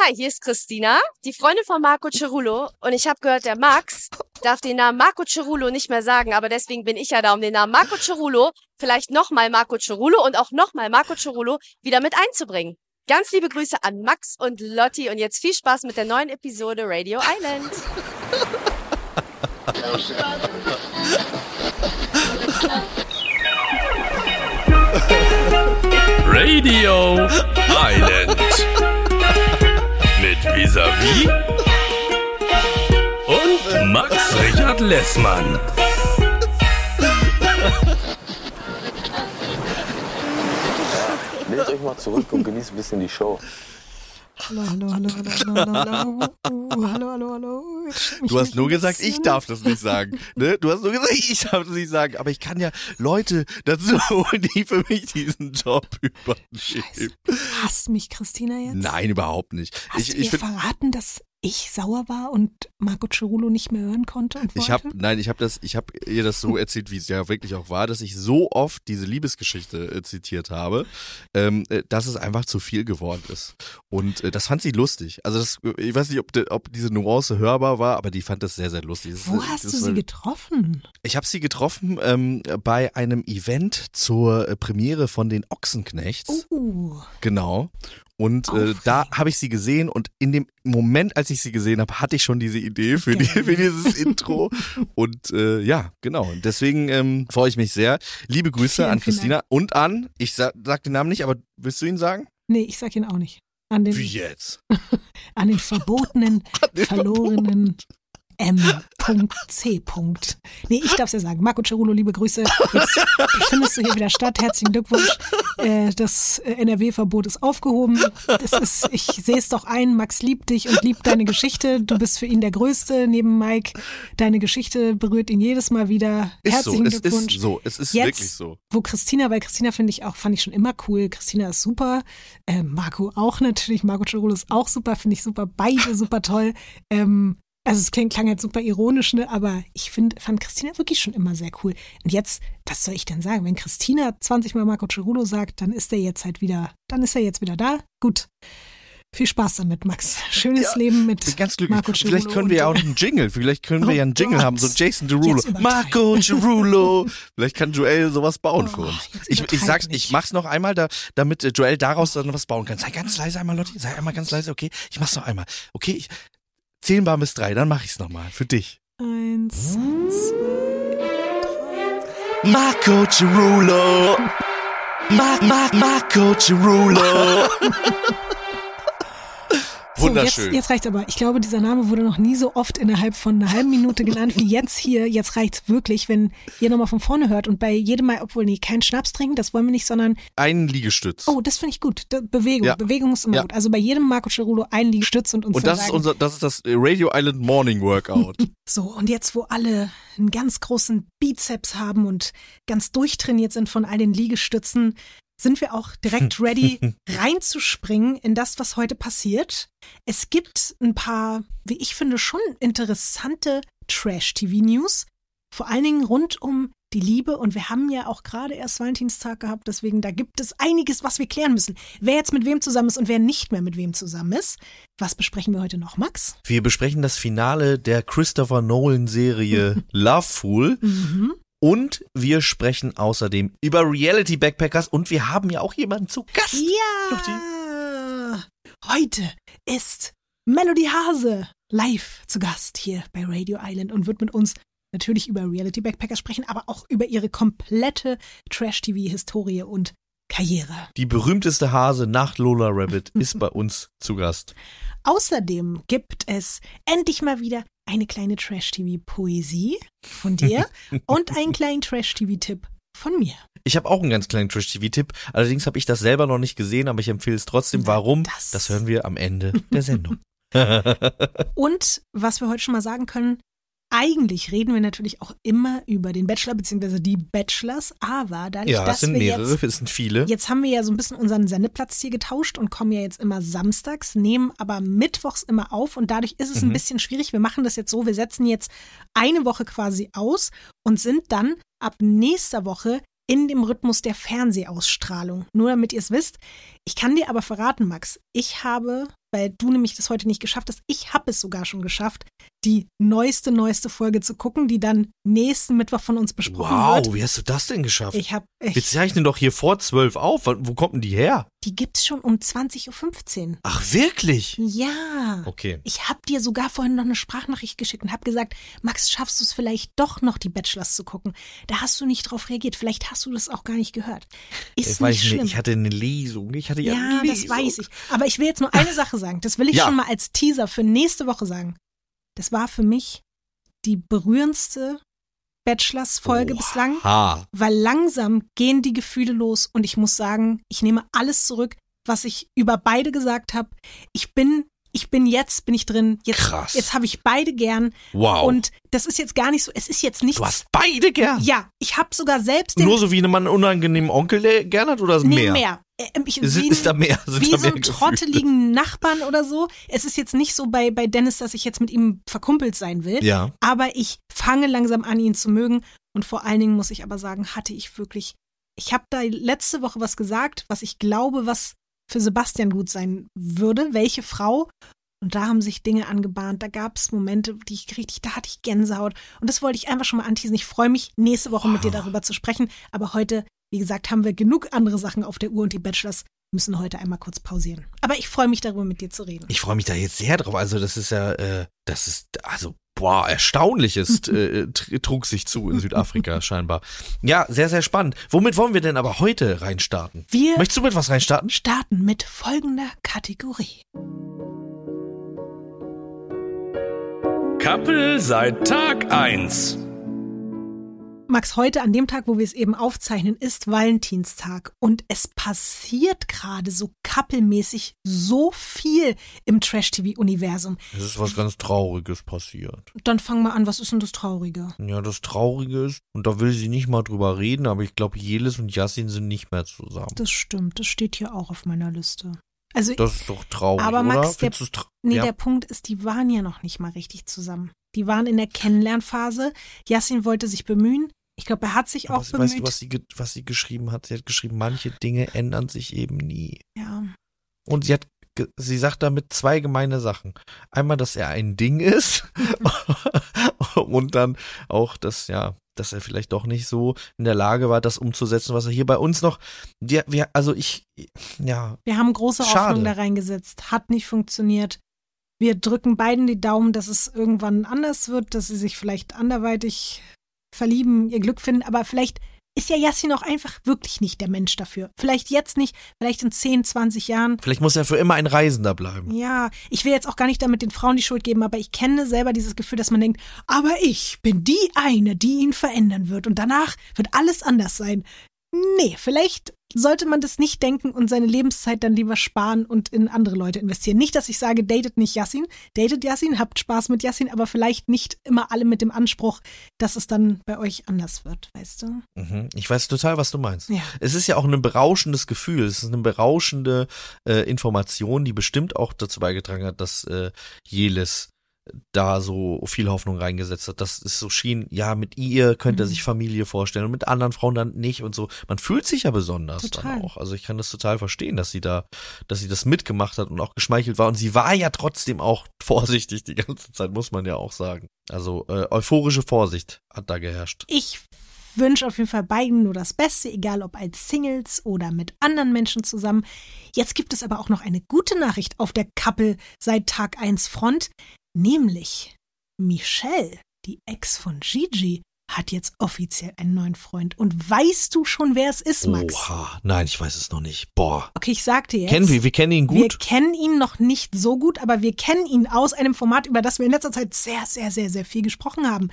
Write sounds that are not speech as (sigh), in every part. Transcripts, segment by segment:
Hi, hier ist Christina, die Freundin von Marco Cerullo. Und ich habe gehört, der Max darf den Namen Marco Cerullo nicht mehr sagen, aber deswegen bin ich ja da, um den Namen Marco Cerullo, vielleicht nochmal Marco Cerullo und auch nochmal Marco Cerullo wieder mit einzubringen. Ganz liebe Grüße an Max und Lotti und jetzt viel Spaß mit der neuen Episode Radio Island. Radio Island. Visavi und Max Richard Lessmann. Lehnt euch mal zurück und genießt ein bisschen die Show. Hallo, hallo, hallo, hallo, hallo, hallo, hallo, hallo, hallo, Du hast nur gesagt, ich darf das nicht sagen. Ne? Du hast nur gesagt, ich darf das nicht sagen. Aber ich kann ja Leute dazu holen, die für mich diesen Job (laughs) übernehmen. Hasst mich Christina jetzt? Nein, überhaupt nicht. Hast ich du ich find, verraten, dass ich sauer war und Marco Cerullo nicht mehr hören konnte ich habe nein, ich habe das ich habe ihr das so erzählt, wie es ja wirklich auch war, dass ich so oft diese Liebesgeschichte äh, zitiert habe, ähm, äh, dass es einfach zu viel geworden ist. Und äh, das fand sie lustig. Also das ich weiß nicht, ob de, ob diese Nuance hörbar war, aber die fand das sehr sehr lustig. Das, Wo äh, hast das du war- sie getroffen? Ich habe sie getroffen ähm, bei einem Event zur äh, Premiere von den Ochsenknechts. Oh, Genau. Und äh, da habe ich sie gesehen und in dem Moment, als ich sie gesehen habe, hatte ich schon diese Idee für, die, für dieses (laughs) Intro. Und äh, ja, genau. Und deswegen ähm, freue ich mich sehr. Liebe Grüße Vielen, an vielen Christina und an, ich sag, sag den Namen nicht, aber willst du ihn sagen? nee, ich sag ihn auch nicht. An den, Wie jetzt? (laughs) an den (laughs) verbotenen, den verlorenen M.C. Nee, ich darf's ja sagen. Marco Cerullo, liebe Grüße. Jetzt findest du hier wieder statt. Herzlichen Glückwunsch. Äh, das äh, NRW-Verbot ist aufgehoben. Das ist, ich sehe es doch ein. Max liebt dich und liebt deine Geschichte. Du bist für ihn der Größte neben Mike. Deine Geschichte berührt ihn jedes Mal wieder. Ist Herzlichen so, es Glückwunsch. ist so, es ist Jetzt, wirklich so. Wo Christina, weil Christina finde ich auch, fand ich schon immer cool. Christina ist super. Äh, Marco auch natürlich. Marco Cerullo ist auch super, finde ich super. Beide super toll. Ähm, also es klang, klang jetzt super ironisch, ne? aber ich find, fand Christina wirklich schon immer sehr cool. Und jetzt, was soll ich denn sagen? Wenn Christina 20 Mal Marco Cerullo sagt, dann ist er jetzt halt wieder, dann ist er jetzt wieder da. Gut. Viel Spaß damit, Max. (laughs) Schönes Ja, Leben mit bin ganz glücklich. Marco Cerullo. Vielleicht können wir ja auch einen Jingle. Vielleicht können wir Oh ja einen Jingle Gott. haben. So Jason Derulo. Marco Derulo. Vielleicht kann Joel sowas bauen Oh, für uns. Ich, ich sag's, nicht. ich mach's noch einmal, da, damit äh, Joel daraus dann was bauen kann. Sei ganz leise einmal, Lotti. Sei einmal ganz leise, okay? Ich mach's noch einmal. Okay, ich Zählbar bis drei, dann mache ich es nochmal. Für dich. Eins, zwei, drei. Marco Cirulo. Ma, ma, Marco Cirulo. (laughs) Derulo. So, Wunderschön. Jetzt, jetzt reicht's aber. Ich glaube, dieser Name wurde noch nie so oft innerhalb von einer halben Minute genannt wie jetzt hier. Jetzt reicht's wirklich, wenn ihr nochmal von vorne hört und bei jedem Mal, obwohl nee, keinen Schnaps trinken, das wollen wir nicht, sondern Ein Liegestütz. oh, das finde ich gut. Bewegung, Ja. Bewegung ist immer Ja. gut. Also bei jedem Marco Cerullo ein Liegestütz und uns Und das ist sagen, unser, das ist das Radio Island Morning Workout. (laughs) So, und jetzt, wo alle einen ganz großen Bizeps haben und ganz durchtrainiert sind von all den Liegestützen, sind wir auch direkt ready, (laughs) reinzuspringen in das, was heute passiert. Es gibt ein paar, wie ich finde, schon interessante Trash-TV-News. Vor allen Dingen rund um die Liebe. Und wir haben ja auch gerade erst Valentinstag gehabt, deswegen da gibt es einiges, was wir klären müssen. Wer jetzt mit wem zusammen ist und wer nicht mehr mit wem zusammen ist. Was besprechen wir heute noch, Max? Wir besprechen das Finale der Christopher Nolan Serie Loveful (laughs) Mhm. Und wir sprechen außerdem über Reality Backpackers und wir haben ja auch jemanden zu Gast. Ja! Heute ist Melody Hase live zu Gast hier bei Radio Island und wird mit uns natürlich über Reality Backpackers sprechen, aber auch über ihre komplette Trash-TV-Historie und Karriere. Die berühmteste Hase nach Lola Rabbit (laughs) ist bei uns zu Gast. Außerdem gibt es endlich mal wieder eine kleine Trash-TV-Poesie von dir (laughs) und einen kleinen Trash-TV-Tipp von mir. Ich habe auch einen ganz kleinen Trash-TV-Tipp. Allerdings habe ich das selber noch nicht gesehen, aber ich empfehle es trotzdem. Warum? das- Das hören wir am Ende der Sendung. (laughs) (laughs) Und was wir heute schon mal sagen können, eigentlich reden wir natürlich auch immer über den Bachelor bzw. die Bachelors, aber dadurch, ja, es dass sind wir mehrere, jetzt es sind viele. Jetzt haben wir ja so ein bisschen unseren Sendeplatz hier getauscht und kommen ja jetzt immer samstags, nehmen aber mittwochs immer auf und dadurch ist es ein Mhm. bisschen schwierig. Wir machen das jetzt so, wir setzen jetzt eine Woche quasi aus und sind dann ab nächster Woche in dem Rhythmus der Fernsehausstrahlung. Nur damit ihr es wisst, Ich kann dir aber verraten, Max, ich habe, weil du nämlich das heute nicht geschafft hast, ich habe es sogar schon geschafft, die neueste, neueste Folge zu gucken, die dann nächsten Mittwoch von uns besprochen Wow, wird. wie hast du das denn geschafft? Ich habe, Wir ich, zeichnen doch hier vor zwölf auf. Wo kommt denn die her? die gibt's schon um 20.15 Uhr. Ach, wirklich? Ja. Okay. Ich habe dir sogar vorhin noch eine Sprachnachricht geschickt und habe gesagt, Max, schaffst du es vielleicht doch noch, die Bachelors zu gucken? Da hast du nicht drauf reagiert. Vielleicht hast du das auch gar nicht gehört. Ist Ich weiß nicht schlimm. Ich hatte eine Lesung. Ich hatte ja, ja, eine das weiß ich. Aber ich will jetzt nur eine Sache sagen. Das will ich Ja. schon mal als Teaser für nächste Woche sagen. Das war für mich die berührendste Bachelors-Folge bislang. Weil langsam gehen die Gefühle los und ich muss sagen, ich nehme alles zurück, was ich über beide gesagt habe. Ich bin, ich bin jetzt, bin ich drin. Jetzt, Krass. Jetzt habe ich beide gern. Wow. Und das ist jetzt gar nicht so, es ist jetzt nichts. du hast beide gern. ja, ich habe sogar selbst den. Nur so wie man einen unangenehmen Onkel der gern hat oder nee, mehr? mehr. Äh, Ich, Ist, wie ist da ein- mehr? Wie da so Gefühle? trotteligen Nachbarn oder so. Es ist jetzt nicht so bei, bei Dennis, dass ich jetzt mit ihm verkumpelt sein will. Ja. aber ich fange langsam an, ihn zu mögen. Und vor allen Dingen muss ich aber sagen, hatte ich wirklich, ich habe da letzte Woche was gesagt, was ich glaube, was für Sebastian gut sein würde, welche Frau. Und da haben sich Dinge angebahnt, da gab es Momente, die ich richtig, da hatte ich Gänsehaut. Und das wollte ich einfach schon mal anteasen. Ich freue mich, nächste Woche mit dir darüber zu sprechen. Aber heute, wie gesagt, haben wir genug andere Sachen auf der Uhr und die Bachelors müssen heute einmal kurz pausieren. Aber ich freue mich darüber, mit dir zu reden. Ich freue mich da jetzt sehr drauf. Also das ist ja, äh, das ist, also, boah, Erstaunliches (laughs) äh, tr- trug sich zu in Südafrika scheinbar. Ja, sehr, sehr spannend. Womit wollen wir denn aber heute reinstarten? Wir Möchtest du mit was reinstarten? starten mit folgender Kategorie. Kappel seit Tag 1. Max, heute an dem Tag, wo wir es eben aufzeichnen, ist Valentinstag und es passiert gerade so kappelmäßig so viel im Trash-TV-Universum. Es ist was ganz Trauriges passiert. Dann fang mal an, was ist denn das Traurige? Ja, das Traurige ist, und da will sie nicht mal drüber reden, aber ich glaube, Jelis und Yassin sind nicht mehr zusammen. Das stimmt, das steht hier auch auf meiner Liste. Also, Das ist doch traurig, Aber Max, oder? der- nee, ja. der Punkt ist, die waren ja noch nicht mal richtig zusammen. Die waren in der Kennenlernphase. Yassin wollte sich bemühen. Ich glaube, er hat sich Aber auch was- bemüht. weißt du, was sie, was sie geschrieben hat? Sie hat geschrieben, manche Dinge ändern sich eben nie. ja. Und sie hat, sie sagt damit zwei gemeine Sachen. Einmal, dass er ein Ding ist (laughs) und dann auch, dass, ja, dass er vielleicht doch nicht so in der Lage war, das umzusetzen, was er hier bei uns noch, ja, wir, also ich, ja, Wir haben große Schade. Hoffnung da reingesetzt. Hat nicht funktioniert. Wir drücken beiden die Daumen, dass es irgendwann anders wird, dass sie sich vielleicht anderweitig verlieben, ihr Glück finden. Aber vielleicht ist ja Yassin auch einfach wirklich nicht der Mensch dafür. Vielleicht jetzt nicht, vielleicht in 10, 20 Jahren. vielleicht muss er für immer ein Reisender bleiben. Ja, ich will jetzt auch gar nicht damit den Frauen die Schuld geben, aber ich kenne selber dieses Gefühl, dass man denkt, aber ich bin die eine, die ihn verändern wird und danach wird alles anders sein. Nee, vielleicht sollte man das nicht denken und seine Lebenszeit dann lieber sparen und in andere Leute investieren. Nicht, dass ich sage, datet nicht Yassin, datet Yassin, habt Spaß mit Yassin, aber vielleicht nicht immer alle mit dem Anspruch, dass es dann bei euch anders wird, weißt du? Mhm. Ich weiß total, was du meinst. Ja. Es ist ja auch ein berauschendes Gefühl, es ist eine berauschende äh, Information, die bestimmt auch dazu beigetragen hat, dass äh, Jelis da so viel Hoffnung reingesetzt hat. Das ist so schien, ja, mit ihr könnte er Mhm. sich Familie vorstellen und mit anderen Frauen dann nicht und so. Man fühlt sich ja besonders Total. dann auch. Also ich kann das total verstehen, dass sie da, dass sie das mitgemacht hat und auch geschmeichelt war. Und sie war ja trotzdem auch (laughs) vorsichtig die ganze Zeit, muss man ja auch sagen. Also äh, euphorische Vorsicht hat da geherrscht. Ich wünsche auf jeden Fall beiden nur das Beste, egal ob als Singles oder mit anderen Menschen zusammen. Jetzt gibt es aber auch noch eine gute Nachricht auf der Couple seit Tag 1 Front, nämlich Michelle, die Ex von Gigi, hat jetzt offiziell einen neuen Freund. Und weißt du schon, wer es ist, Max? Oha, nein, ich weiß es noch nicht. Boah. Okay, ich sag dir jetzt. Kennen wir, wir kennen ihn Wir gut. kennen ihn noch nicht so gut, aber wir kennen ihn aus einem Format, über das wir in letzter Zeit sehr, sehr, sehr, sehr viel gesprochen haben.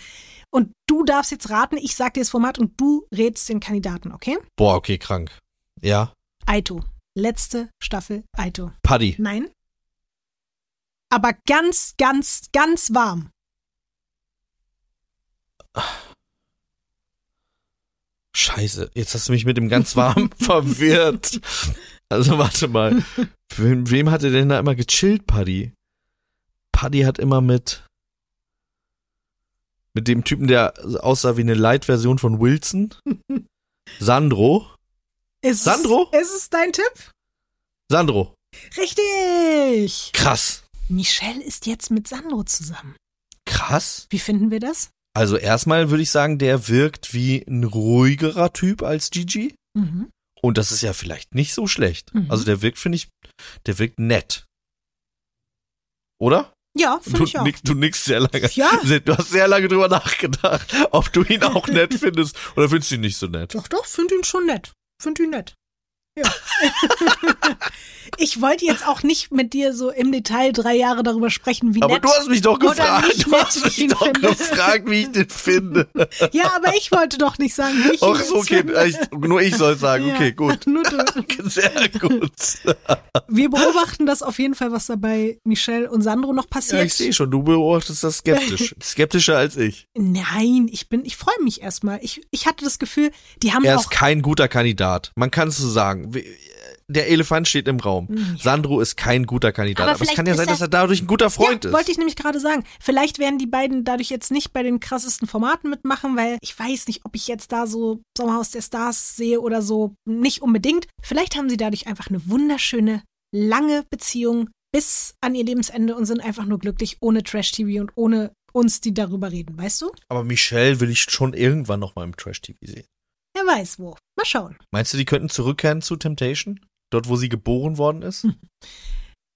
Und du darfst jetzt raten, ich sag dir das Format und du rätst den Kandidaten, okay? Boah, okay, krank. Ja, Aito. Letzte Staffel Aito. Paddy. Nein. Aber ganz, ganz, ganz warm. Scheiße, jetzt hast du mich mit dem ganz warm (laughs) verwirrt. Also warte mal. Wem, wem hat er denn da immer gechillt, Paddy? Paddy hat immer mit mit dem Typen, der aussah wie eine Light-Version von Wilson. Sandro. Ist Sandro? Es, ist es dein Tipp? Sandro. Richtig! Krass. Michelle ist jetzt mit Sandro zusammen. Krass. Wie finden wir das? Also erstmal würde ich sagen, der wirkt wie ein ruhigerer Typ als Gigi. Mhm. Und das ist ja vielleicht nicht so schlecht. Mhm. Also der wirkt, finde ich, der wirkt nett. Oder? Ja, finde ich auch. nix, du nix sehr lange. Ja. Du hast sehr lange drüber nachgedacht, ob du ihn auch nett findest oder findest du ihn nicht so nett. Doch, doch, finde ihn schon nett. Finde ihn nett. Ja. (laughs) ich wollte jetzt auch nicht mit dir so im Detail drei Jahre darüber sprechen, wie Aber nett. du hast mich doch gefragt. Du hast ich mich ihn doch finde. gefragt, wie ich den finde. Ja, aber ich wollte doch nicht sagen, wie ich ihn Ach so, okay. finde. Ich, nur ich soll sagen. Ja. Okay, gut. (laughs) Nur du. Sehr gut. Wir beobachten das auf jeden Fall, was da bei Michelle und Sandro noch passiert. Ja, ich sehe schon, du beobachtest das skeptisch. (laughs) Skeptischer als ich. Nein, ich bin, ich freue mich erstmal. Ich, ich hatte das Gefühl, die haben Er ist kein guter Kandidat. Man kann es so sagen. Der Elefant steht im Raum. Hm, Sandro ist kein guter Kandidat. Aber Aber, es kann ja sein, er- dass er dadurch ein guter Freund ja, ist. wollte ich nämlich gerade sagen. Vielleicht werden die beiden dadurch jetzt nicht bei den krassesten Formaten mitmachen, weil ich weiß nicht, ob ich jetzt da so Sommerhaus der Stars sehe oder so. Nicht unbedingt. Vielleicht haben sie dadurch einfach eine wunderschöne, lange Beziehung bis an ihr Lebensende und sind einfach nur glücklich ohne Trash-TV und ohne uns, die darüber reden, weißt du? Aber Michelle will ich schon irgendwann noch mal im Trash-TV sehen. Wer weiß wo. Mal schauen. Meinst du, die könnten zurückkehren zu Temptation? Dort, wo sie geboren worden ist? Hm.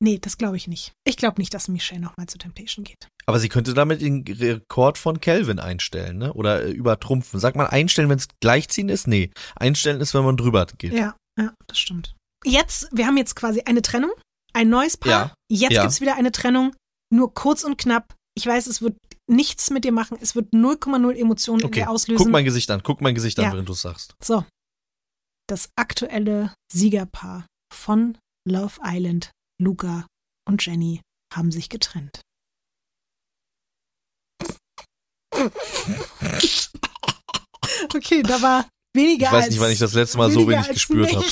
Nee, das glaube ich nicht. Ich glaube nicht, dass Michelle nochmal zu Temptation geht. Aber sie könnte damit den Rekord von Calvin einstellen, ne? Oder äh, übertrumpfen. Sag mal einstellen, wenn es gleichziehen ist? Nee. Einstellen ist, wenn man drüber geht. Ja, ja, das stimmt. Jetzt, wir haben jetzt quasi eine Trennung, ein neues Paar. Ja, Jetzt ja. gibt's wieder eine Trennung, nur kurz und knapp. Ich weiß, es wird nichts mit dir machen. Es wird 0,0 Emotionen in Okay. dir auslösen. Guck mein Gesicht an. Guck mein Gesicht an, Ja. während du sagst. So. Das aktuelle Siegerpaar von Love Island, Luca und Jenny, haben sich getrennt. (laughs) Okay, da war weniger Ich weiß nicht, wann ich das letzte Mal so wenig gespürt habe.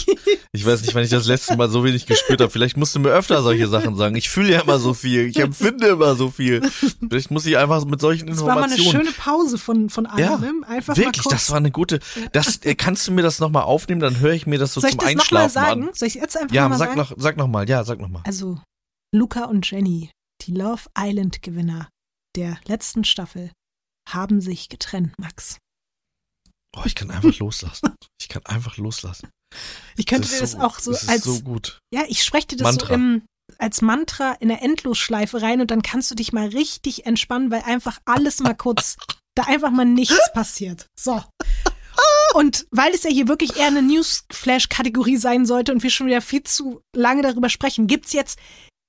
Ich weiß nicht, wann ich das letzte Mal so wenig gespürt habe. Vielleicht musst du mir öfter solche Sachen sagen. Ich fühle ja immer so viel. Ich empfinde immer so viel. Vielleicht muss ich einfach mit solchen Das war mal eine Informationen. schöne Pause von, von allen, Ja, ne? Einfach Wirklich, mal das war eine gute. Das äh, kannst du mir das nochmal aufnehmen, dann höre ich mir das so Soll ich zum das nochmal Einschlafen sagen? an. Soll ich jetzt einfach Ja, nochmal sag sagen? noch, sag noch mal. Ja, sag noch mal. Also, Luca und Jenny, die Love Island Gewinner der letzten Staffel, haben sich getrennt, Max. Oh, ich kann einfach loslassen. Ich kann einfach loslassen. Ich könnte Das dir das auch so das als, so gut. ja, ich spreche dir das Mantra. so im, als Mantra in der Endlosschleife rein und dann kannst du dich mal richtig entspannen, weil einfach alles mal kurz, (laughs) da einfach mal nichts passiert. So. Und weil es ja hier wirklich eher eine Newsflash-Kategorie sein sollte und wir schon wieder viel zu lange darüber sprechen, gibt's jetzt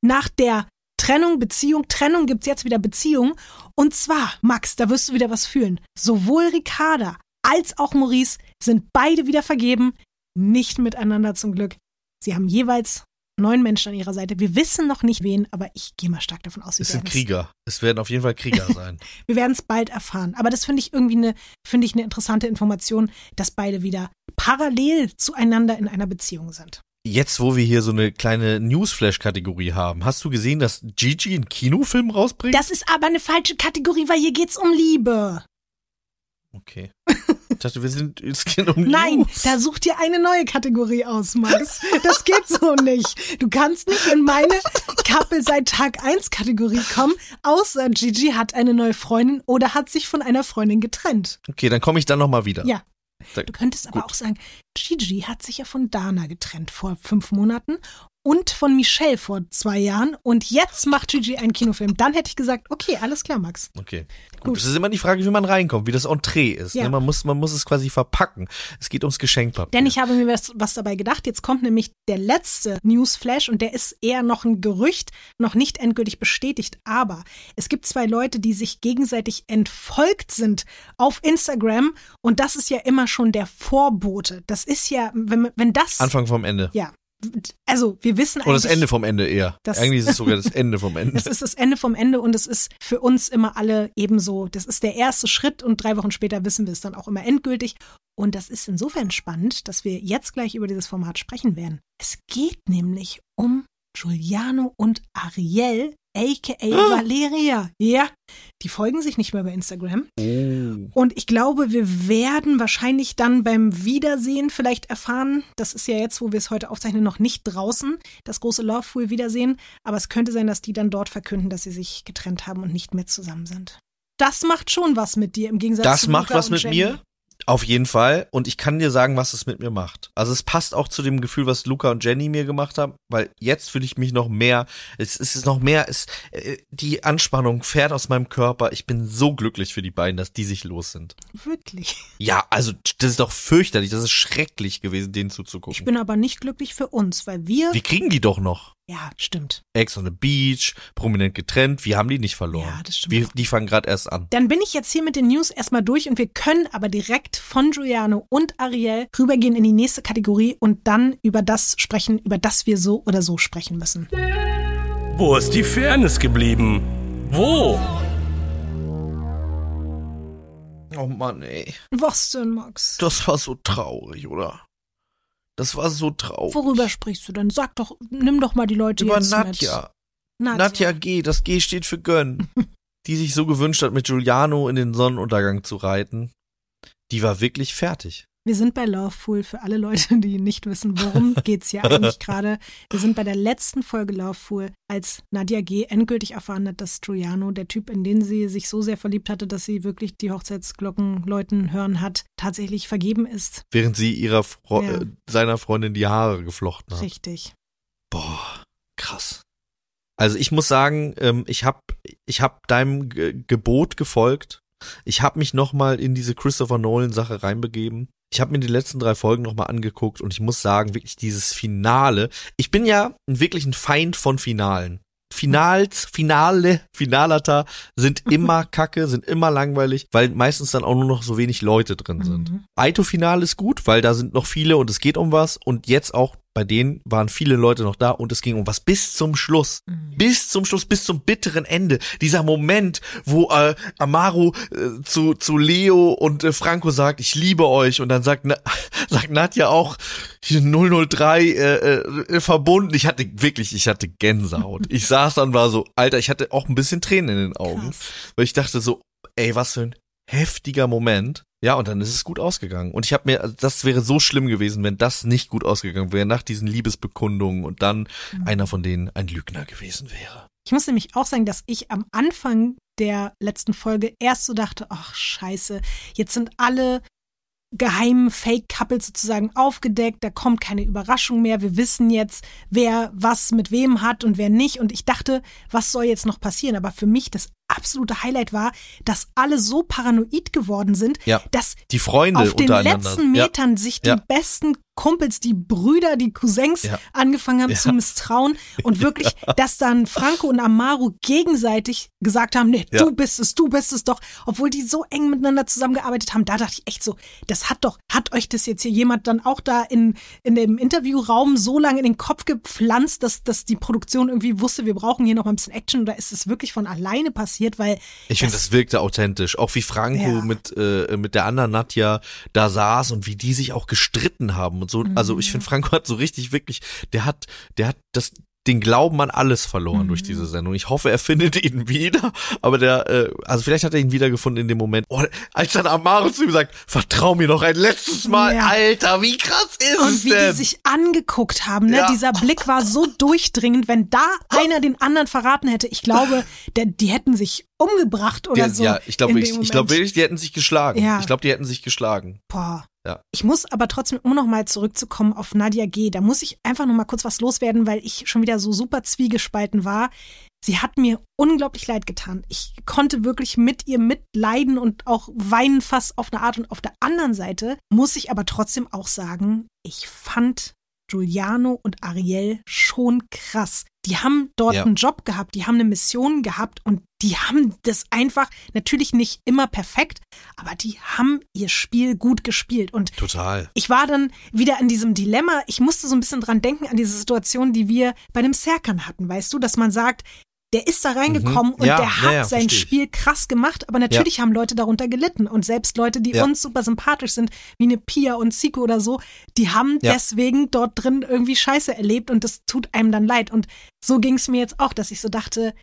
nach der Trennung, Beziehung, Trennung gibt's jetzt wieder Beziehung. Und zwar, Max, da wirst du wieder was fühlen. Sowohl Ricarda als auch Maurice sind beide wieder vergeben, nicht miteinander zum Glück. Sie haben jeweils neun Menschen an ihrer Seite. Wir wissen noch nicht wen, aber ich gehe mal stark davon aus, wir Es sind Krieger. Es werden auf jeden Fall Krieger (laughs) sein. wir werden es bald erfahren. Aber das finde ich irgendwie eine, finde ich eine interessante Information, dass beide wieder parallel zueinander in einer Beziehung sind. Jetzt, wo wir hier so eine kleine Newsflash-Kategorie haben, hast du gesehen, dass Gigi einen Kinofilm rausbringt? Das ist aber eine falsche Kategorie, weil hier geht's um Liebe. okay. (laughs) Ich dachte, wir sind, es geht um Nein, News. da such dir eine neue Kategorie aus, Max. Das geht so nicht. Du kannst nicht in meine Couple seit Tag 1 Kategorie kommen, außer Gigi hat eine neue Freundin oder hat sich von einer Freundin getrennt. Okay, dann komme ich dann nochmal wieder. Ja. Du könntest aber Gut. auch sagen, Gigi hat sich ja von Dana getrennt vor fünf Monaten und von Michelle vor zwei Jahren und jetzt macht Gigi einen Kinofilm. Dann hätte ich gesagt, okay, alles klar, Max. Okay. Gut. Gut. Es ist immer die Frage, wie man reinkommt, wie das Entree ist. Ja. Ne? Man, muss, man muss es quasi verpacken. Es geht ums Geschenkpapier. Denn ich habe mir was, was dabei gedacht. Jetzt kommt nämlich der letzte Newsflash und der ist eher noch ein Gerücht, noch nicht endgültig bestätigt. Aber es gibt zwei Leute, die sich gegenseitig entfolgt sind auf Instagram und das ist ja immer schon der Vorbote. Das ist ja, wenn, wenn das. Anfang vom Ende. Ja. Also, wir wissen Oder das eigentlich- Ende vom Ende eher. Eigentlich ist es sogar das Ende vom Ende. (laughs) Es ist das Ende vom Ende und es ist für uns immer alle ebenso. Das ist der erste Schritt und drei Wochen später wissen wir es dann auch immer endgültig. Und das ist insofern spannend, dass wir jetzt gleich über dieses Format sprechen werden. Es geht nämlich um Giuliano und Ariel, aka Ah. Valeria. Ja, die folgen sich nicht mehr bei Instagram. Oh. Und ich glaube, wir werden wahrscheinlich dann beim Wiedersehen vielleicht erfahren, das ist ja jetzt, wo wir es heute aufzeichnen, noch nicht draußen, das große Loveful Wiedersehen, aber es könnte sein, dass die dann dort verkünden, dass sie sich getrennt haben und nicht mehr zusammen sind. Das macht schon was mit dir im Gegensatz Das zu macht Luca was mit Jenny. mir. Auf jeden Fall. Und ich kann dir sagen, was es mit mir macht. Also es passt auch zu dem Gefühl, was Luca und Jenny mir gemacht haben, weil jetzt fühle ich mich noch mehr, es, es ist noch mehr, es, äh, die Anspannung fährt aus meinem Körper. Ich bin so glücklich für die beiden, dass die sich los sind. Wirklich. Ja, also das ist doch fürchterlich, das ist schrecklich gewesen, denen Ich zuzugucken. bin aber nicht glücklich für uns, weil wir. Wir kriegen die doch noch. Ja, stimmt. Ex on the Beach, prominent getrennt, wir haben die nicht verloren. Ja, das stimmt. Wir, die fangen gerade erst an. Dann bin ich jetzt hier mit den News erstmal durch und wir können aber direkt von Giuliano und Ariel rübergehen in die nächste Kategorie und dann über das sprechen, über das wir so oder so sprechen müssen. Wo ist die Fairness geblieben? Wo? Oh Mann, ey. Was denn, Max? Das war so traurig, oder? Das war so traurig. Worüber sprichst du denn? Sag doch, nimm doch mal die Leute Über jetzt Nadja. mit. Nadja. Nadja G, das G steht für Gönn. (laughs) die sich so gewünscht hat, mit Giuliano in den Sonnenuntergang zu reiten. Die war wirklich fertig. Wir sind bei Loveful für alle Leute, die nicht wissen, worum (laughs) geht's hier eigentlich gerade. Wir sind bei der letzten Folge Loveful, als Nadja G. endgültig erfahren hat, dass Giuliano, der Typ, in den sie sich so sehr verliebt hatte, dass sie wirklich die Hochzeitsglocken läuten hören hat, tatsächlich vergeben ist. Während sie ihrer Fro Ja. äh, seiner Freundin die Haare geflochten hat. Richtig. Boah, krass. Also ich muss sagen, ähm, ich hab, ich hab deinem Ge Gebot gefolgt. Ich hab mich nochmal in diese Christopher Nolan Sache reinbegeben. Ich habe mir die letzten drei Folgen nochmal angeguckt und ich muss sagen, wirklich dieses Finale. Ich bin ja wirklich ein Feind von Finalen. Finals, Finale, Finalata sind (laughs) immer kacke, sind immer langweilig, weil meistens dann auch nur noch so wenig Leute drin sind. Mhm. Aito-Finale ist gut, weil da sind noch viele und es geht um was und jetzt auch bei denen waren viele Leute noch da und es ging um was bis zum Schluss. Mhm. Bis zum Schluss, bis zum bitteren Ende. Dieser Moment, wo äh, Amaru äh, zu, zu Leo und äh, Franco sagt, ich liebe euch und dann sagt, Na, (laughs) sagt Nadja auch hier 003 äh, äh, verbunden. Ich hatte wirklich, ich hatte Gänsehaut. Ich (laughs) saß dann war so, Alter, ich hatte auch ein bisschen Tränen in den Augen, Krass. weil ich dachte so, ey, was für ein heftiger Moment. Ja, und dann ist es gut ausgegangen. Und ich habe mir, also das wäre so schlimm gewesen, wenn das nicht gut ausgegangen wäre, nach diesen Liebesbekundungen und dann Mhm. einer von denen ein Lügner gewesen wäre. Ich muss nämlich auch sagen, dass ich am Anfang der letzten Folge erst so dachte, ach scheiße, jetzt sind alle geheimen Fake-Couples sozusagen aufgedeckt, da kommt keine Überraschung mehr, wir wissen jetzt, wer was mit wem hat und wer nicht und ich dachte, was soll jetzt noch passieren, aber für mich das absolute Highlight war, dass alle so paranoid geworden sind, Ja. dass Die Freunde auf den letzten ja. Metern sich die Ja. besten Kumpels, die Brüder, die Cousins Ja. angefangen haben Ja. zu misstrauen und wirklich, (laughs) dass dann Franco und Amaru gegenseitig gesagt haben, nee, Ja. du bist es, du bist es doch, obwohl die so eng miteinander zusammengearbeitet haben, da dachte ich echt so, das hat doch, hat euch das jetzt hier jemand dann auch da in, in dem Interviewraum so lange in den Kopf gepflanzt, dass, dass die Produktion irgendwie wusste, wir brauchen hier noch mal ein bisschen Action oder ist es wirklich von alleine passiert, weil Ich finde, das wirkte authentisch. Auch wie Franco Ja. mit, äh, mit der anderen Nadja da saß und wie die sich auch gestritten haben und so. Also Mhm. ich finde, Franco hat so richtig wirklich, der hat, der hat das, den Glauben an alles verloren Mhm. durch diese Sendung. Ich hoffe, er findet (laughs) ihn wieder, aber der, äh, also vielleicht hat er ihn wiedergefunden in dem Moment. Oh, als dann Amaro zu ihm sagt, vertrau mir noch ein letztes Mal, Ja. Alter, wie krass ist Und es wie denn? die sich angeguckt haben, ne? Ja. Dieser Blick war so durchdringend, wenn da einer den anderen verraten hätte. Ich glaube, der, die hätten sich umgebracht oder Der- so. ja, ich glaube dem ich glaube wirklich, die hätten sich geschlagen. Ja. Ich glaube, die hätten sich geschlagen. Boah. Ja. Ich muss aber trotzdem, um nochmal zurückzukommen auf Nadia G., da muss ich einfach nochmal kurz was loswerden, weil ich schon wieder so super zwiegespalten war. Sie hat mir unglaublich leid getan. Ich konnte wirklich mit ihr mitleiden und auch weinen fast auf eine Art. Und auf der anderen Seite muss ich aber trotzdem auch sagen, ich fand Giuliano und Ariel schon krass. Die haben dort Ja. einen Job gehabt, die haben eine Mission gehabt und die haben das einfach, natürlich nicht immer perfekt, aber die haben ihr Spiel gut gespielt. Und Total. ich war dann wieder in diesem Dilemma. Ich musste so ein bisschen dran denken an diese Situation, die wir bei dem Serkan hatten, weißt du, dass man sagt, der ist da reingekommen Mhm. und Ja, der ja, hat ja, sein. Spiel krass gemacht, aber natürlich haben Leute darunter gelitten und selbst Leute, die Ja. uns super sympathisch sind, wie eine Pia und Zico oder so, die haben Ja. deswegen dort drin irgendwie Scheiße erlebt und das tut einem dann leid und so ging es mir jetzt auch, dass ich so dachte,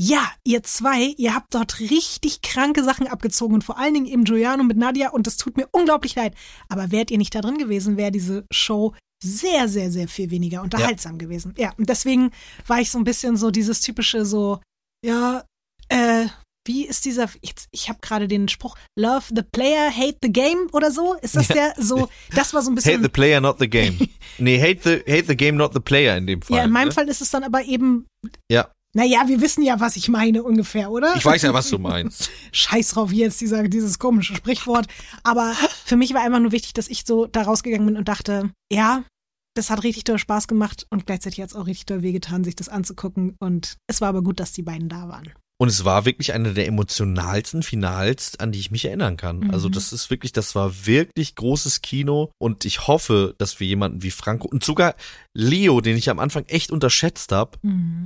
ja, ihr zwei, ihr habt dort richtig kranke Sachen abgezogen und vor allen Dingen eben Giuliano mit Nadia und das tut mir unglaublich leid. Aber wärt ihr nicht da drin gewesen, wäre diese Show sehr, sehr, sehr viel weniger unterhaltsam gewesen. Ja, und deswegen war ich so ein bisschen so dieses typische so, ja, äh, wie ist dieser, jetzt, ich habe gerade den Spruch, Love the player, hate the game oder so? Ist das der so, das war so ein bisschen. Hate the player, not the game. (laughs) nee, hate the, hate the game, not the player in dem Fall. ja, in meinem ne? Fall ist es dann aber eben, Ja, naja, wir wissen ja, was ich meine ungefähr, oder? ich weiß ja, was du meinst. (laughs) Scheiß drauf, wie jetzt dieser, dieses komische Sprichwort. Aber für mich war einfach nur wichtig, dass ich so da rausgegangen bin und dachte, ja, das hat richtig doll Spaß gemacht und gleichzeitig hat es auch richtig doll wehgetan, sich das anzugucken. Und es war aber gut, dass die beiden da waren. Und es war wirklich eine der emotionalsten Finals, an die ich mich erinnern kann. Mhm. Also das ist wirklich, das war wirklich großes Kino und ich hoffe, dass wir jemanden wie Franco und sogar Leo, den ich am Anfang echt unterschätzt habe,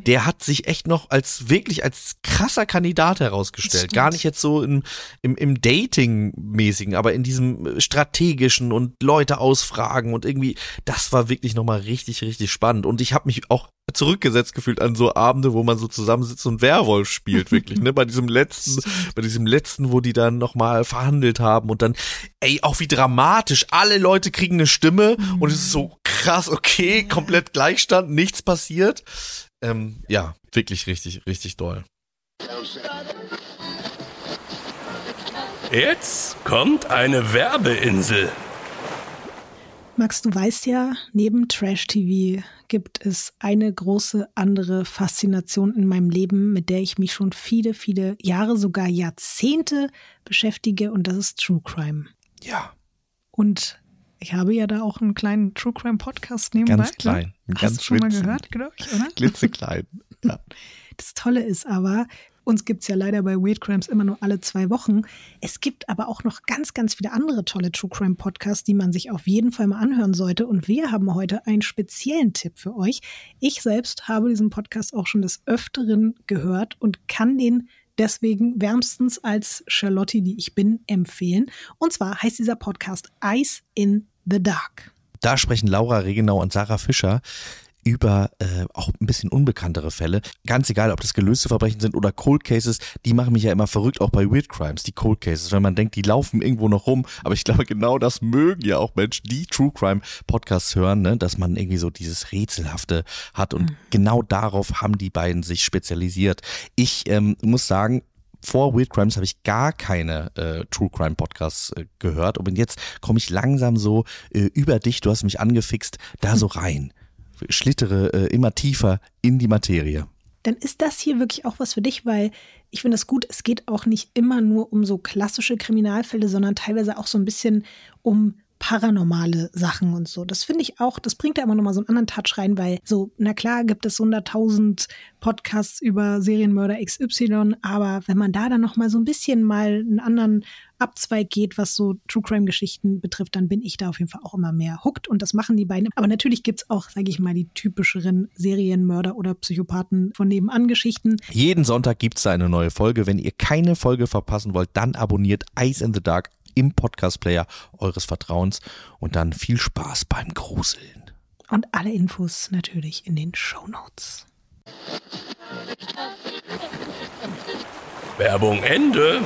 der hat sich echt noch als wirklich als krasser Kandidat herausgestellt. Gar nicht jetzt so im, im, im Dating-mäßigen, aber in diesem strategischen und Leute ausfragen und irgendwie, das war wirklich nochmal richtig, richtig spannend. Und ich habe mich auch zurückgesetzt gefühlt an so Abende, wo man so zusammensitzt und Werwolf spielt, wirklich, ne? Bei diesem letzten, (laughs) bei diesem letzten, wo die dann nochmal verhandelt haben und dann, ey, auch wie dramatisch, alle Leute kriegen eine Stimme und es ist so krass, okay, komplett Gleichstand, nichts passiert. Ähm, ja, wirklich richtig, richtig doll. Jetzt kommt eine Werbeinsel. Max, du weißt ja, neben Trash-TV gibt es eine große andere Faszination in meinem Leben, mit der ich mich schon viele, viele Jahre, sogar Jahrzehnte beschäftige und das ist True Crime. Ja, Und ich habe ja da auch einen kleinen True Crime Podcast nebenbei. Ganz ne? klein, Hast ganz du schon mal gehört, glaube ich, oder? (laughs) klitzeklein. Ja. (laughs) Das Tolle ist aber, uns gibt's ja leider bei Weird Crimes immer nur alle zwei Wochen. Es gibt aber auch noch ganz, ganz viele andere tolle True Crime Podcasts, die man sich auf jeden Fall mal anhören sollte. Und wir haben heute einen speziellen Tipp für euch. Ich selbst habe diesen Podcast auch schon des Öfteren gehört und kann den deswegen wärmstens als Charlotte, die ich bin, empfehlen. Und zwar heißt dieser Podcast Ice in the Dark. Da sprechen Laura Regenau und Sarah Fischer über äh, auch ein bisschen unbekanntere Fälle. Ganz egal, ob das gelöste Verbrechen sind oder Cold Cases, die machen mich ja immer verrückt, auch bei Weird Crimes, die Cold Cases, wenn man denkt, die laufen irgendwo noch rum. Aber ich glaube, genau das mögen ja auch Menschen, die True Crime Podcasts hören, ne? dass man irgendwie so dieses Rätselhafte hat. Und genau darauf haben die beiden sich spezialisiert. Ich ähm, muss sagen, vor Weird Crimes habe ich gar keine äh, True Crime Podcasts äh, gehört und jetzt komme ich langsam so äh, über dich, du hast mich angefixt, da so (laughs) rein. Schlittere äh, immer tiefer in die Materie. dann ist das hier wirklich auch was für dich, weil ich finde das gut, es geht auch nicht immer nur um so klassische Kriminalfälle, sondern teilweise auch so ein bisschen um paranormale Sachen und so. Das finde ich auch, das bringt da immer nochmal so einen anderen Touch rein, weil so, na klar gibt es 100.000 Podcasts über Serienmörder XY, aber wenn man da dann nochmal so ein bisschen mal einen anderen Abzweig geht, was so True Crime Geschichten betrifft, dann bin ich da auf jeden Fall auch immer mehr hooked und das machen die beiden. Aber natürlich gibt's auch, sage ich mal, die typischeren Serienmörder oder Psychopathen von nebenan Geschichten. Jeden Sonntag gibt's da eine neue Folge. Wenn ihr keine Folge verpassen wollt, dann abonniert Ice in the Dark im Podcast-Player eures Vertrauens und dann viel Spaß beim Gruseln. Und alle Infos natürlich in den Show Notes. Werbung Ende.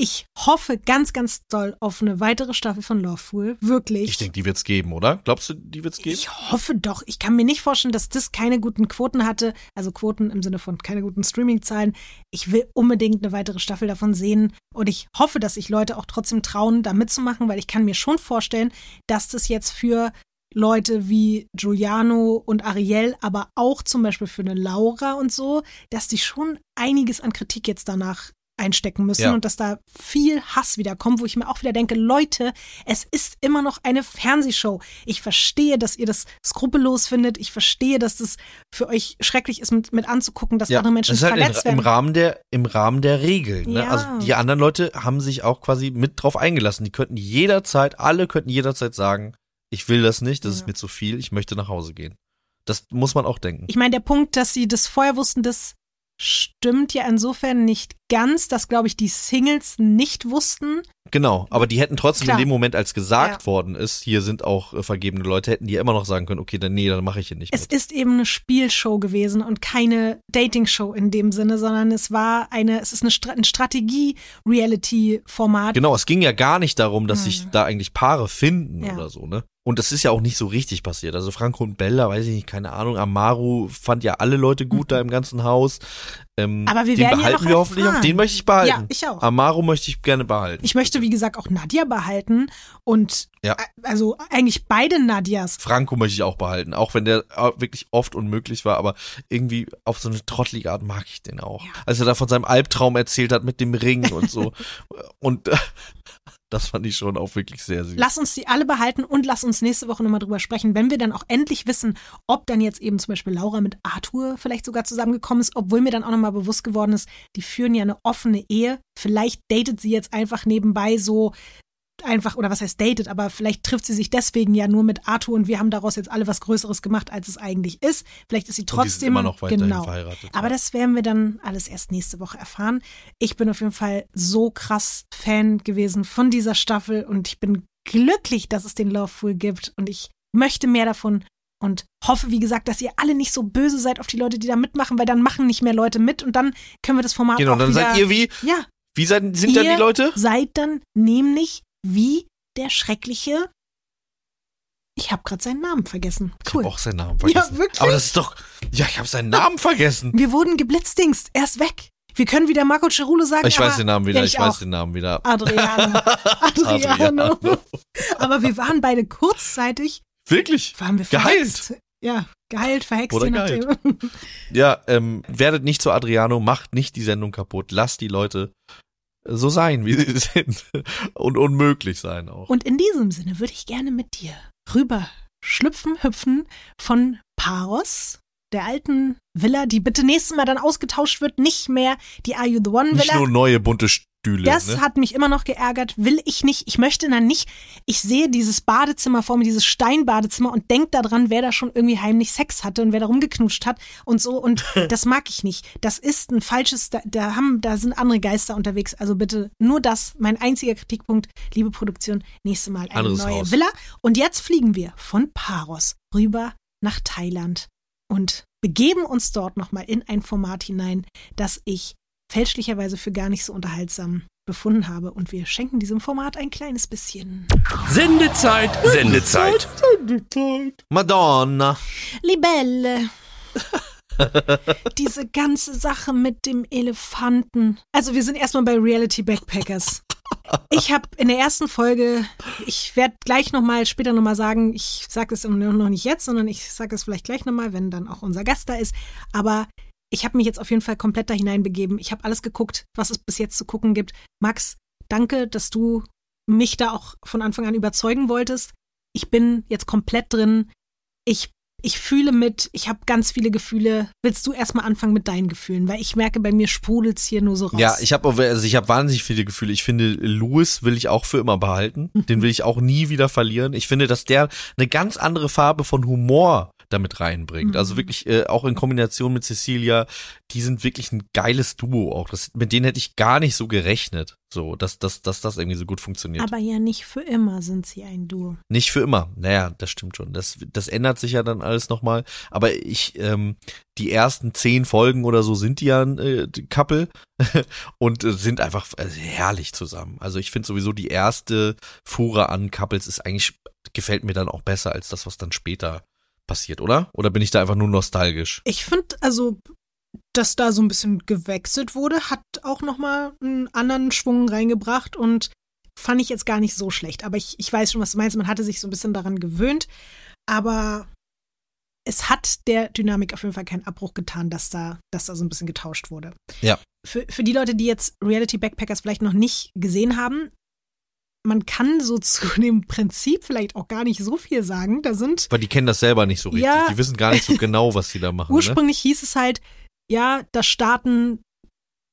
Ich hoffe ganz, ganz doll auf eine weitere Staffel von Loveful. Wirklich. Ich denke, die wird's geben, oder? Glaubst du, die wird's geben? Ich hoffe doch. Ich kann mir nicht vorstellen, dass das keine guten Quoten hatte. Also Quoten im Sinne von keine guten Streaming-Zahlen. Ich will unbedingt eine weitere Staffel davon sehen. Und ich hoffe, dass sich Leute auch trotzdem trauen, da mitzumachen, weil ich kann mir schon vorstellen, dass das jetzt für Leute wie Giuliano und Ariel, aber auch zum Beispiel für eine Laura und so, dass die schon einiges an Kritik jetzt danach einstecken müssen Ja. und dass da viel Hass wieder kommt, wo ich mir auch wieder denke, Leute, es ist immer noch eine Fernsehshow. Ich verstehe, dass ihr das skrupellos findet. Ich verstehe, dass das für euch schrecklich ist, mit, mit anzugucken, dass andere Menschen das ist halt verletzt in, im werden. Rahmen der im Rahmen der Regeln. Ne? Ja. Also die anderen Leute haben sich auch quasi mit drauf eingelassen. Die könnten jederzeit, alle könnten jederzeit sagen, ich will das nicht, das Ja. ist mir zu viel, ich möchte nach Hause gehen. Das muss man auch denken. Ich meine, der Punkt, dass sie das vorher wussten, das stimmt ja insofern nicht ganz, dass, glaube ich, die Singles nicht wussten. Genau, aber die hätten trotzdem Klar. in dem Moment, als gesagt Ja. worden ist, hier sind auch äh, vergebene Leute, hätten die ja immer noch sagen können, okay, dann nee, dann mache ich hier nicht Es mit. ist eben eine Spielshow gewesen und keine Dating-Show in dem Sinne, sondern es war eine, es ist eine Stra ein Strategie-Reality-Format. Genau, es ging ja gar nicht darum, dass Hm. sich da eigentlich Paare finden Ja. oder so, ne? Und das ist ja auch nicht so richtig passiert. Also Franco und Bella, weiß ich nicht, keine Ahnung. Amaru fand ja alle Leute gut da im ganzen Haus. Ähm, Mhm. Aber wir den werden ja behalten noch wir hoffentlich auch. Den möchte ich behalten. Ja, ich auch. Amaru möchte ich gerne behalten. Ich möchte, wie gesagt, auch Nadia behalten und Ja. also eigentlich beide Nadias. Franco möchte ich auch behalten, auch wenn der äh, wirklich oft unmöglich war, aber irgendwie auf so eine trottelige Art mag ich den auch. Ja. Als er da von seinem Albtraum erzählt hat mit dem Ring und so. (laughs) und äh, das fand ich schon auch wirklich sehr süß. Lass uns die alle behalten und lass uns nächste Woche nochmal drüber sprechen, wenn wir dann auch endlich wissen, ob dann jetzt eben zum Beispiel Laura mit Arthur vielleicht sogar zusammengekommen ist, obwohl mir dann auch nochmal bewusst geworden ist, die führen ja eine offene Ehe. Vielleicht datet sie jetzt einfach nebenbei so einfach, oder was heißt datet, aber vielleicht trifft sie sich deswegen ja nur mit Arthur und wir haben daraus jetzt alle was Größeres gemacht, als es eigentlich ist. Vielleicht ist sie trotzdem immer noch weiterhin genau. verheiratet. Aber das werden wir dann alles erst nächste Woche erfahren. Ich bin auf jeden Fall so krass Fan gewesen von dieser Staffel und ich bin glücklich, dass es den Loveful gibt und ich möchte mehr davon und hoffe, wie gesagt, dass ihr alle nicht so böse seid auf die Leute, die da mitmachen, weil dann machen nicht mehr Leute mit und dann können wir das Format genau, auch dann wieder, seid ihr wie? ja, Wie seid, sind dann Ihr die Leute? seid dann nämlich wie der schreckliche ich habe gerade seinen Namen vergessen. Ich Cool. habe auch seinen Namen vergessen. wirklich? Aber das ist doch. Ja, ich habe seinen Namen vergessen. Wir wurden geblitzdingst. Er ist weg. Wir können wieder Marco Cerulo sagen. Ich weiß den Namen wieder, Ja, ich, weiß auch. den Namen wieder. Adriano. (laughs) Adriano. Adriano. Aber wir waren beide kurzzeitig, Wirklich? waren wir Geheilt. verhext. Ja, geheilt, verhext, Oder nachdem. Ja, ähm, werdet nicht zu Adriano, macht nicht die Sendung kaputt. Lasst die Leute so sein, wie sie (laughs) sind. Und unmöglich sein auch. Und in diesem Sinne würde ich gerne mit dir rüber schlüpfen, hüpfen von Paros, der alten Villa, die bitte nächstes Mal dann ausgetauscht wird, nicht mehr die Are You the One Nicht Villa. nur neue bunte Stühle. Das ne? hat mich immer noch geärgert. Will ich nicht. Ich möchte dann nicht. Ich sehe dieses Badezimmer vor mir, dieses Steinbadezimmer und denke daran, wer da schon irgendwie heimlich Sex hatte und wer da rumgeknutscht hat und so. Und (laughs) das mag ich nicht. Das ist ein falsches, da, da haben, da sind andere Geister unterwegs. Also bitte nur das. Mein einziger Kritikpunkt, liebe Produktion, nächste Mal eine Anderes neue Haus. Villa. Und jetzt fliegen wir von Paros rüber nach Thailand und begeben uns dort nochmal in ein Format hinein, das ich fälschlicherweise für gar nicht so unterhaltsam befunden habe. Und wir schenken diesem Format ein kleines bisschen. Sendezeit, Sendezeit. Madonna. Libelle. (laughs) Diese ganze Sache mit dem Elefanten. Also wir sind erstmal bei Reality Backpackers. Ich habe in der ersten Folge, ich werde gleich nochmal, später nochmal sagen, ich sage es noch nicht jetzt, sondern ich sage es vielleicht gleich nochmal, wenn dann auch unser Gast da ist. Aber ich habe mich jetzt auf jeden Fall komplett da hineinbegeben. Ich habe alles geguckt, was es bis jetzt zu gucken gibt. Max, danke, dass du mich da auch von Anfang an überzeugen wolltest. Ich bin jetzt komplett drin. Ich ich fühle mit, ich habe ganz viele Gefühle. Willst du erstmal anfangen mit deinen Gefühlen? Weil ich merke, bei mir sprudelt's hier nur so raus. Ja, ich habe also ich habe wahnsinnig viele Gefühle. Ich finde, Louis will ich auch für immer behalten. (laughs) Den will ich auch nie wieder verlieren. Ich finde, dass der eine ganz andere Farbe von Humor damit reinbringt. Also Mhm. wirklich äh, auch in Kombination mit Cecilia, die sind wirklich ein geiles Duo auch. Das, mit denen hätte ich gar nicht so gerechnet, so dass, dass, dass das irgendwie so gut funktioniert. Aber ja nicht für immer sind sie ein Duo. Nicht für immer. Naja, das stimmt schon. Das, das ändert sich ja dann alles nochmal. Aber ich, ähm, die ersten zehn Folgen oder so sind die ja ein äh, Couple (laughs) und äh, sind einfach äh, herrlich zusammen. Also ich finde sowieso die erste Fuhre an Couples ist eigentlich, gefällt mir dann auch besser als das, was dann später passiert, oder? Oder bin ich da einfach nur nostalgisch? Ich finde also, dass da so ein bisschen gewechselt wurde, hat auch nochmal einen anderen Schwung reingebracht und fand ich jetzt gar nicht so schlecht. Aber ich, ich weiß schon, was du meinst. Man hatte sich so ein bisschen daran gewöhnt. Aber es hat der Dynamik auf jeden Fall keinen Abbruch getan, dass da, dass da so ein bisschen getauscht wurde. Ja. Für, für die Leute, die jetzt Reality Backpackers vielleicht noch nicht gesehen haben, man kann so (laughs) zu dem Prinzip vielleicht auch gar nicht so viel sagen. Da sind Weil die kennen das selber nicht so richtig. Ja. Die wissen gar nicht so genau, was sie da machen. Ne? Ursprünglich hieß es halt, ja, da starten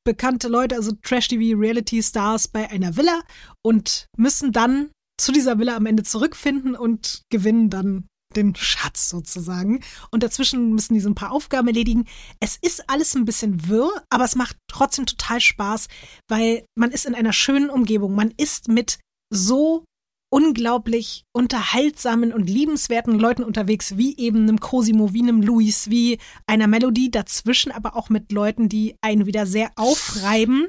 bekannte Leute, also Trash-TV-Reality-Stars bei einer Villa und müssen dann zu dieser Villa am Ende zurückfinden und gewinnen dann den Schatz sozusagen. Und dazwischen müssen die so ein paar Aufgaben erledigen. Es ist alles ein bisschen wirr, aber es macht trotzdem total Spaß, weil man ist in einer schönen Umgebung. Man ist mit so unglaublich unterhaltsamen und liebenswerten Leuten unterwegs, wie eben einem Cosimo, wie einem Luis, wie einer Melodie dazwischen, aber auch mit Leuten, die einen wieder sehr aufreiben.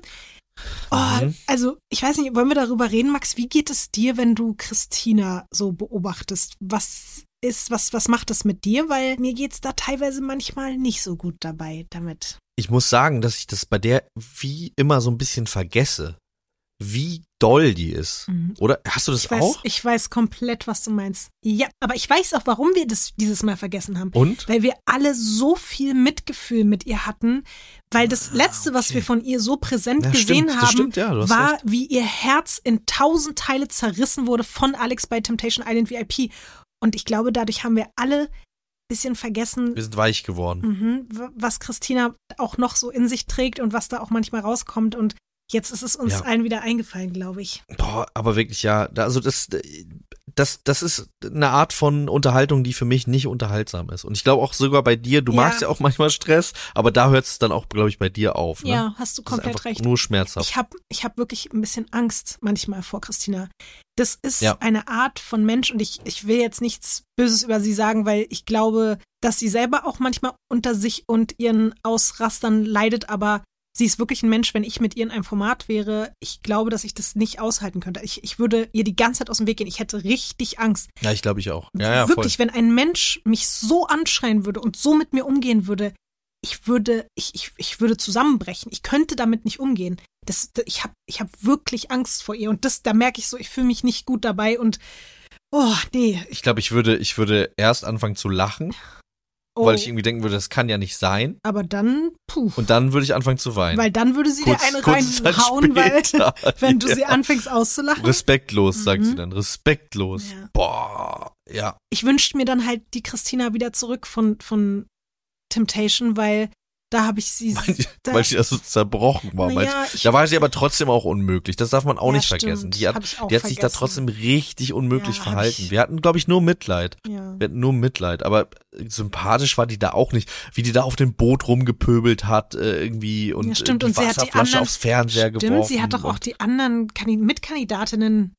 Oh, Mhm. also, ich weiß nicht, wollen wir darüber reden, Max? Wie geht es dir, wenn du Christina so beobachtest? Was ist, was, was macht das mit dir? Weil mir geht's da teilweise manchmal nicht so gut dabei damit. Ich muss sagen, dass ich das bei der wie immer so ein bisschen vergesse, wie doll die ist. Mhm. Oder hast du das Ich weiß, auch? ich weiß komplett, was du meinst. Ja, aber ich weiß auch, warum wir das dieses Mal vergessen haben. Und? Weil wir alle so viel Mitgefühl mit ihr hatten, weil das letzte, was Ah, okay. wir von ihr so präsent Ja, gesehen stimmt, haben, stimmt, ja, war, recht. wie ihr Herz in tausend Teile zerrissen wurde von Alex bei Temptation Island VIP. Und ich glaube, dadurch haben wir alle ein bisschen vergessen, Wir sind weich geworden. mhm, was Christina auch noch so in sich trägt und was da auch manchmal rauskommt. Und jetzt ist es uns Ja. allen wieder eingefallen, glaube ich. Boah, aber wirklich, ja, also das, das, das ist eine Art von Unterhaltung, die für mich nicht unterhaltsam ist. Und ich glaube auch sogar bei dir, du Ja. magst ja auch manchmal Stress, aber da hört es dann auch, glaube ich, bei dir auf. Ne? Ja, hast du komplett recht. Nur schmerzhaft. Ich habe ich hab wirklich ein bisschen Angst manchmal vor Christina. Das ist Ja. eine Art von Mensch und ich, ich will jetzt nichts Böses über sie sagen, weil ich glaube, dass sie selber auch manchmal unter sich und ihren Ausrastern leidet, aber sie ist wirklich ein Mensch, wenn ich mit ihr in einem Format wäre, ich glaube, dass ich das nicht aushalten könnte. Ich, ich würde ihr die ganze Zeit aus dem Weg gehen. Ich hätte richtig Angst. ja, ich glaube ich auch. Ja, ja, wirklich, voll. wenn ein Mensch mich so anschreien würde und so mit mir umgehen würde, ich würde, ich, ich, ich würde zusammenbrechen. Ich könnte damit nicht umgehen. Das, das- ich habe ich hab wirklich Angst vor ihr. Und das, da merke ich so, ich fühle mich nicht gut dabei und oh, nee. Ich glaube, ich würde, ich würde erst anfangen zu lachen, Oh, weil ich irgendwie denken würde, das kann ja nicht sein. aber dann, puh. Und dann würde ich anfangen zu weinen. Weil dann würde sie Kurz- dir eine reinhauen, weil (laughs) wenn du Ja. sie anfängst auszulachen. Respektlos, sagt Mhm. sie dann. Respektlos. Ja. Boah, ja. ich wünschte mir dann halt die Christina wieder zurück von, von Temptation, weil da habe ich sie. Weil, da, weil sie das so zerbrochen war. Ich- da war sie aber trotzdem auch unmöglich. Das darf man auch Ja, nicht stimmt. vergessen. Die hat, die hat sich da vergessen. trotzdem richtig unmöglich Ja, verhalten. Wir hatten, glaube ich, nur Mitleid. ja. Wir hatten nur Mitleid. Aber sympathisch war die da auch nicht. Wie die da auf dem Boot rumgepöbelt hat äh, irgendwie und Ja, stimmt. die Und sie hat die Wasserflasche anderen- aufs Fernseher Stimmt, geworfen. sie hat doch auch die anderen Kandi- Mitkandidatinnen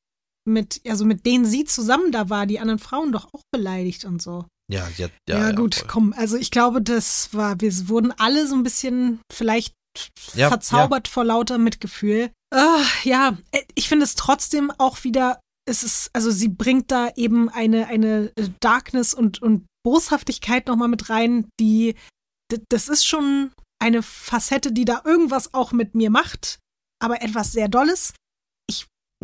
mit, also mit denen sie zusammen da war, die anderen Frauen doch auch beleidigt und so. Ja, sie hat, Ja, ja, ja gut, voll. komm. Also ich glaube, das war, wir wurden alle so ein bisschen vielleicht Ja, verzaubert vor lauter Mitgefühl. Ah, ja, äh, ich finde es trotzdem auch wieder, es ist, also sie bringt da eben eine, eine äh, Darkness und, und Boshaftigkeit nochmal mit rein, die, das ist schon eine Facette, die da irgendwas auch mit mir macht, aber etwas sehr Dolles.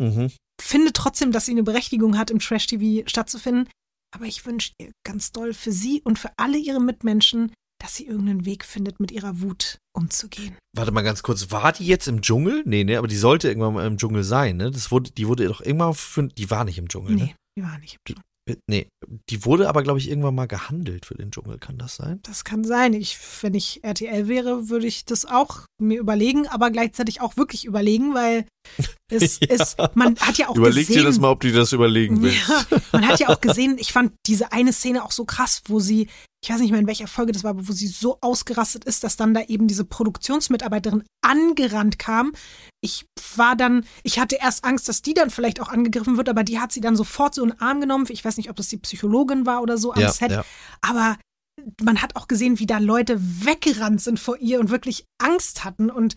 Mhm. Finde trotzdem, dass sie eine Berechtigung hat, im Trash-TV stattzufinden. Aber ich wünsche ihr ganz doll für sie und für alle ihre Mitmenschen, dass sie irgendeinen Weg findet, mit ihrer Wut umzugehen. Warte mal ganz kurz, war die jetzt im Dschungel? Nee, ne, aber die sollte irgendwann mal im Dschungel sein, ne? Das wurde, die wurde doch irgendwann für, die war nicht im Dschungel, ne? Nee, die war nicht. im Dschungel. Äh, Nee, die wurde aber, glaube ich, irgendwann mal gehandelt für den Dschungel, kann das sein? Das kann sein. Ich, wenn ich RTL wäre, würde ich das auch mir überlegen, aber gleichzeitig auch wirklich überlegen, weil (laughs) es Ja. ist, man hat ja auch Überleg gesehen, dir das mal, ob du das überlegen willst. Ja, man hat ja auch gesehen, ich fand diese eine Szene auch so krass, wo sie, ich weiß nicht mehr in welcher Folge das war, aber wo sie so ausgerastet ist, dass dann da eben diese Produktionsmitarbeiterin angerannt kam. Ich war dann, ich hatte erst Angst, dass die dann vielleicht auch angegriffen wird, aber die hat sie dann sofort so in den Arm genommen. Ich weiß nicht, ob das die Psychologin war oder so am Ja, Set, ja. aber man hat auch gesehen, wie da Leute weggerannt sind vor ihr und wirklich Angst hatten und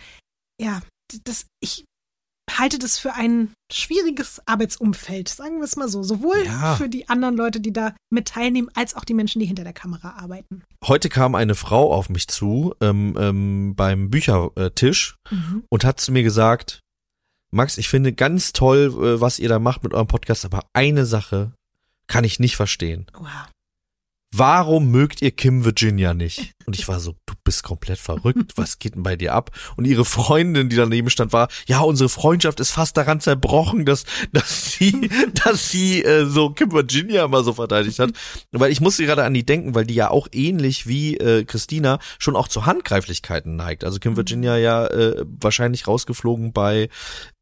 ja, das, ich halte das für ein schwieriges Arbeitsumfeld, sagen wir es mal so. Sowohl Ja. für die anderen Leute, die da mit teilnehmen, als auch die Menschen, die hinter der Kamera arbeiten. Heute kam eine Frau auf mich zu ähm, ähm, beim Büchertisch und hat zu mir gesagt, Max, ich finde ganz toll, äh, was ihr da macht mit eurem Podcast, aber eine Sache kann ich nicht verstehen. Wow. Warum mögt ihr Kim Virginia nicht? (laughs) Und ich war so, du bist komplett verrückt. (laughs) Was geht denn bei dir ab? Und ihre Freundin, die daneben stand, war, ja, unsere Freundschaft ist fast daran zerbrochen, dass, dass sie, (laughs) dass sie äh, so Kim Virginia mal so verteidigt hat. Weil ich musste gerade an die denken, weil die ja auch ähnlich wie äh, Christina schon auch zu Handgreiflichkeiten neigt. Also Kim Virginia ja äh, wahrscheinlich rausgeflogen bei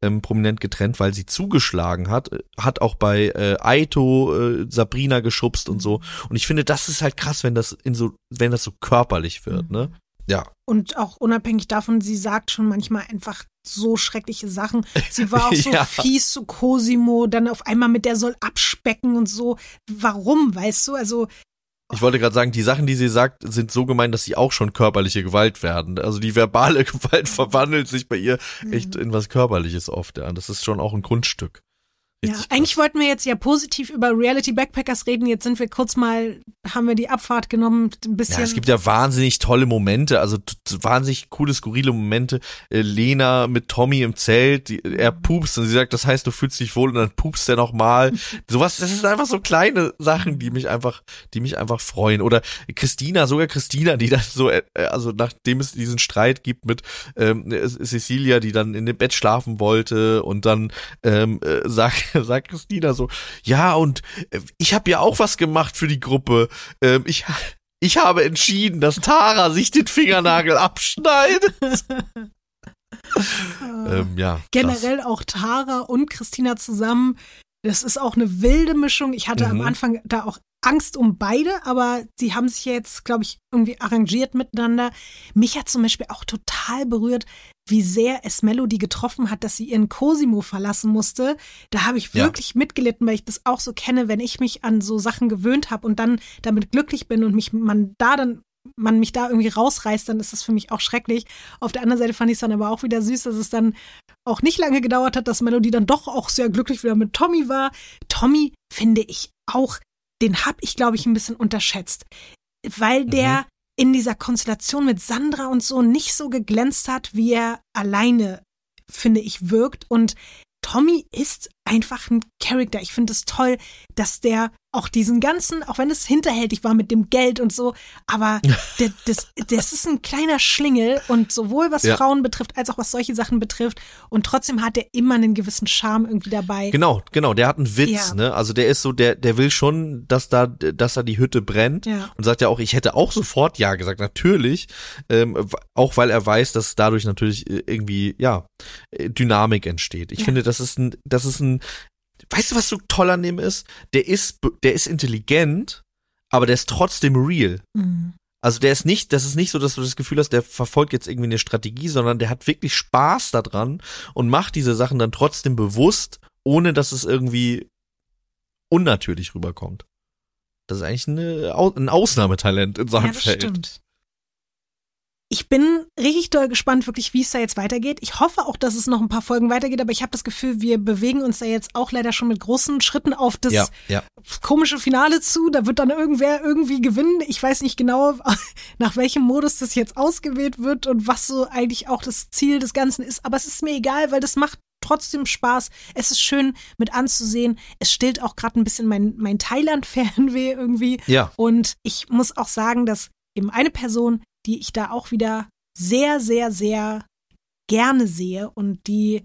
ähm, prominent getrennt, weil sie zugeschlagen hat, hat auch bei äh, Aito äh, Sabrina geschubst und so. Und ich finde, das ist halt krass, wenn das in so, wenn das so körperlich wird, ne? Ja. Und auch unabhängig davon, sie sagt schon manchmal einfach so schreckliche Sachen. Sie war auch (laughs) so Ja. fies zu Cosimo, dann auf einmal mit der soll abspecken und so. Warum, weißt du? Also, Ich wollte gerade sagen, die Sachen, die sie sagt, sind so gemein, dass sie auch schon körperliche Gewalt werden. Also die verbale (laughs) Gewalt verwandelt sich bei ihr echt in was Körperliches oft. Ja. Das ist schon auch ein Grundstück. Ja, eigentlich wollten wir jetzt ja positiv über Reality Backpackers reden. Jetzt sind wir kurz mal, haben wir die Abfahrt genommen, ein bisschen. Ja, es gibt ja wahnsinnig tolle Momente, also wahnsinnig coole, skurrile Momente. Äh, Lena mit Tommy im Zelt, die, er pupst und sie sagt, das heißt, du fühlst dich wohl und dann pupst er nochmal. (laughs) Sowas, das ist einfach so kleine Sachen, die mich einfach, die mich einfach freuen. Oder Christina, sogar Christina, die dann so, äh, also nachdem es diesen Streit gibt mit ähm, Cecilia, die dann in dem Bett schlafen wollte und dann ähm, äh, sagt, (laughs) sagt Christina so, ja und äh, ich habe ja auch was gemacht für die Gruppe. Ähm, ich ich habe entschieden, dass Tara sich den Fingernagel (laughs) abschneidet. ähm, ja. generell auch Tara und Christina zusammen. Das ist auch eine wilde Mischung. Ich hatte am Mhm. Anfang da auch Angst um beide, aber sie haben sich jetzt, glaube ich, irgendwie arrangiert miteinander. Mich hat zum Beispiel auch total berührt, wie sehr es Melody getroffen hat, dass sie ihren Cosimo verlassen musste. Da habe ich Ja. wirklich mitgelitten, weil ich das auch so kenne, wenn ich mich an so Sachen gewöhnt habe und dann damit glücklich bin und mich man da dann man mich da irgendwie rausreißt, dann ist das für mich auch schrecklich. Auf der anderen Seite fand ich es dann aber auch wieder süß, dass es dann auch nicht lange gedauert hat, dass Melody dann doch auch sehr glücklich wieder mit Tommy war. Tommy finde ich auch, den habe ich, glaube ich, ein bisschen unterschätzt, weil der in dieser Konstellation mit Sandra und so nicht so geglänzt hat, wie er alleine, finde ich, wirkt. Und Tommy ist einfach ein Charakter. Ich finde es toll, dass der auch diesen ganzen, auch wenn es hinterhältig war mit dem Geld und so, aber (laughs) der, das, das ist ein kleiner Schlingel und sowohl was Ja. Frauen betrifft, als auch was solche Sachen betrifft. Und trotzdem hat er immer einen gewissen Charme irgendwie dabei. Genau, genau, der hat einen Witz, Ja. ne? Also der ist so, der, der will schon, dass da, dass da die Hütte brennt Ja. und sagt ja auch, ich hätte auch sofort Ja gesagt, natürlich, ähm, auch weil er weiß, dass dadurch natürlich äh, irgendwie, ja, äh, Dynamik entsteht. Ich finde, das ist ein, das ist ein, weißt du, was so toll an dem ist? Der ist, der ist intelligent, aber der ist trotzdem real. Mhm. Also der ist nicht, das ist nicht so, dass du das Gefühl hast, der verfolgt jetzt irgendwie eine Strategie, sondern der hat wirklich Spaß daran und macht diese Sachen dann trotzdem bewusst, ohne dass es irgendwie unnatürlich rüberkommt. Das ist eigentlich eine, ein Ausnahmetalent in seinem Ja, das Feld. stimmt. Ich bin richtig doll gespannt, wirklich, wie es da jetzt weitergeht. Ich hoffe auch, dass es noch ein paar Folgen weitergeht, aber ich habe das Gefühl, wir bewegen uns da jetzt auch leider schon mit großen Schritten auf das Ja, ja. komische Finale zu. Da wird dann irgendwer irgendwie gewinnen. Ich weiß nicht genau, (laughs) nach welchem Modus das jetzt ausgewählt wird und was so eigentlich auch das Ziel des Ganzen ist. Aber es ist mir egal, weil das macht trotzdem Spaß. Es ist schön mit anzusehen. Es stillt auch gerade ein bisschen mein, mein Thailand-Fernweh irgendwie. Ja. Und ich muss auch sagen, dass eben eine Person, die ich da auch wieder sehr, sehr, sehr gerne sehe und die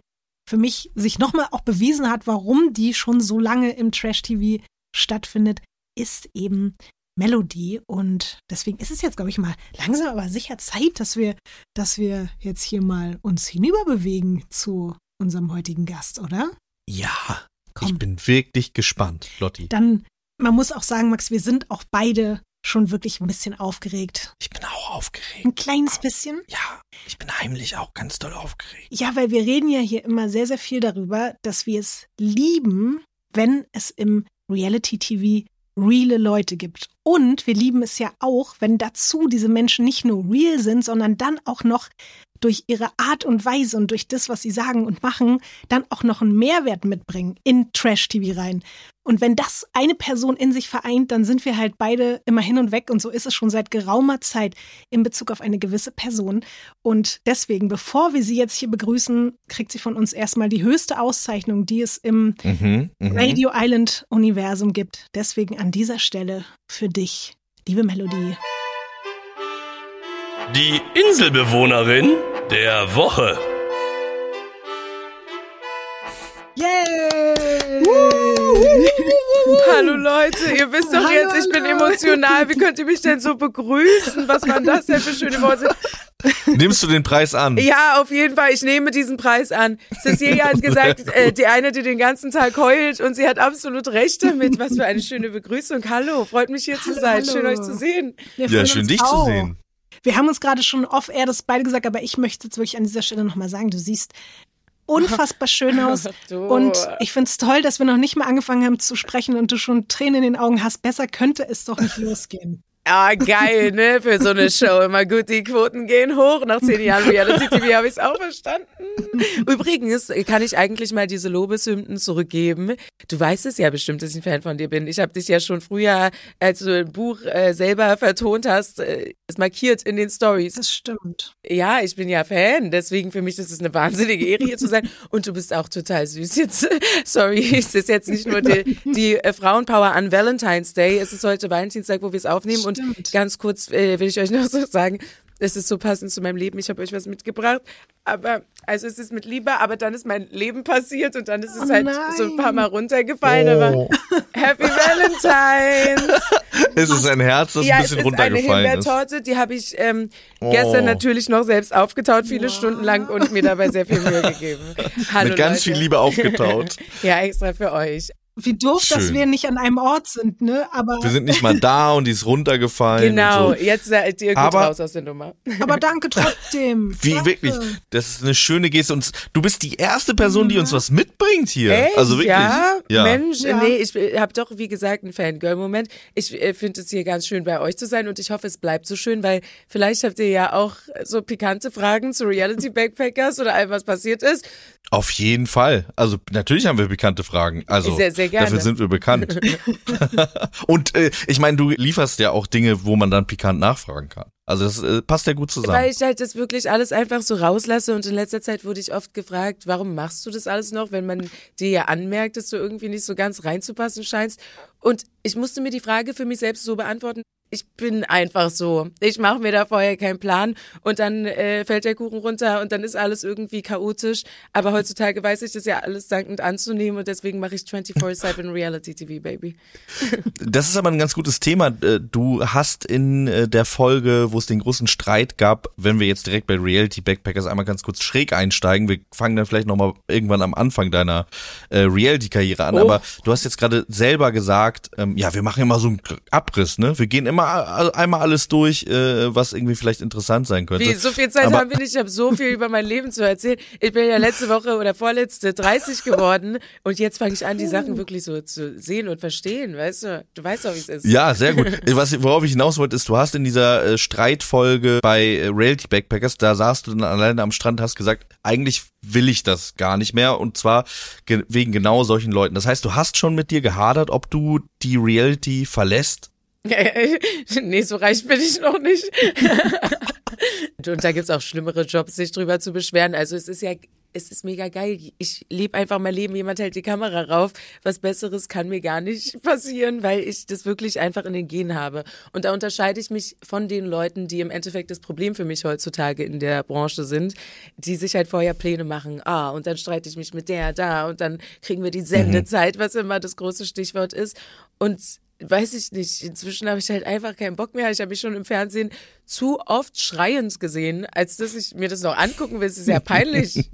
für mich sich nochmal auch bewiesen hat, warum die schon so lange im Trash-TV stattfindet, ist eben Melody. Und deswegen ist es jetzt, glaube ich, mal langsam aber sicher Zeit, dass wir, dass wir jetzt hier mal uns hinüberbewegen zu unserem heutigen Gast, oder? Ja. Komm. Ich bin wirklich gespannt, Lotti. Dann, man muss auch sagen, Max, wir sind auch beide schon wirklich ein bisschen aufgeregt. Ich bin auch aufgeregt. Ein kleines bisschen. Ja, ich bin heimlich auch ganz doll aufgeregt. Ja, weil wir reden ja hier immer sehr, sehr viel darüber, dass wir es lieben, wenn es im Reality-TV reale Leute gibt. Und wir lieben es ja auch, wenn dazu diese Menschen nicht nur real sind, sondern dann auch noch durch ihre Art und Weise und durch das, was sie sagen und machen, dann auch noch einen Mehrwert mitbringen in Trash-TV rein. Und wenn das eine Person in sich vereint, dann sind wir halt beide immer hin und weg. Und so ist es schon seit geraumer Zeit in Bezug auf eine gewisse Person. Und deswegen, bevor wir sie jetzt hier begrüßen, kriegt sie von uns erstmal die höchste Auszeichnung, die es im Mhm, mhm. Radio Island Universum gibt. Deswegen an dieser Stelle für dich, liebe Melodie. Die Inselbewohnerin der Woche. Yay! Hallo Leute, ihr wisst doch Hallo, jetzt, ich bin emotional. Wie könnt ihr mich denn so begrüßen? Was waren das denn für schöne Worte? Nimmst du den Preis an? Ja, auf jeden Fall, ich nehme diesen Preis an. Cecilia hat gesagt, (laughs) äh, die eine, die den ganzen Tag heult und sie hat absolut recht damit. Was für eine schöne Begrüßung. Hallo, freut mich hier zu Hallo, sein. hallo. Schön euch zu sehen. Wir Ja, schön dich auch. zu sehen. Wir haben uns gerade schon off-air das beide gesagt, aber ich möchte jetzt wirklich an dieser Stelle nochmal sagen, du siehst unfassbar schön (laughs) aus. Du. Und ich finde es toll, dass wir noch nicht mal angefangen haben zu sprechen und du schon Tränen in den Augen hast. Besser könnte es doch nicht (laughs) losgehen. Ah, geil, ne? Für so eine Show. Immer gut, die Quoten gehen hoch. Nach zehn Jahren Reality TV habe ich es auch verstanden. Übrigens kann ich eigentlich mal diese Lobeshymnen zurückgeben. Du weißt es ja bestimmt, dass ich ein Fan von dir bin. Ich habe dich ja schon früher, als du ein Buch äh, selber vertont hast, äh, es markiert in den Stories. Das stimmt. Ja, ich bin ja Fan, deswegen für mich ist es eine wahnsinnige Ehre hier zu sein. Und du bist auch total süß jetzt. (laughs) Sorry, es ist jetzt nicht nur die, die äh, Frauenpower an Valentine's Day. Es ist heute Valentinstag, wo wir es aufnehmen. Und Stimmt. ganz kurz äh, will ich euch (laughs) noch so sagen, es ist so passend zu meinem Leben. Ich habe euch was mitgebracht. Aber, also es ist mit Liebe, aber dann ist mein Leben passiert und dann ist es Oh halt nein. so ein paar Mal runtergefallen. Aber (laughs) Happy Valentine's! (laughs) Es ist ein Herz, das ja, ein es bisschen ist eine runtergefallen ist. Himbeertorte, die habe ich ähm, Oh. gestern natürlich noch selbst aufgetaut, viele Stunden lang und mir dabei sehr viel Mühe gegeben. Hallo Mit ganz Leute. viel Liebe aufgetaut. Ja, extra für euch. Wie doof, dass Schön. wir nicht an einem Ort sind, ne? Aber, Wir sind nicht mal da (laughs) und die ist runtergefallen. Genau, Und so. jetzt seid ihr gut Aber- raus aus der Nummer. aber (laughs) danke trotzdem. Wie Danke. wirklich, das ist eine schöne Geste und du bist die erste Person, die uns was mitbringt hier. Echt? also wirklich. Ja, ja. Mensch, Ja. nee, ich habe doch, wie gesagt, einen Fangirl-Moment. Ich äh, finde es hier ganz schön, bei euch zu sein und ich hoffe, es bleibt so schön, weil vielleicht habt ihr ja auch so pikante Fragen zu Reality Backpackers oder allem, was passiert ist. Auf jeden Fall. Also natürlich haben wir bekannte Fragen. Also Sehr, sehr gerne. dafür sind wir bekannt. (laughs) und äh, ich meine, du lieferst ja auch Dinge, wo man dann pikant nachfragen kann. Also das äh, passt ja gut zusammen. Weil ich halt das wirklich alles einfach so rauslasse und in letzter Zeit wurde ich oft gefragt, warum machst du das alles noch, wenn man dir ja anmerkt, dass du irgendwie nicht so ganz reinzupassen scheinst. Und ich musste mir die Frage für mich selbst so beantworten, ich bin einfach so. Ich mache mir da vorher keinen Plan und dann äh, fällt der Kuchen runter und dann ist alles irgendwie chaotisch. Aber heutzutage weiß ich das ja alles dankend anzunehmen und deswegen mache ich 24-7 (laughs) Reality TV, Baby. (laughs) Das ist aber ein ganz gutes Thema. Äh, Du hast in äh, der Folge, wo es den großen Streit gab, wenn wir jetzt direkt bei Reality Backpackers einmal ganz kurz schräg einsteigen, wir fangen dann vielleicht nochmal irgendwann am Anfang deiner äh, Reality-Karriere an, Oh. aber du hast jetzt gerade selber gesagt, ähm, ja, wir machen immer so einen Abriss, ne? Wir gehen immer a- einmal alles durch, äh, was irgendwie vielleicht interessant sein könnte. Wie, so viel Zeit Aber- haben wir nicht. Ich habe so viel über mein Leben zu erzählen. Ich bin ja letzte Woche oder vorletzte 30 geworden und jetzt fange ich an, die Sachen wirklich so zu sehen und verstehen, weißt du? Du weißt doch, wie es ist. Ja, sehr gut. Was, worauf ich hinaus wollte, ist, du hast in dieser äh, Streitfolge bei äh, Reality Backpackers, da saßt du dann alleine am Strand, hast gesagt, eigentlich will ich das gar nicht mehr und zwar ge wegen genau solchen Leuten. Das heißt, du hast schon mit dir gehadert, ob du die Reality verlässt. (laughs) nee, so reich bin ich noch nicht. (laughs) und da gibt's auch schlimmere Jobs, sich drüber zu beschweren. Also es ist ja, es ist mega geil. Ich lebe einfach mein Leben, jemand hält die Kamera rauf. Was Besseres kann mir gar nicht passieren, weil ich das wirklich einfach in den Gen habe. Und da unterscheide ich mich von den Leuten, die im Endeffekt das Problem für mich heutzutage in der Branche sind, die sich halt vorher Pläne machen. Ah, und dann streite ich mich mit der da und dann kriegen wir die Sendezeit, was immer das große Stichwort ist. Und weiß ich nicht, inzwischen habe ich halt einfach keinen Bock mehr. Ich habe mich schon im Fernsehen zu oft schreiend gesehen, als dass ich mir das noch angucken will. Es ist ja peinlich.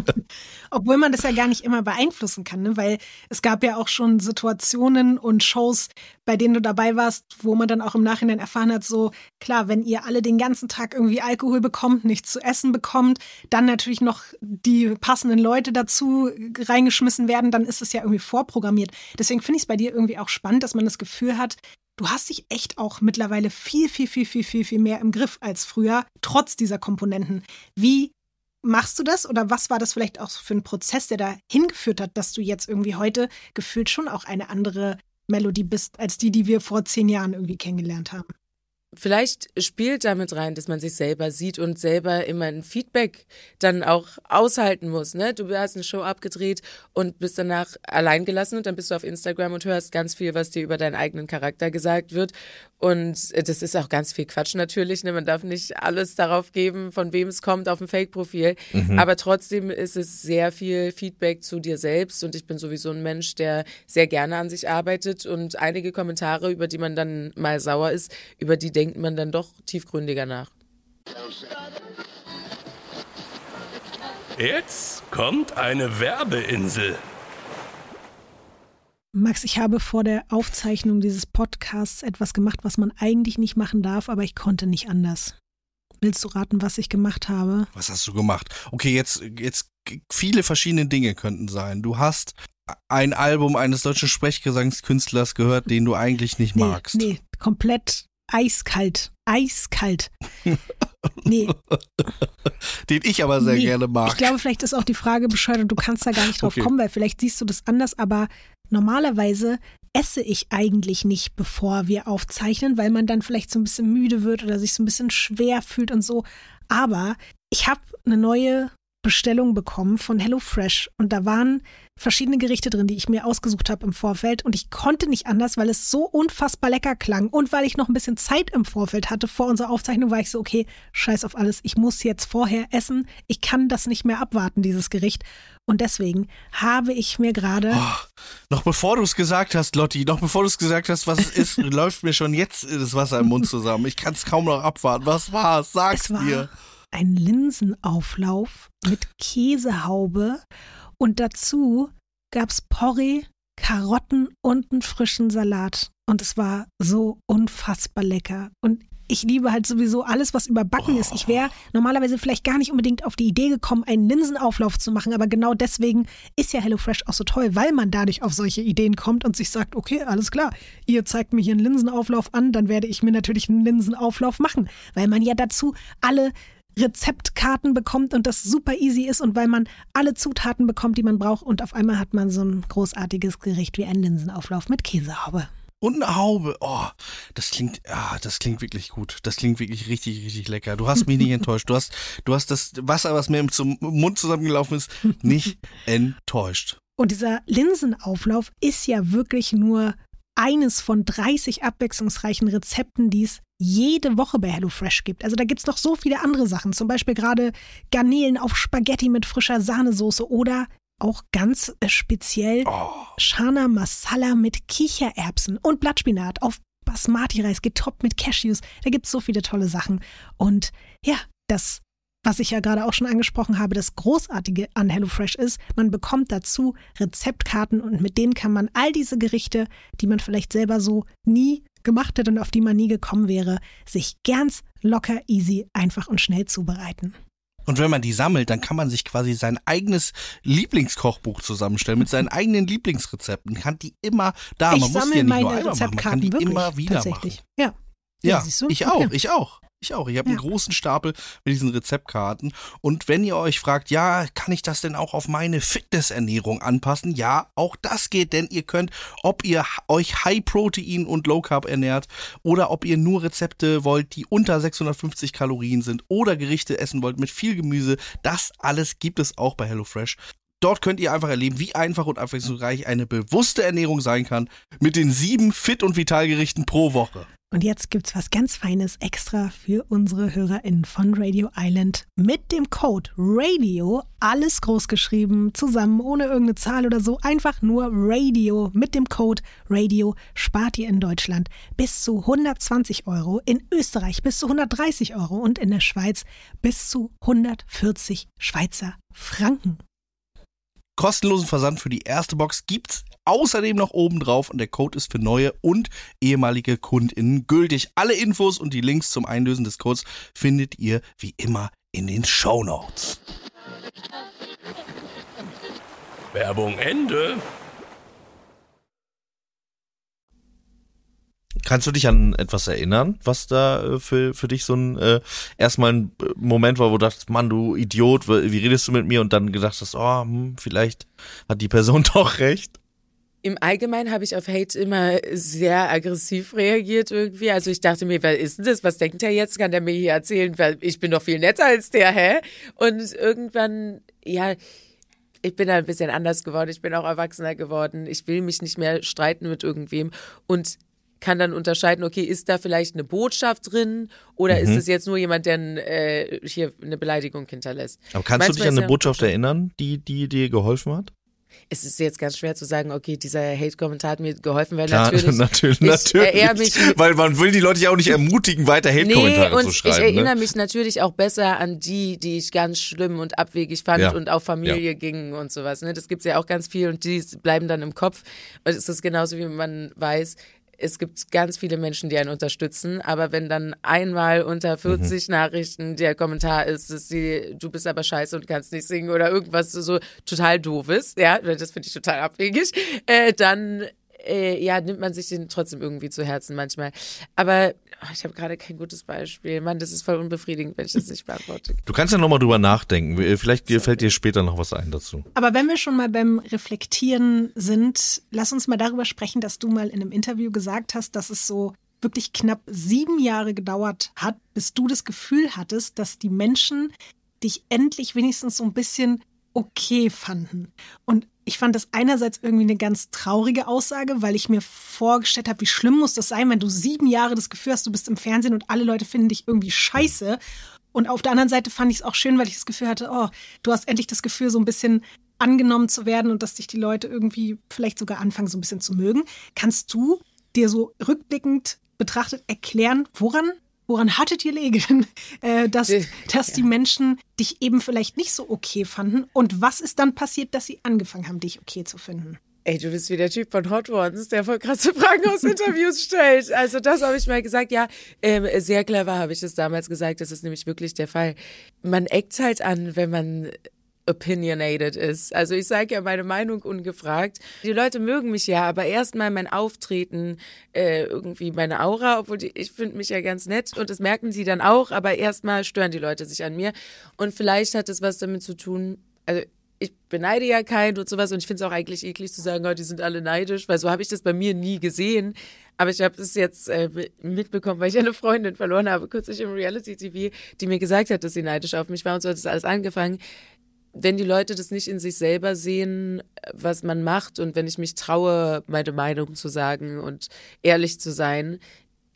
(laughs) Obwohl man das ja gar nicht immer beeinflussen kann, ne? weil es gab ja auch schon Situationen und Shows, bei denen du dabei warst, wo man dann auch im Nachhinein erfahren hat, so klar, wenn ihr alle den ganzen Tag irgendwie Alkohol bekommt, nichts zu essen bekommt, dann natürlich noch die passenden Leute dazu reingeschmissen werden, dann ist es ja irgendwie vorprogrammiert. Deswegen finde ich es bei dir irgendwie auch spannend, dass man das Gefühl hat, du hast dich echt auch mittlerweile viel, viel, viel, viel, viel, viel mehr im Griff als früher, trotz dieser Komponenten. Wie machst du das oder was war das vielleicht auch für ein Prozess, der da hingeführt hat, dass du jetzt irgendwie heute gefühlt schon auch eine andere Melodie bist als die, die wir vor zehn Jahren irgendwie kennengelernt haben? Vielleicht spielt damit rein, dass man sich selber sieht und selber immer ein Feedback dann auch aushalten muss. Ne? Du hast eine Show abgedreht und bist danach allein gelassen und dann bist du auf Instagram und hörst ganz viel, was dir über deinen eigenen Charakter gesagt wird. Und das ist auch ganz viel Quatsch natürlich. Ne? Man darf nicht alles darauf geben, von wem es kommt auf dem Fake-Profil. Mhm. Aber trotzdem ist es sehr viel Feedback zu dir selbst. Und ich bin sowieso ein Mensch, der sehr gerne an sich arbeitet. Und einige Kommentare, über die man dann mal sauer ist, über die denkt man dann doch tiefgründiger nach. Jetzt kommt eine Werbeinsel. Max, ich habe vor der Aufzeichnung dieses Podcasts etwas gemacht, was man eigentlich nicht machen darf, aber ich konnte nicht anders. Willst du raten, was ich gemacht habe? Was hast du gemacht? Okay, jetzt, jetzt viele verschiedene Dinge könnten sein. Du hast ein Album eines deutschen Sprechgesangskünstlers gehört, den du eigentlich nicht nee, magst. Nee, komplett eiskalt. Eiskalt. (laughs) Nee. Den ich aber sehr nee. gerne mag. Ich glaube, vielleicht ist auch die Frage bescheuert und du kannst da gar nicht drauf okay. kommen, weil vielleicht siehst du das anders, aber normalerweise esse ich eigentlich nicht, bevor wir aufzeichnen, weil man dann vielleicht so ein bisschen müde wird oder sich so ein bisschen schwer fühlt und so. Aber ich habe eine neue Bestellung bekommen von HelloFresh und da waren verschiedene Gerichte drin, die ich mir ausgesucht habe im Vorfeld und ich konnte nicht anders, weil es so unfassbar lecker klang und weil ich noch ein bisschen Zeit im Vorfeld hatte vor unserer Aufzeichnung, war ich so, okay, scheiß auf alles, ich muss jetzt vorher essen, ich kann das nicht mehr abwarten, dieses Gericht und deswegen habe ich mir gerade. Oh, noch bevor du es gesagt hast, Lotti, noch bevor du es gesagt hast, was es ist, (laughs) läuft mir schon jetzt das Wasser im Mund zusammen. Ich kann es kaum noch abwarten. Was war es? Sag's war mir ein Linsenauflauf mit Käsehaube und dazu gab's Porree, Karotten und einen frischen Salat. Und es war so unfassbar lecker. Und ich liebe halt sowieso alles, was überbacken oh. ist. Ich wäre normalerweise vielleicht gar nicht unbedingt auf die Idee gekommen, einen Linsenauflauf zu machen, aber genau deswegen ist ja HelloFresh auch so toll, weil man dadurch auf solche Ideen kommt und sich sagt, okay, alles klar, ihr zeigt mir hier einen Linsenauflauf an, dann werde ich mir natürlich einen Linsenauflauf machen, weil man ja dazu alle Rezeptkarten bekommt und das super easy ist und weil man alle Zutaten bekommt, die man braucht und auf einmal hat man so ein großartiges Gericht wie ein Linsenauflauf mit Käsehaube. Und eine Haube. Oh, das klingt, ah, das klingt wirklich gut. Das klingt wirklich richtig, richtig lecker. Du hast mich nicht (laughs) enttäuscht. Du hast, du hast das Wasser, was mir zum Mund zusammengelaufen ist, nicht (laughs) enttäuscht. Und dieser Linsenauflauf ist ja wirklich nur eines von 30 abwechslungsreichen Rezepten, die es jede Woche bei HelloFresh gibt. Also da gibt es noch so viele andere Sachen, zum Beispiel gerade Garnelen auf Spaghetti mit frischer Sahnesoße oder auch ganz äh, speziell oh. Chana Masala mit Kichererbsen und Blattspinat auf Basmati-Reis getoppt mit Cashews. Da gibt es so viele tolle Sachen. Und ja, das was ich ja gerade auch schon angesprochen habe, das Großartige an HelloFresh ist, man bekommt dazu Rezeptkarten und mit denen kann man all diese Gerichte, die man vielleicht selber so nie gemacht hat und auf die man nie gekommen wäre, sich ganz locker, easy, einfach und schnell zubereiten. Und wenn man die sammelt, dann kann man sich quasi sein eigenes Lieblingskochbuch zusammenstellen mit seinen eigenen Lieblingsrezepten. Man kann die immer da. Ich man muss die ja nicht nur einmal machen, man kann die wirklich, immer wieder machen. Ja. Ja, ja ich auch, ich auch. Ich auch. Ich habe ja. einen großen Stapel mit diesen Rezeptkarten. Und wenn ihr euch fragt, ja, kann ich das denn auch auf meine Fitnessernährung anpassen? Ja, auch das geht, denn ihr könnt, ob ihr euch High Protein und Low Carb ernährt oder ob ihr nur Rezepte wollt, die unter 650 Kalorien sind oder Gerichte essen wollt mit viel Gemüse, das alles gibt es auch bei HelloFresh. Dort könnt ihr einfach erleben, wie einfach und abwechslungsreich eine bewusste Ernährung sein kann mit den sieben Fit- und Vitalgerichten pro Woche. Und jetzt gibt's was ganz Feines extra für unsere HörerInnen von Radio Island. Mit dem Code RADIO, alles groß geschrieben, zusammen, ohne irgendeine Zahl oder so, einfach nur RADIO. Mit dem Code RADIO spart ihr in Deutschland bis zu 120 Euro, in Österreich bis zu 130 Euro und in der Schweiz bis zu 140 Schweizer Franken. Kostenlosen Versand für die erste Box gibt's außerdem noch oben drauf und der Code ist für neue und ehemalige KundInnen gültig. Alle Infos und die Links zum Einlösen des Codes findet ihr wie immer in den Show Notes. Werbung Ende. Kannst du dich an etwas erinnern, was da äh, für, für dich so ein äh, erstmal ein äh, Moment war, wo du dachtest, Mann, du Idiot, wie redest du mit mir und dann gedacht hast, oh, hm, vielleicht hat die Person (laughs) doch recht? im Allgemeinen habe ich auf Hate immer sehr aggressiv reagiert irgendwie. Also ich dachte mir, wer ist denn das? Was denkt der jetzt? Kann der mir hier erzählen? Ich bin doch viel netter als der, hä? Und irgendwann, ja, ich bin da ein bisschen anders geworden. Ich bin auch erwachsener geworden. Ich will mich nicht mehr streiten mit irgendwem. Und kann dann unterscheiden, okay, ist da vielleicht eine Botschaft drin oder ist es jetzt nur jemand, der äh, hier eine Beleidigung hinterlässt? Aber kannst du Manchmal dich an eine ja- Botschaft erinnern, die, die dir geholfen hat? Es ist jetzt ganz schwer zu sagen, okay, dieser Hate-Kommentar hat mir geholfen, weil Klar, (laughs) natürlich, natürlich, ich natürlich. erinnere mich Weil man will die Leute ja auch nicht ermutigen, weiter Hate-Kommentare nee, und zu ich schreiben. erinnere ne? mich natürlich auch besser an die, die ich ganz schlimm und abwegig fand Ja. und auf Familie gingen und sowas. Ne? Das gibt's ja auch ganz viel und die bleiben dann im Kopf. Und es ist genauso, wie man weiß, es gibt ganz viele Menschen, die einen unterstützen, aber wenn dann einmal unter 40 Nachrichten der Kommentar ist, dass sie, du bist aber scheiße und kannst nicht singen oder irgendwas so total doofes, ja, das finde ich total abwegig, äh, dann äh, ja, nimmt man sich den trotzdem irgendwie zu Herzen manchmal. Aber oh, ich habe gerade kein gutes Beispiel. Mann, das ist voll unbefriedigend, wenn ich das nicht beantworte. Du kannst ja nochmal drüber nachdenken. Vielleicht dir fällt dir später noch was ein dazu. Aber wenn wir schon mal beim Reflektieren sind, lass uns mal darüber sprechen, dass du mal in einem Interview gesagt hast, dass es so wirklich knapp sieben Jahre gedauert hat, bis du das Gefühl hattest, dass die Menschen dich endlich wenigstens so ein bisschen okay fanden. Und ich fand das einerseits irgendwie eine ganz traurige Aussage, weil ich mir vorgestellt habe, wie schlimm muss das sein, wenn du sieben Jahre das Gefühl hast, du bist im Fernsehen und alle Leute finden dich irgendwie scheiße. Und auf der anderen Seite fand ich es auch schön, weil ich das Gefühl hatte, oh, du hast endlich das Gefühl, so ein bisschen angenommen zu werden und dass dich die Leute irgendwie vielleicht sogar anfangen, so ein bisschen zu mögen. Kannst du dir so rückblickend betrachtet erklären, woran, woran hattet ihr legen, (laughs) äh, dass, Äh, dass die Menschen dich eben vielleicht nicht so okay fanden? Und was ist dann passiert, dass sie angefangen haben, dich okay zu finden? Ey, du bist wie der Typ von Hot Ones, der voll krasse Fragen aus (laughs) Interviews stellt. Also das habe ich mal gesagt. Ja, ähm, sehr clever habe ich das damals gesagt. Das ist nämlich wirklich der Fall. Man eckt halt an, wenn man opinionated ist. Also ich sage ja meine Meinung ungefragt. Die Leute mögen mich ja, aber erstmal mein Auftreten, äh, irgendwie meine Aura, obwohl die, ich finde mich ja ganz nett und das merken sie dann auch, aber erstmal stören die Leute sich an mir. Und vielleicht hat es was damit zu tun, also ich beneide ja keinen und sowas und ich finde es auch eigentlich eklig zu sagen, oh, die sind alle neidisch, weil so habe ich das bei mir nie gesehen. Aber ich habe es jetzt äh, mitbekommen, weil ich eine Freundin verloren habe, kürzlich im Reality-TV, die mir gesagt hat, dass sie neidisch auf mich war und so hat das alles angefangen. Wenn die Leute das nicht in sich selber sehen, was man macht und wenn ich mich traue, meine Meinung zu sagen und ehrlich zu sein,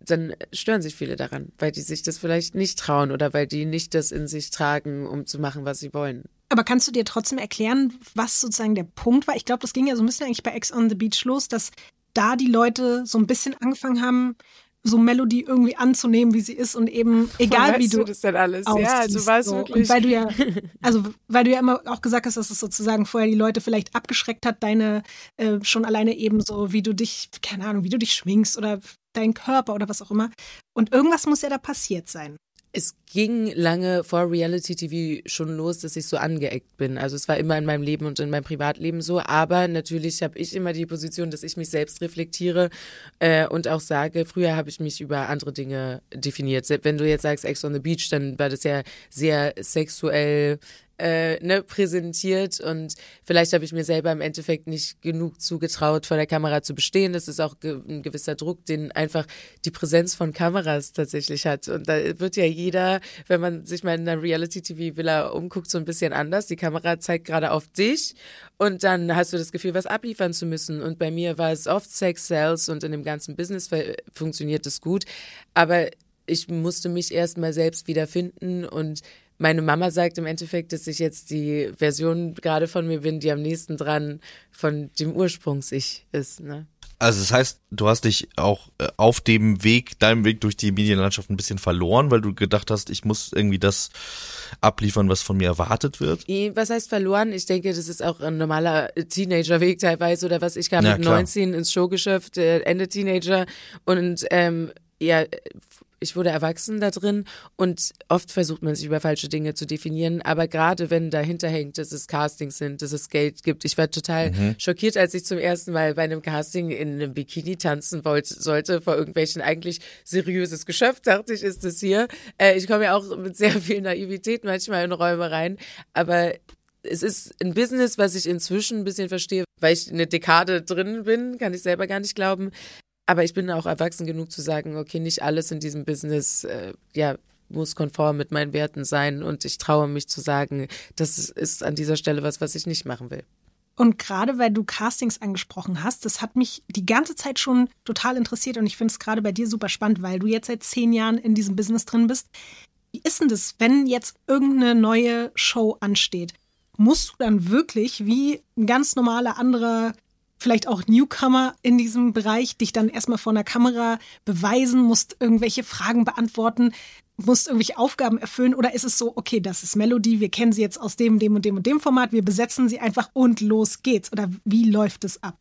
dann stören sich viele daran, weil die sich das vielleicht nicht trauen oder weil die nicht das in sich tragen, um zu machen, was sie wollen. Aber kannst du dir trotzdem erklären, was sozusagen der Punkt war? Ich glaube, das ging ja so ein bisschen eigentlich bei Ex on the Beach los, dass da die Leute so ein bisschen angefangen haben, so Melodie irgendwie anzunehmen, wie sie ist und eben (laughs) egal wie weißt du, das denn alles? ja, also es so. wirklich. Und weil du ja, (laughs) also weil du ja immer auch gesagt hast, dass es sozusagen vorher die Leute vielleicht abgeschreckt hat, deine äh, schon alleine eben so, wie du dich, keine Ahnung, wie du dich schwingst oder dein Körper oder was auch immer. Und irgendwas muss ja da passiert sein. Es ging lange vor Reality TV schon los, dass ich so angeeckt bin. Also es war immer in meinem Leben und in meinem Privatleben so. Aber natürlich habe ich immer die Position, dass ich mich selbst reflektiere äh, und auch sage, früher habe ich mich über andere Dinge definiert. Wenn du jetzt sagst Ex on the Beach, dann war das ja sehr sexuell äh, ne, präsentiert und vielleicht habe ich mir selber im Endeffekt nicht genug zugetraut, vor der Kamera zu bestehen. Das ist auch ge ein gewisser Druck, den einfach die Präsenz von Kameras tatsächlich hat. Und da wird ja jeder, wenn man sich mal in einer Reality-TV-Villa umguckt, so ein bisschen anders. Die Kamera zeigt gerade auf dich und dann hast du das Gefühl, was abliefern zu müssen. Und bei mir war es oft Sex Sales und in dem ganzen Business fu- funktioniert es gut. Aber ich musste mich erst mal selbst wiederfinden und meine Mama sagt im Endeffekt, dass ich jetzt die Version gerade von mir bin, die am nächsten dran von dem Ursprungs-Ich ist. Ne? Also das heißt, du hast dich auch äh, auf dem Weg, deinem Weg durch die Medienlandschaft ein bisschen verloren, weil du gedacht hast, ich muss irgendwie das abliefern, was von mir erwartet wird. Eh, Was heißt verloren? Ich denke, das ist auch ein normaler Teenager-Weg teilweise oder was. Ich kam Ja, mit klar. 19 ins Showgeschäft, äh, Ende Teenager und ähm, ja, ich wurde erwachsen da drin und oft versucht man sich über falsche Dinge zu definieren, aber gerade wenn dahinter hängt, dass es Castings sind, dass es Geld gibt. Ich war total schockiert, als ich zum ersten Mal bei einem Casting in einem Bikini tanzen wollte, sollte vor irgendwelchen eigentlich seriöses Geschäft, dachte ich, ist das hier. Äh, ich komme ja auch mit sehr viel Naivität manchmal in Räume rein, aber es ist ein Business, was ich inzwischen ein bisschen verstehe, weil ich eine Dekade drin bin, kann ich selber gar nicht glauben. Aber ich bin auch erwachsen genug zu sagen, okay, nicht alles in diesem Business, äh, ja, muss konform mit meinen Werten sein und ich traue mich zu sagen, das ist an dieser Stelle was, was ich nicht machen will. Und gerade weil du Castings angesprochen hast, das hat mich die ganze Zeit schon total interessiert und ich finde es gerade bei dir super spannend, weil du jetzt seit zehn Jahren in diesem Business drin bist. Wie ist denn das, wenn jetzt irgendeine neue Show ansteht? Musst du dann wirklich wie ein ganz normaler anderer vielleicht auch Newcomer in diesem Bereich, dich dann erstmal vor einer Kamera beweisen, musst irgendwelche Fragen beantworten, musst irgendwelche Aufgaben erfüllen oder ist es so, okay, das ist Melodie, wir kennen sie jetzt aus dem, dem und dem und dem Format, wir besetzen sie einfach und los geht's oder wie läuft es ab?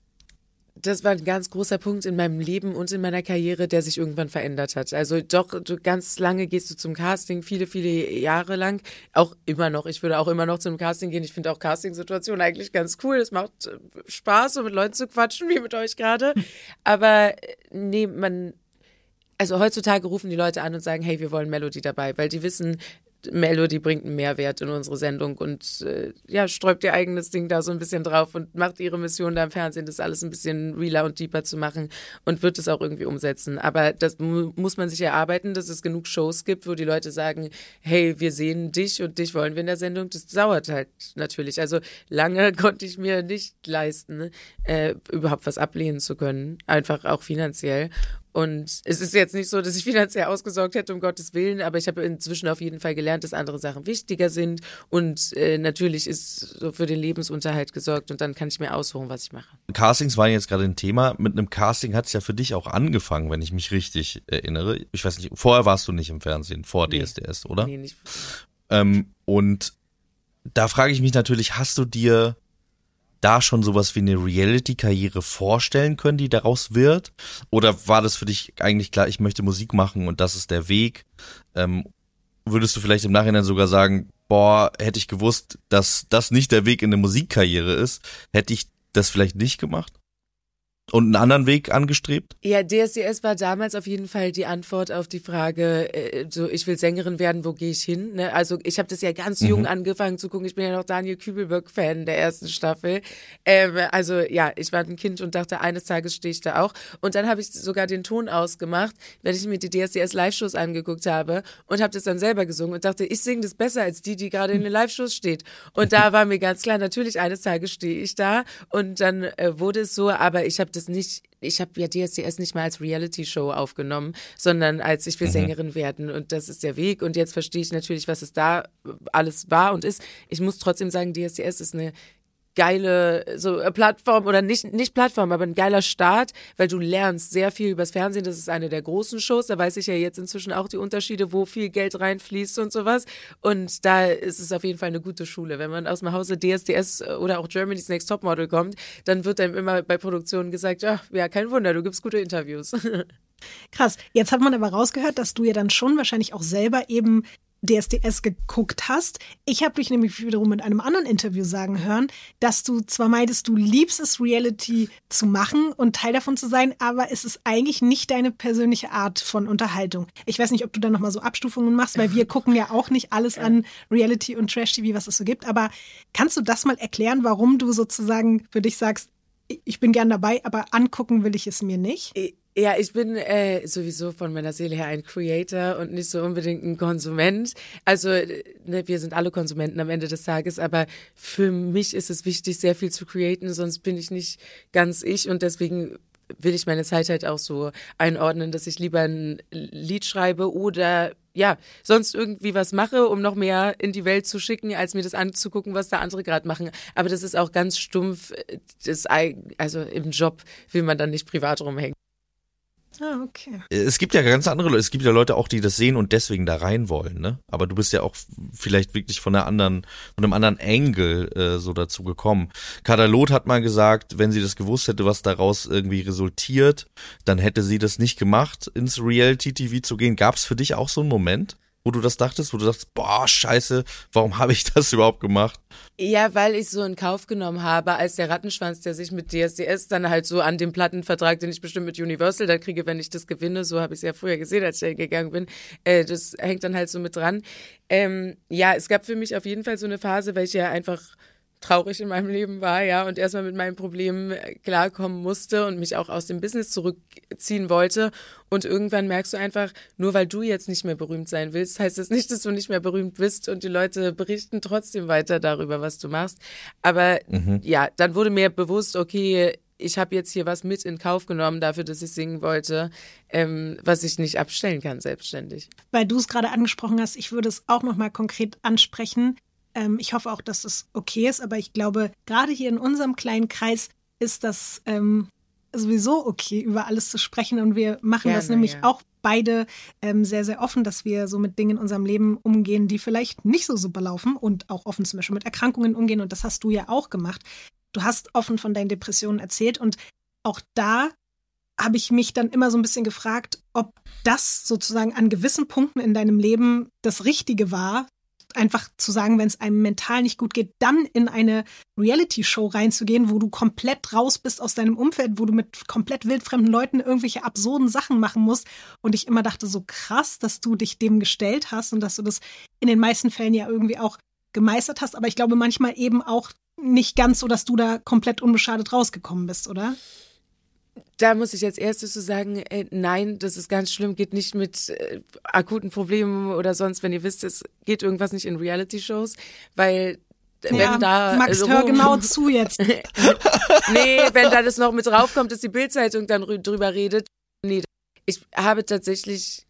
Das war ein ganz großer Punkt in meinem Leben und in meiner Karriere, der sich irgendwann verändert hat. Also doch, du ganz lange gehst du zum Casting, viele, viele Jahre lang. Auch immer noch. Ich würde auch immer noch zum Casting gehen. Ich finde auch Casting-Situationen eigentlich ganz cool. Es macht äh, Spaß, so mit Leuten zu quatschen, wie mit euch gerade. (laughs) Aber äh, nee, man, also heutzutage rufen die Leute an und sagen, hey, wir wollen Melody dabei, weil die wissen, Melody bringt einen Mehrwert in unsere Sendung und äh, ja, sträubt ihr eigenes Ding da so ein bisschen drauf und macht ihre Mission da im Fernsehen, das alles ein bisschen realer und deeper zu machen und wird es auch irgendwie umsetzen. Aber das mu muss man sich erarbeiten, dass es genug Shows gibt, wo die Leute sagen, hey, wir sehen dich und dich wollen wir in der Sendung. Das dauert halt natürlich. Also lange (laughs) konnte ich mir nicht leisten, äh, überhaupt was ablehnen zu können, einfach auch finanziell. Und es ist jetzt nicht so, dass ich finanziell ausgesorgt hätte, um Gottes Willen, aber ich habe inzwischen auf jeden Fall gelernt, dass andere Sachen wichtiger sind. Und äh, natürlich ist so für den Lebensunterhalt gesorgt und dann kann ich mir aussuchen, was ich mache. Castings waren jetzt gerade ein Thema. Mit einem Casting hat es ja für dich auch angefangen, wenn ich mich richtig erinnere. Ich weiß nicht, vorher warst du nicht im Fernsehen, vor nee. DSDS, oder? Nee, nicht. Ähm, und da frage ich mich natürlich, hast du dir da schon sowas wie eine Reality-Karriere vorstellen können, die daraus wird? Oder war das für dich eigentlich klar, ich möchte Musik machen und das ist der Weg? Ähm, würdest du vielleicht im Nachhinein sogar sagen, boah, hätte ich gewusst, dass das nicht der Weg in eine Musikkarriere ist, hätte ich das vielleicht nicht gemacht? Und einen anderen Weg angestrebt? Ja, DSDS war damals auf jeden Fall die Antwort auf die Frage, äh, so ich will Sängerin werden, wo gehe ich hin? Ne? Also ich habe das ja ganz mhm. jung angefangen zu gucken. Ich bin ja noch Daniel Kübelberg-Fan der ersten Staffel. Ähm, also ja, ich war ein Kind und dachte, eines Tages stehe ich da auch. Und dann habe ich sogar den Ton ausgemacht, wenn ich mir die DSDS Live-Shows angeguckt habe und habe das dann selber gesungen und dachte, ich singe das besser als die, die gerade in den Live-Shows steht. Und da (laughs) war mir ganz klar, natürlich eines Tages stehe ich da und dann äh, wurde es so, aber ich habe das nicht, ich habe ja DSDS nicht mal als Reality-Show aufgenommen, sondern als ich will mhm. Sängerin werden und das ist der Weg und jetzt verstehe ich natürlich, was es da alles war und ist. Ich muss trotzdem sagen, DSDS ist eine geile so äh, Plattform oder nicht nicht Plattform, aber ein geiler Start, weil du lernst sehr viel übers Fernsehen. Das ist eine der großen Shows. Da weiß ich ja jetzt inzwischen auch die Unterschiede, wo viel Geld reinfließt und sowas. Und da ist es auf jeden Fall eine gute Schule. Wenn man aus dem Hause DSDS oder auch Germany's Next Topmodel kommt, dann wird einem immer bei Produktionen gesagt, ja, ja, kein Wunder, du gibst gute Interviews. (laughs) Krass. Jetzt hat man aber rausgehört, dass du ja dann schon wahrscheinlich auch selber eben DSDS geguckt hast. Ich habe dich nämlich wiederum in einem anderen Interview sagen hören, dass du zwar meidest, du liebst es, Reality zu machen und Teil davon zu sein, aber es ist eigentlich nicht deine persönliche Art von Unterhaltung. Ich weiß nicht, ob du da nochmal so Abstufungen machst, weil wir (laughs) gucken ja auch nicht alles an Reality und Trash-TV, was es so gibt. Aber kannst du das mal erklären, warum du sozusagen für dich sagst, ich bin gern dabei, aber angucken will ich es mir nicht? Ja, ich bin äh, sowieso von meiner Seele her ein Creator und nicht so unbedingt ein Konsument. Also ne, wir sind alle Konsumenten am Ende des Tages, aber für mich ist es wichtig, sehr viel zu createn, sonst bin ich nicht ganz ich und deswegen will ich meine Zeit halt auch so einordnen, dass ich lieber ein Lied schreibe oder ja, sonst irgendwie was mache, um noch mehr in die Welt zu schicken, als mir das anzugucken, was da andere gerade machen. Aber das ist auch ganz stumpf. Das, also im Job will man dann nicht privat rumhängen. Ah, okay. Es gibt ja ganz andere Leute, es gibt ja Leute auch, die das sehen und deswegen da rein wollen, ne? Aber du bist ja auch vielleicht wirklich von einer anderen, von einem anderen Angle äh, so dazu gekommen. Kadalot hat mal gesagt, wenn sie das gewusst hätte, was daraus irgendwie resultiert, dann hätte sie das nicht gemacht, ins Reality-TV zu gehen. Gab es für dich auch so einen Moment? Wo du das dachtest, wo du dachtest, boah, scheiße, warum habe ich das (laughs) überhaupt gemacht? Ja, weil ich so in Kauf genommen habe, als der Rattenschwanz, der sich mit DSDS dann halt so an dem Plattenvertrag, den ich bestimmt mit Universal da kriege, wenn ich das gewinne, so habe ich es ja früher gesehen, als ich da gegangen bin, äh, das hängt dann halt so mit dran. Ähm, ja, es gab für mich auf jeden Fall so eine Phase, weil ich ja einfach traurig in meinem Leben war, ja, und erstmal mit meinen Problemen äh, klarkommen musste und mich auch aus dem Business zurückziehen wollte. Und irgendwann merkst du einfach, nur weil du jetzt nicht mehr berühmt sein willst, heißt das nicht, dass du nicht mehr berühmt bist und die Leute berichten trotzdem weiter darüber, was du machst. Aber mhm. ja, dann wurde mir bewusst, okay, ich habe jetzt hier was mit in Kauf genommen dafür, dass ich singen wollte, ähm, was ich nicht abstellen kann selbstständig. Weil du es gerade angesprochen hast, ich würde es auch noch mal konkret ansprechen. Ähm, ich hoffe auch, dass es okay ist, aber ich glaube, gerade hier in unserem kleinen Kreis ist das ähm, sowieso okay, über alles zu sprechen. Und wir machen Gerne, das nämlich ja. auch beide ähm, sehr, sehr offen, dass wir so mit Dingen in unserem Leben umgehen, die vielleicht nicht so super laufen und auch offen zum Beispiel mit Erkrankungen umgehen. Und das hast du ja auch gemacht. Du hast offen von deinen Depressionen erzählt und auch da habe ich mich dann immer so ein bisschen gefragt, ob das sozusagen an gewissen Punkten in deinem Leben das Richtige war, einfach zu sagen, wenn es einem mental nicht gut geht, dann in eine Reality-Show reinzugehen, wo du komplett raus bist aus deinem Umfeld, wo du mit komplett wildfremden Leuten irgendwelche absurden Sachen machen musst. Und ich immer dachte, so krass, dass du dich dem gestellt hast und dass du das in den meisten Fällen ja irgendwie auch gemeistert hast. Aber ich glaube manchmal eben auch nicht ganz so, dass du da komplett unbeschadet rausgekommen bist, oder? Da muss ich als erstes so sagen, äh, nein, das ist ganz schlimm, geht nicht mit äh, akuten Problemen oder sonst, wenn ihr wisst, es geht irgendwas nicht in Reality-Shows, weil wenn ja, da Max, hör genau zu jetzt. (laughs) nee, wenn da das noch mit draufkommt, dass die Bildzeitung dann drüber redet. Nee, ich habe tatsächlich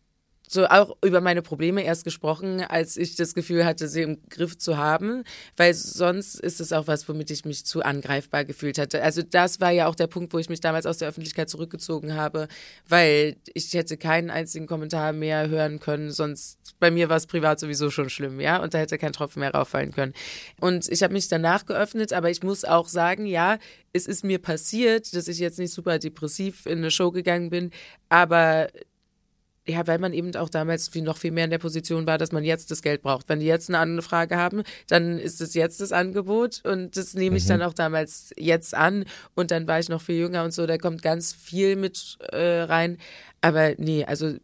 so auch über meine Probleme erst gesprochen, als ich das Gefühl hatte, sie im Griff zu haben, weil sonst ist es auch was, womit ich mich zu angreifbar gefühlt hatte. Also das war ja auch der Punkt, wo ich mich damals aus der Öffentlichkeit zurückgezogen habe, weil ich hätte keinen einzigen Kommentar mehr hören können, sonst bei mir war es privat sowieso schon schlimm, ja, und da hätte kein Tropfen mehr rauffallen können. Und ich habe mich danach geöffnet, aber ich muss auch sagen, ja, es ist mir passiert, dass ich jetzt nicht super depressiv in eine Show gegangen bin, aber ja, weil man eben auch damals wie noch viel mehr in der Position war, dass man jetzt das Geld braucht. Wenn die jetzt eine Anfrage haben, dann ist es jetzt das Angebot und das nehme ich mhm. dann auch damals jetzt an und dann war ich noch viel jünger und so, da kommt ganz viel mit äh, rein. Aber nee, also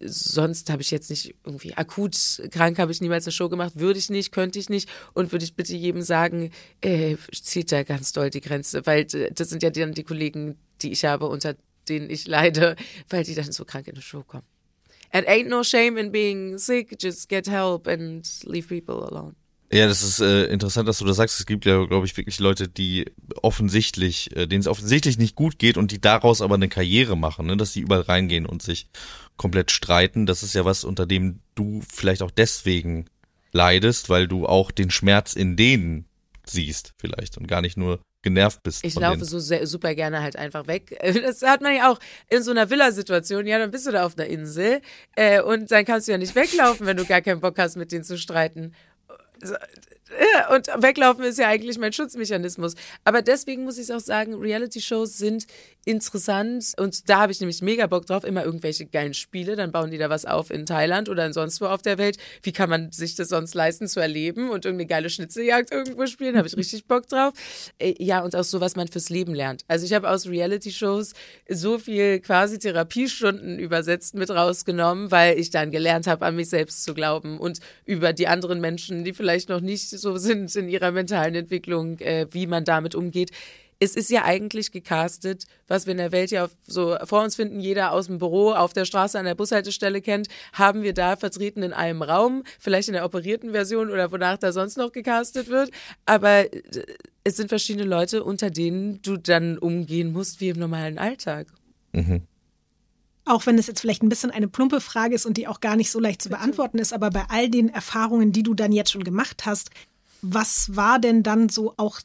sonst habe ich jetzt nicht irgendwie akut krank habe ich niemals eine Show gemacht, würde ich nicht, könnte ich nicht und würde ich bitte jedem sagen, äh, zieht da ganz doll die Grenze, weil das sind ja dann die Kollegen, die ich habe, unter denen ich leide, weil die dann so krank in eine Show kommen. And ain't no shame in being sick, just get help and leave people alone. Ja, das ist äh, interessant, dass du das sagst. Es gibt ja, glaube ich, wirklich Leute, die offensichtlich, äh, denen es offensichtlich nicht gut geht und die daraus aber eine Karriere machen, ne? dass die überall reingehen und sich komplett streiten. Das ist ja was, unter dem du vielleicht auch deswegen leidest, weil du auch den Schmerz in denen siehst, vielleicht und gar nicht nur genervt bist. Ich laufe denen. so sehr, super gerne halt einfach weg. Das hat man ja auch in so einer Villa-Situation. Ja, dann bist du da auf einer Insel äh, und dann kannst du ja nicht weglaufen, wenn du gar keinen Bock hast, mit denen zu streiten. Und weglaufen ist ja eigentlich mein Schutzmechanismus. Aber deswegen muss ich auch sagen, Reality-Shows sind interessant. Und da habe ich nämlich mega Bock drauf. Immer irgendwelche geilen Spiele. Dann bauen die da was auf in Thailand oder in sonst wo auf der Welt. Wie kann man sich das sonst leisten zu erleben und irgendeine geile Schnitzeljagd irgendwo spielen? Habe ich richtig Bock drauf. Äh, ja, und auch so, was man fürs Leben lernt. Also ich habe aus Reality-Shows so viel quasi Therapiestunden übersetzt mit rausgenommen, weil ich dann gelernt habe, an mich selbst zu glauben und über die anderen Menschen, die vielleicht noch nicht so sind in ihrer mentalen Entwicklung, äh, wie man damit umgeht. Es ist ja eigentlich gecastet, was wir in der Welt ja so vor uns finden, jeder aus dem Büro, auf der Straße, an der Bushaltestelle kennt, haben wir da vertreten in einem Raum, vielleicht in der operierten Version oder wonach da sonst noch gecastet wird. Aber äh, es sind verschiedene Leute, unter denen du dann umgehen musst wie im normalen Alltag. Mhm. Auch wenn es jetzt vielleicht ein bisschen eine plumpe Frage ist und die auch gar nicht so leicht zu beantworten ist, aber bei all den Erfahrungen, die du dann jetzt schon gemacht hast, was war denn dann so auch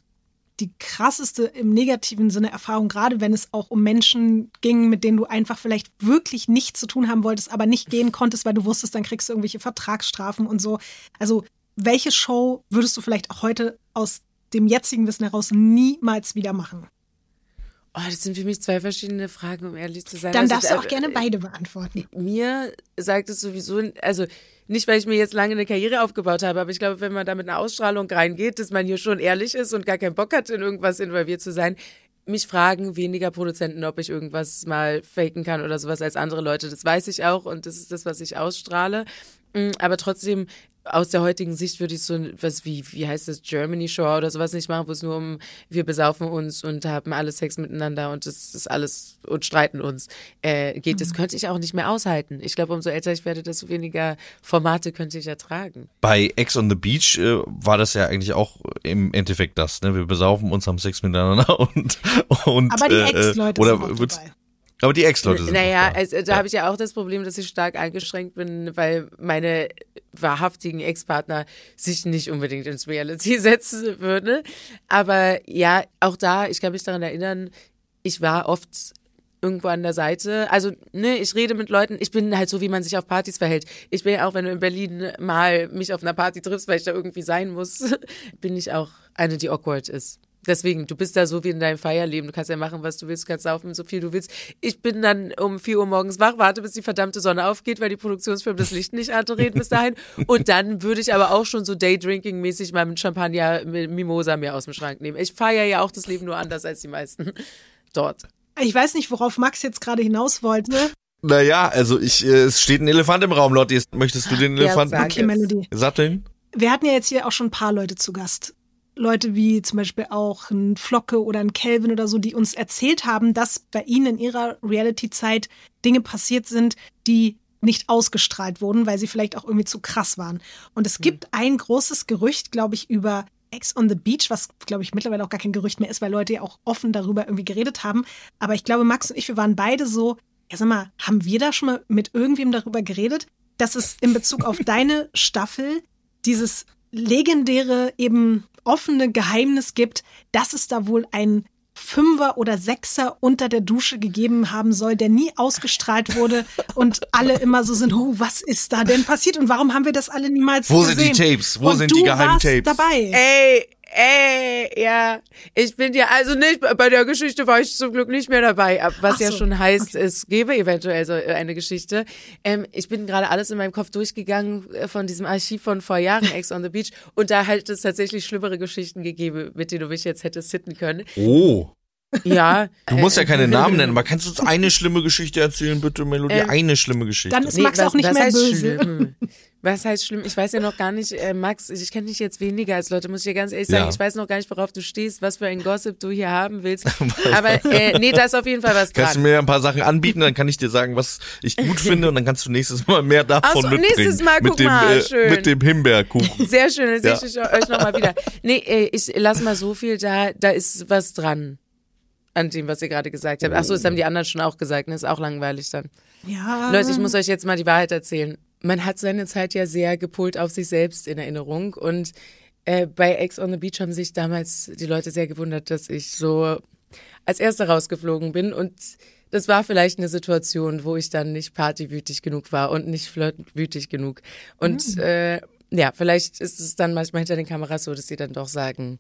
die krasseste im negativen Sinne Erfahrung, gerade wenn es auch um Menschen ging, mit denen du einfach vielleicht wirklich nichts zu tun haben wolltest, aber nicht gehen konntest, weil du wusstest, dann kriegst du irgendwelche Vertragsstrafen und so. Also, welche Show würdest du vielleicht auch heute aus dem jetzigen Wissen heraus niemals wieder machen? Oh, das sind für mich zwei verschiedene Fragen, um ehrlich zu sein. Dann Also, darfst du auch äh, gerne beide beantworten. mir sagt es sowieso, also nicht, weil ich mir jetzt lange eine Karriere aufgebaut habe, aber ich glaube, wenn man da mit einer Ausstrahlung reingeht, dass man hier schon ehrlich ist und gar keinen Bock hat, in irgendwas involviert zu sein, mich fragen weniger Produzenten, ob ich irgendwas mal faken kann oder sowas als andere Leute. Das weiß ich auch und das ist das, was ich ausstrahle. Mm, Aber trotzdem, aus der heutigen Sicht würde ich so was wie, wie heißt das, Germany Show oder sowas nicht machen, wo es nur um, wir besaufen uns und haben alle Sex miteinander und das ist alles und streiten uns äh, geht. Das könnte ich auch nicht mehr aushalten. Ich glaube, umso älter ich werde, desto weniger Formate könnte ich ertragen. Bei Ex on the Beach äh, war das ja eigentlich auch im Endeffekt das, ne? Wir besaufen uns, haben Sex miteinander (laughs) und, und Aber die äh, Ex-Leute oder sind auch wird's- dabei. Aber die Ex-Leute sind Naja, da. also, da habe ich ja auch das Problem, dass ich stark eingeschränkt bin, weil meine wahrhaftigen Ex-Partner sich nicht unbedingt ins Reality (laughs) setzen würde. Aber ja, auch da, ich kann mich daran erinnern, ich war oft irgendwo an der Seite. Also, ne, ich rede mit Leuten, ich bin halt so, wie man sich auf Partys verhält. Ich bin ja auch, wenn du in Berlin mal mich auf einer Party triffst, weil ich da irgendwie sein muss, (laughs) bin ich auch eine, die awkward ist. Deswegen, du bist da so wie in deinem Feierleben. Du kannst ja machen, was du willst, kannst saufen, so viel du willst. Ich bin dann um 4 Uhr morgens wach, warte, bis die verdammte Sonne aufgeht, weil die Produktionsfirmen das Licht nicht andreht bis dahin. Und dann würde ich aber auch schon so Daydrinking-mäßig mal mit Champagner, mit Mimosa mir aus dem Schrank nehmen. Ich feiere ja auch das Leben nur anders als die meisten (laughs) dort. Ich weiß nicht, worauf Max jetzt gerade hinaus wollte. Naja, also ich, äh, es steht ein Elefant im Raum, Lotti. Möchtest du den Ja, Elefanten sag Okay. Melodie. satteln? Wir hatten ja jetzt hier auch schon ein paar Leute zu Gast. Leute wie zum Beispiel auch ein Flocke oder ein Kelvin oder so, die uns erzählt haben, dass bei ihnen in ihrer Reality-Zeit Dinge passiert sind, die nicht ausgestrahlt wurden, weil sie vielleicht auch irgendwie zu krass waren. Und es gibt ein großes Gerücht, glaube ich, über Ex on the Beach, was, glaube ich, mittlerweile auch gar kein Gerücht mehr ist, weil Leute ja auch offen darüber irgendwie geredet haben. Aber ich glaube, Max und ich, wir waren beide so, ja sag mal, haben wir da schon mal mit irgendwem darüber geredet, dass es in Bezug auf (laughs) deine Staffel dieses legendäre, eben offene Geheimnis gibt, dass es da wohl ein Fünfer oder Sechser unter der Dusche gegeben haben soll, der nie ausgestrahlt wurde (laughs) und alle immer so sind, oh, was ist da denn passiert und warum haben wir das alle niemals Wo gesehen? sind die Tapes? Wo und sind du die geheimen Tapes? dabei. Ey, ey, ja. Ich bin ja, also nicht, bei der Geschichte war ich zum Glück nicht mehr dabei, ab- was Ach ja so, schon heißt, es gäbe eventuell so eine Geschichte. Ähm, ich bin gerade alles in meinem Kopf durchgegangen äh, von diesem Archiv von vor Jahren, Ex on the Beach, und da halt es tatsächlich schlimmere Geschichten gegeben, mit denen du mich jetzt hättest sitten können. Oh. Ja. (laughs) Du musst ja äh, keine (laughs) Namen nennen, aber kannst du uns eine schlimme Geschichte erzählen, bitte, Melodie? Ähm, eine schlimme Geschichte. Dann ist Max auch nicht was mehr heißt böse. Schlimm? (laughs) Was heißt schlimm? Ich weiß ja noch gar nicht, äh, Max, ich kenne dich jetzt weniger als Leute, muss ich dir ganz ehrlich sagen. Ja. Ich weiß noch gar nicht, worauf du stehst, was für ein Gossip du hier haben willst. Aber äh, nee, da ist auf jeden Fall was Kannst du dran. mir ein paar Sachen anbieten, dann kann ich dir sagen, was ich gut finde und dann kannst du nächstes Mal mehr davon so, mitbringen. nächstes Mal, mit guck dem, mal, äh, schön. Mit dem Himbeerkuchen. Sehr schön, dann Ja. sehe ich euch nochmal wieder. Nee, äh, ich lass mal so viel da, da ist was dran an dem, was ihr gerade gesagt habt. Ach so, das haben die anderen schon auch gesagt, ne? Ist auch langweilig dann. Ja. Leute, ich muss euch jetzt mal die Wahrheit erzählen. Man hat seine Zeit ja sehr gepolt auf sich selbst in Erinnerung und äh, bei Ex on the Beach haben sich damals die Leute sehr gewundert, dass ich so als Erste rausgeflogen bin und das war vielleicht eine Situation, wo ich dann nicht partywütig genug war und nicht flirtwütig genug. Und äh, ja, vielleicht ist es dann manchmal hinter den Kameras so, dass sie dann doch sagen,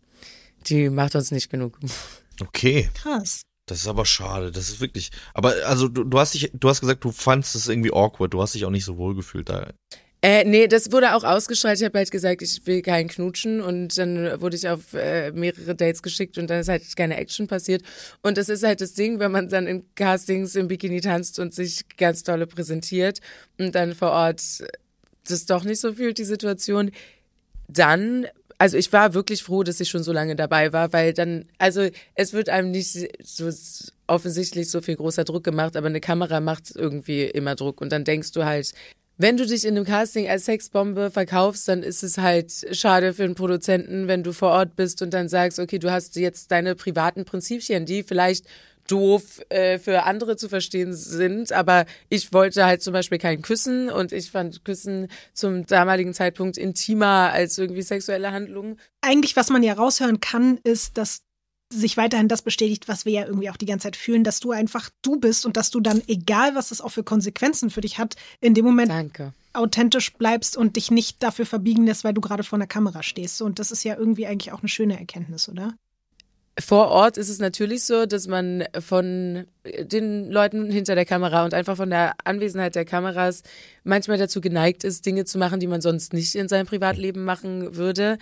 die macht uns nicht genug. Okay. krass. Das ist aber schade. Das ist wirklich. Aber also du, du hast dich, du hast gesagt, du fandst es irgendwie awkward. Du hast dich auch nicht so wohl gefühlt da. Äh, nee, das wurde auch ausgestrahlt. Ich habe halt gesagt, ich will keinen knutschen und dann wurde ich auf äh, mehrere Dates geschickt und dann ist halt keine Action passiert. Und das ist halt das Ding, wenn man dann in Castings im Bikini tanzt und sich ganz tolle präsentiert und dann vor Ort das doch nicht so fühlt, die Situation, dann also ich war wirklich froh, dass ich schon so lange dabei war, weil dann, also es wird einem nicht so offensichtlich so viel großer Druck gemacht, aber eine Kamera macht irgendwie immer Druck. Und dann denkst du halt, wenn du dich in einem Casting als Sexbombe verkaufst, dann ist es halt schade für einen Produzenten, wenn du vor Ort bist und dann sagst, okay, du hast jetzt deine privaten Prinzipien, die vielleicht doof äh, für andere zu verstehen sind, aber ich wollte halt zum Beispiel kein Küssen und ich fand Küssen zum damaligen Zeitpunkt intimer als irgendwie sexuelle Handlungen. Eigentlich, was man ja raushören kann, ist, dass sich weiterhin das bestätigt, was wir ja irgendwie auch die ganze Zeit fühlen, dass du einfach du bist und dass du dann, egal was es auch für Konsequenzen für dich hat, in dem Moment Danke. authentisch bleibst und dich nicht dafür verbiegen lässt, weil du gerade vor einer Kamera stehst. Und das ist ja irgendwie eigentlich auch eine schöne Erkenntnis, oder? Vor Ort ist es natürlich so, dass man von den Leuten hinter der Kamera und einfach von der Anwesenheit der Kameras manchmal dazu geneigt ist, Dinge zu machen, die man sonst nicht in seinem Privatleben machen würde.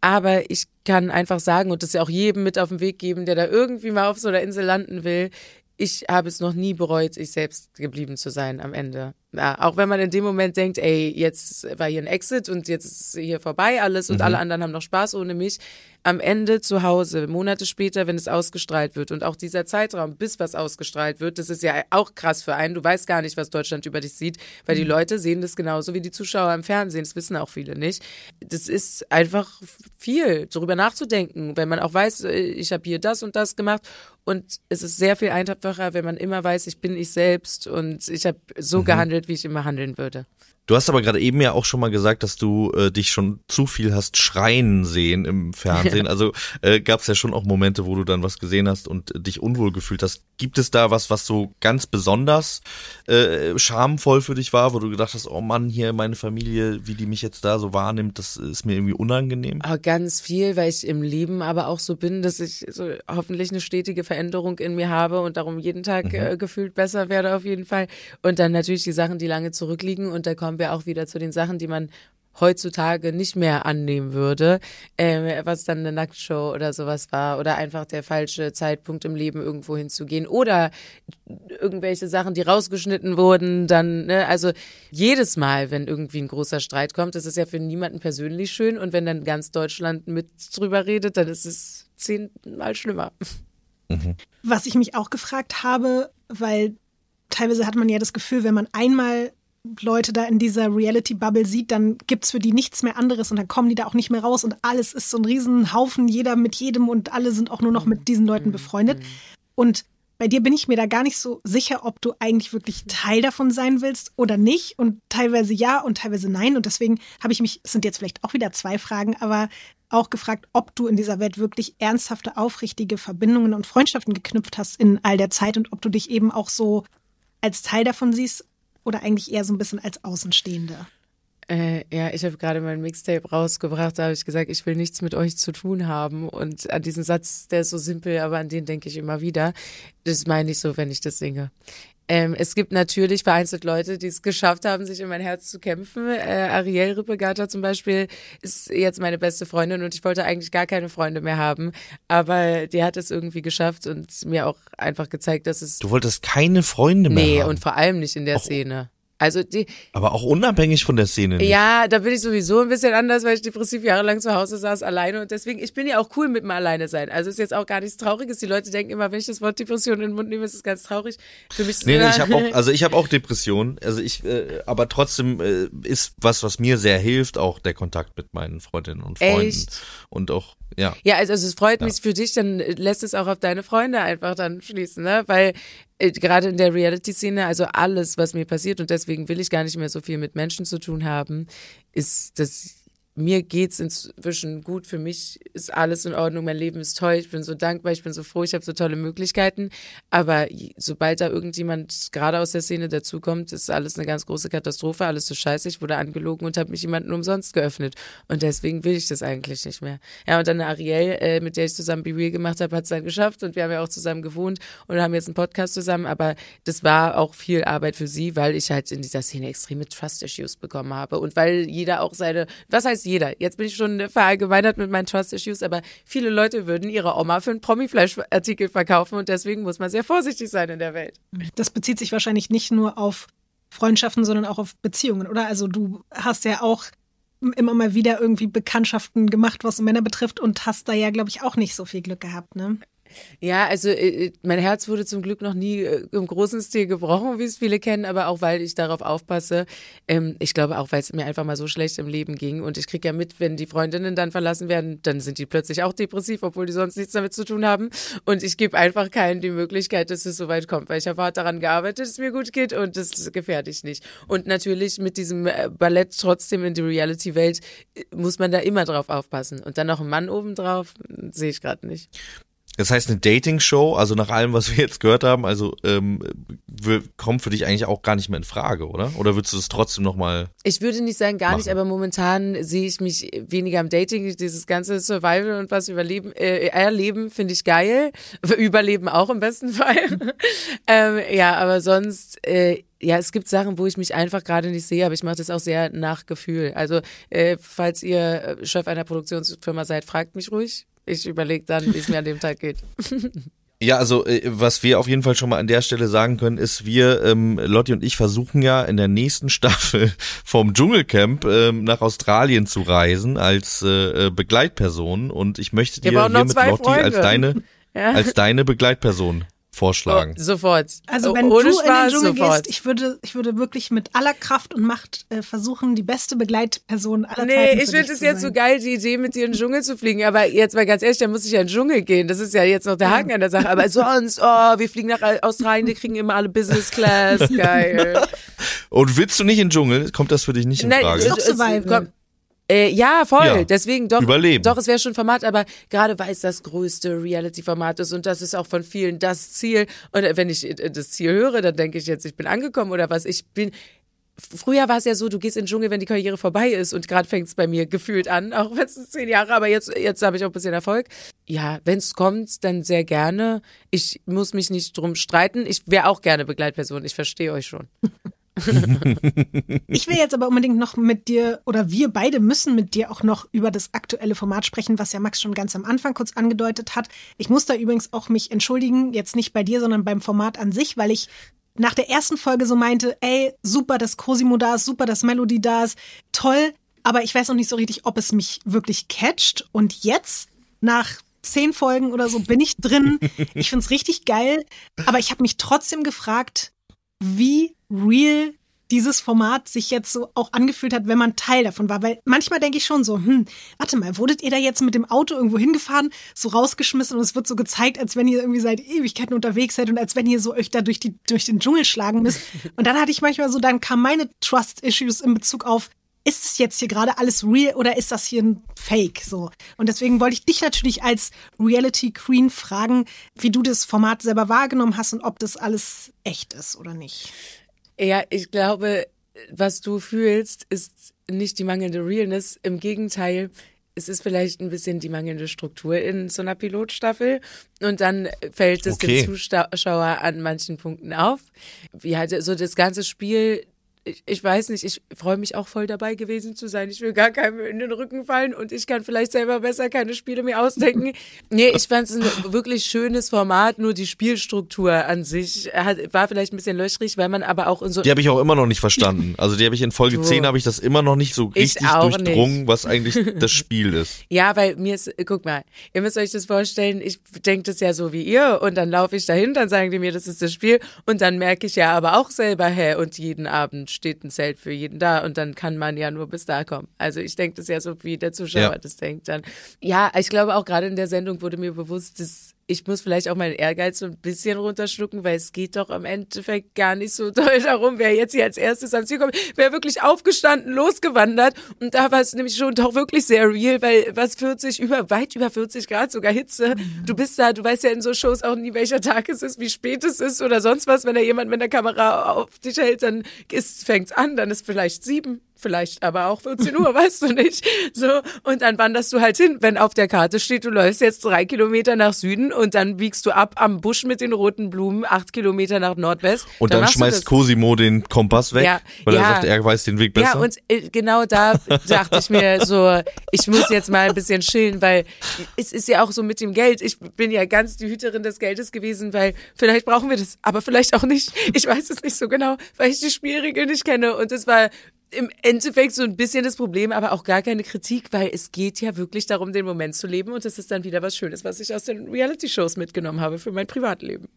Aber ich kann einfach sagen und das ja auch jedem mit auf den Weg geben, der da irgendwie mal auf so einer Insel landen will. Ich habe es noch nie bereut, ich selbst geblieben zu sein am Ende. Ja, auch wenn man in dem Moment denkt, ey, jetzt war hier ein Exit und jetzt ist hier vorbei alles und Mhm. alle anderen haben noch Spaß ohne mich. Am Ende zu Hause, Monate später, wenn es ausgestrahlt wird und auch dieser Zeitraum, bis was ausgestrahlt wird, das ist ja auch krass für einen. Du weißt gar nicht, was Deutschland über dich sieht, weil Mhm. die Leute sehen das genauso wie die Zuschauer im Fernsehen. Das wissen auch viele nicht. Das ist einfach viel, darüber nachzudenken, wenn man auch weiß, äh, ich habe hier das und das gemacht. Und es ist sehr viel einfacher, wenn man immer weiß, ich bin ich selbst und ich habe so Mhm. gehandelt, wie ich immer handeln würde. Du hast aber gerade eben ja auch schon mal gesagt, dass du äh, dich schon zu viel hast schreien sehen im Fernsehen. (laughs) Also äh, gab es ja schon auch Momente, wo du dann was gesehen hast und äh, dich unwohl gefühlt hast. Gibt es da was, was so ganz besonders äh, schamvoll für dich war, wo du gedacht hast, oh Mann, hier meine Familie, wie die mich jetzt da so wahrnimmt, das ist mir irgendwie unangenehm? Aber ganz viel, weil ich im Leben aber auch so bin, dass ich so hoffentlich eine stetige Veränderung in mir habe und darum jeden Tag Mhm. äh, gefühlt besser werde auf jeden Fall. Und dann natürlich die Sachen, die lange zurückliegen. Und da kommen wir auch wieder zu den Sachen, die man heutzutage nicht mehr annehmen würde, äh, was dann eine Nacktshow oder sowas war oder einfach der falsche Zeitpunkt im Leben irgendwo hinzugehen oder irgendwelche Sachen, die rausgeschnitten wurden, dann, ne, also jedes Mal, wenn irgendwie ein großer Streit kommt, das ist ja für niemanden persönlich schön und wenn dann ganz Deutschland mit drüber redet, dann ist es zehnmal schlimmer. Was ich mich auch gefragt habe, weil teilweise hat man ja das Gefühl, wenn man einmal Leute da in dieser Reality-Bubble sieht, dann gibt's für die nichts mehr anderes und dann kommen die da auch nicht mehr raus und alles ist so ein Riesenhaufen, jeder mit jedem und alle sind auch nur noch mit diesen Leuten befreundet. Und bei dir bin ich mir da gar nicht so sicher, ob du eigentlich wirklich Teil davon sein willst oder nicht. Und teilweise ja und teilweise nein. Und deswegen habe ich mich, es sind jetzt vielleicht auch wieder zwei Fragen, aber auch gefragt, ob du in dieser Welt wirklich ernsthafte, aufrichtige Verbindungen und Freundschaften geknüpft hast in all der Zeit und ob du dich eben auch so als Teil davon siehst oder eigentlich eher so ein bisschen als Außenstehende. Äh, ja, ich habe gerade mein Mixtape rausgebracht, da habe ich gesagt, ich will nichts mit euch zu tun haben. Und an diesen Satz, der ist so simpel, aber an den denke ich immer wieder. Das meine ich so, wenn ich das singe. Ähm, es gibt natürlich vereinzelt Leute, die es geschafft haben, sich in mein Herz zu kämpfen. Äh, Ariel Rippegata zum Beispiel ist jetzt meine beste Freundin und ich wollte eigentlich gar keine Freunde mehr haben. Aber die hat es irgendwie geschafft und mir auch einfach gezeigt, dass es. Du wolltest keine Freunde mehr nee, haben. und vor allem nicht in der Och. Szene. Also die, aber auch unabhängig von der Szene. Nicht. ja, da bin ich sowieso ein bisschen anders, weil ich depressiv jahrelang zu Hause saß, alleine. Und deswegen, ich bin ja auch cool mit dem Alleine sein. Also ist jetzt auch gar nichts Trauriges. Die Leute denken immer, wenn ich das Wort Depression in den Mund nehme, ist es ganz traurig. Für mich ist Nee, nee, ich habe auch, (laughs) also ich habe auch Depressionen. Also ich, äh, aber trotzdem äh, ist was, was mir sehr hilft, auch der Kontakt mit meinen Freundinnen und Freunden Echt? und auch ja. Ja, also, also es freut Ja. mich für dich, dann lässt es auch auf deine Freunde einfach dann schließen, ne? Weil gerade in der Reality-Szene, also alles, was mir passiert und deswegen will ich gar nicht mehr so viel mit Menschen zu tun haben, ist, dass mir geht's inzwischen gut, für mich ist alles in Ordnung, mein Leben ist toll, ich bin so dankbar, ich bin so froh, ich habe so tolle Möglichkeiten, aber sobald da irgendjemand gerade aus der Szene dazukommt, ist alles eine ganz große Katastrophe, alles so scheiße, ich wurde angelogen und habe mich jemanden umsonst geöffnet. Und deswegen will ich das eigentlich nicht mehr. Ja, und dann Ariel, äh, mit der ich zusammen Be gemacht habe, hat es dann geschafft und wir haben ja auch zusammen gewohnt und haben jetzt einen Podcast zusammen, aber das war auch viel Arbeit für sie, weil ich halt in dieser Szene extreme Trust-Issues bekommen habe und weil jeder auch seine, was heißt jeder? Jetzt bin ich schon verallgemeinert mit meinen Trust-Issues, aber viele Leute würden ihre Oma für einen Promi-Flash-Artikel verkaufen und deswegen muss man sehr vorsichtig sein in der Welt. Das bezieht sich wahrscheinlich nicht nur auf Freundschaften, sondern auch auf Beziehungen, oder? Also du hast ja auch immer mal wieder irgendwie Bekanntschaften gemacht, was Männer betrifft und hast da ja, glaube ich, auch nicht so viel Glück gehabt, ne? Ja, also äh, mein Herz wurde zum Glück noch nie äh, im großen Stil gebrochen, (laughs) wie es viele kennen, aber auch weil ich darauf aufpasse. Ähm, ich glaube auch, weil es mir einfach mal so schlecht im Leben ging und ich kriege ja mit, wenn die Freundinnen dann verlassen werden, dann sind die plötzlich auch depressiv, obwohl die sonst nichts damit zu tun haben. Und ich gebe einfach keinen die Möglichkeit, dass es so weit kommt, weil ich habe hart daran gearbeitet, dass es mir gut geht und das gefährde ich nicht. Und natürlich mit diesem äh, Ballett trotzdem in die Reality-Welt äh, muss man da immer drauf aufpassen. Und dann noch ein Mann obendrauf, sehe ich gerade nicht. Das heißt, eine Dating-Show, also nach allem, was wir jetzt gehört haben, also ähm, kommt für dich eigentlich auch gar nicht mehr in Frage, oder? Oder würdest du es trotzdem nochmal? Ich würde nicht sagen gar nicht, Machen. aber momentan sehe ich mich weniger am Dating. Dieses ganze Survival und was überleben, äh, erleben finde ich geil. (laughs) Überleben auch im besten Fall. (laughs) ähm, ja, aber sonst, äh, ja, es gibt Sachen, wo ich mich einfach gerade nicht sehe, aber ich mache das auch sehr nach Gefühl. Also, äh, falls ihr äh, Chef einer Produktionsfirma seid, fragt mich ruhig. Ich überlege dann, wie es mir an dem Tag geht. (laughs) Ja, also äh, was wir auf jeden Fall schon mal an der Stelle sagen können, ist, wir, ähm, Lotti und ich versuchen ja in der nächsten (laughs) Staffel vom Dschungelcamp ähm, nach Australien zu reisen als äh, äh, Begleitperson und ich möchte dir hier mit Lotti als deine (laughs) Ja. als deine Begleitperson vorschlagen. Oh, sofort. Also Oh, wenn Ohne du Spaß, in den Dschungel sofort. gehst, ich würde, ich würde wirklich mit aller Kraft und Macht äh, versuchen, die beste Begleitperson aller Zeiten Nee, ich finde es jetzt sein. so geil, die Idee, mit dir in den Dschungel zu fliegen. Aber jetzt mal ganz ehrlich, dann muss ich ja in den Dschungel gehen. Das ist ja jetzt noch der Haken an der Sache. Aber sonst, oh, wir fliegen nach Australien, die kriegen immer alle Business Class. (laughs) Geil. Und willst du nicht in den Dschungel? Kommt das für dich nicht in Nein, Frage? ist doch Survival. Äh, ja, voll. Ja. Deswegen doch. Überleben. Doch, es wäre schon Format, aber gerade weil es das größte Reality-Format ist und das ist auch von vielen das Ziel. Und wenn ich äh, das Ziel höre, dann denke ich jetzt, ich bin angekommen oder was. Ich bin. Früher war es ja so, du gehst in den Dschungel, wenn die Karriere vorbei ist und gerade fängt es bei mir gefühlt an, auch wenn es zehn Jahre, aber jetzt, jetzt habe ich auch ein bisschen Erfolg. Ja, wenn es kommt, dann sehr gerne. Ich muss mich nicht drum streiten. Ich wäre auch gerne Begleitperson. Ich verstehe euch schon. (laughs) Ich will jetzt aber unbedingt noch mit dir, oder wir beide müssen mit dir auch noch über das aktuelle Format sprechen, was ja Max schon ganz am Anfang kurz angedeutet hat. Ich muss da übrigens auch mich entschuldigen, jetzt nicht bei dir, sondern beim Format an sich, weil ich nach der ersten Folge so meinte, ey, super, dass Cosimo da ist, super, dass Melody da ist, toll, aber ich weiß noch nicht so richtig, ob es mich wirklich catcht. Und jetzt, nach zehn Folgen oder so, bin ich drin. Ich find's richtig geil, aber ich habe mich trotzdem gefragt, wie real dieses Format sich jetzt so auch angefühlt hat, wenn man Teil davon war. Weil manchmal denke ich schon so, hm, warte mal, wurdet ihr da jetzt mit dem Auto irgendwo hingefahren, so rausgeschmissen und es wird so gezeigt, als wenn ihr irgendwie seit Ewigkeiten unterwegs seid und als wenn ihr so euch da durch, die, durch den Dschungel schlagen müsst. (laughs) Und dann hatte ich manchmal so, dann kamen meine Trust-Issues in Bezug auf, ist es jetzt hier gerade alles real oder ist das hier ein Fake? So. Und deswegen wollte ich dich natürlich als Reality Queen fragen, wie du das Format selber wahrgenommen hast und ob das alles echt ist oder nicht. Ja, ich glaube, was du fühlst, ist nicht die mangelnde Realness. Im Gegenteil, es ist vielleicht ein bisschen die mangelnde Struktur in so einer Pilotstaffel. Und dann fällt es Okay. dem Zuschauer an manchen Punkten auf. Wie halt so das ganze Spiel. Ich, ich weiß nicht, ich freue mich auch voll dabei gewesen zu sein. Ich will gar keinem in den Rücken fallen und ich kann vielleicht selber besser keine Spiele mehr ausdenken. Nee, ich fand es ein wirklich schönes Format, nur die Spielstruktur an sich hat, war vielleicht ein bisschen löchrig, weil man aber auch in so Die habe ich auch immer noch nicht verstanden. Also die habe ich in Folge Du. 10 habe ich das immer noch nicht so Ich richtig durchdrungen, nicht. was eigentlich das Spiel ist. (laughs) Ja, weil mir ist, guck mal, ihr müsst euch das vorstellen, ich denke das ja so wie ihr und dann laufe ich dahin, dann sagen die mir, das ist das Spiel und dann merke ich ja aber auch selber, hä, und jeden Abend steht ein Zelt für jeden da und dann kann man ja nur bis da kommen. Also ich denke das ja so, wie der Zuschauer Ja. das denkt dann. Ja, ich glaube auch gerade in der Sendung wurde mir bewusst, dass ich muss vielleicht auch meinen Ehrgeiz so ein bisschen runterschlucken, weil es geht doch im Endeffekt gar nicht so (laughs) doll darum, wer jetzt hier als erstes ans Ziel kommt. Wer wirklich aufgestanden, losgewandert. Und da war es nämlich schon doch wirklich sehr real, weil was 40, über, weit über 40 Grad, sogar Hitze. Du bist da, du weißt ja in so Shows auch nie, welcher Tag es ist, wie spät es ist oder sonst was. Wenn da jemand mit der Kamera auf dich hält, dann ist, fängt's an, dann ist vielleicht sieben. Vielleicht aber auch 14 Uhr, (laughs) weißt du nicht. So, und dann wanderst du halt hin, wenn auf der Karte steht, du läufst jetzt drei Kilometer nach Süden und dann biegst du ab am Busch mit den roten Blumen acht Kilometer nach Nordwest. Und dann, du schmeißt. Cosimo den Kompass weg, Ja, weil er ja. sagt, er weiß den Weg besser. Ja, und äh, genau da dachte ich mir so, ich muss jetzt mal ein bisschen chillen, weil es ist ja auch so mit dem Geld. Ich bin ja ganz die Hüterin des Geldes gewesen, weil vielleicht brauchen wir das, aber vielleicht auch nicht. Ich weiß es nicht so genau, weil ich die Spielregeln nicht kenne. Und es war im Endeffekt so ein bisschen das Problem, aber auch gar keine Kritik, weil es geht ja wirklich darum, den Moment zu leben. Und das ist dann wieder was Schönes, was ich aus den Reality-Shows mitgenommen habe für mein Privatleben.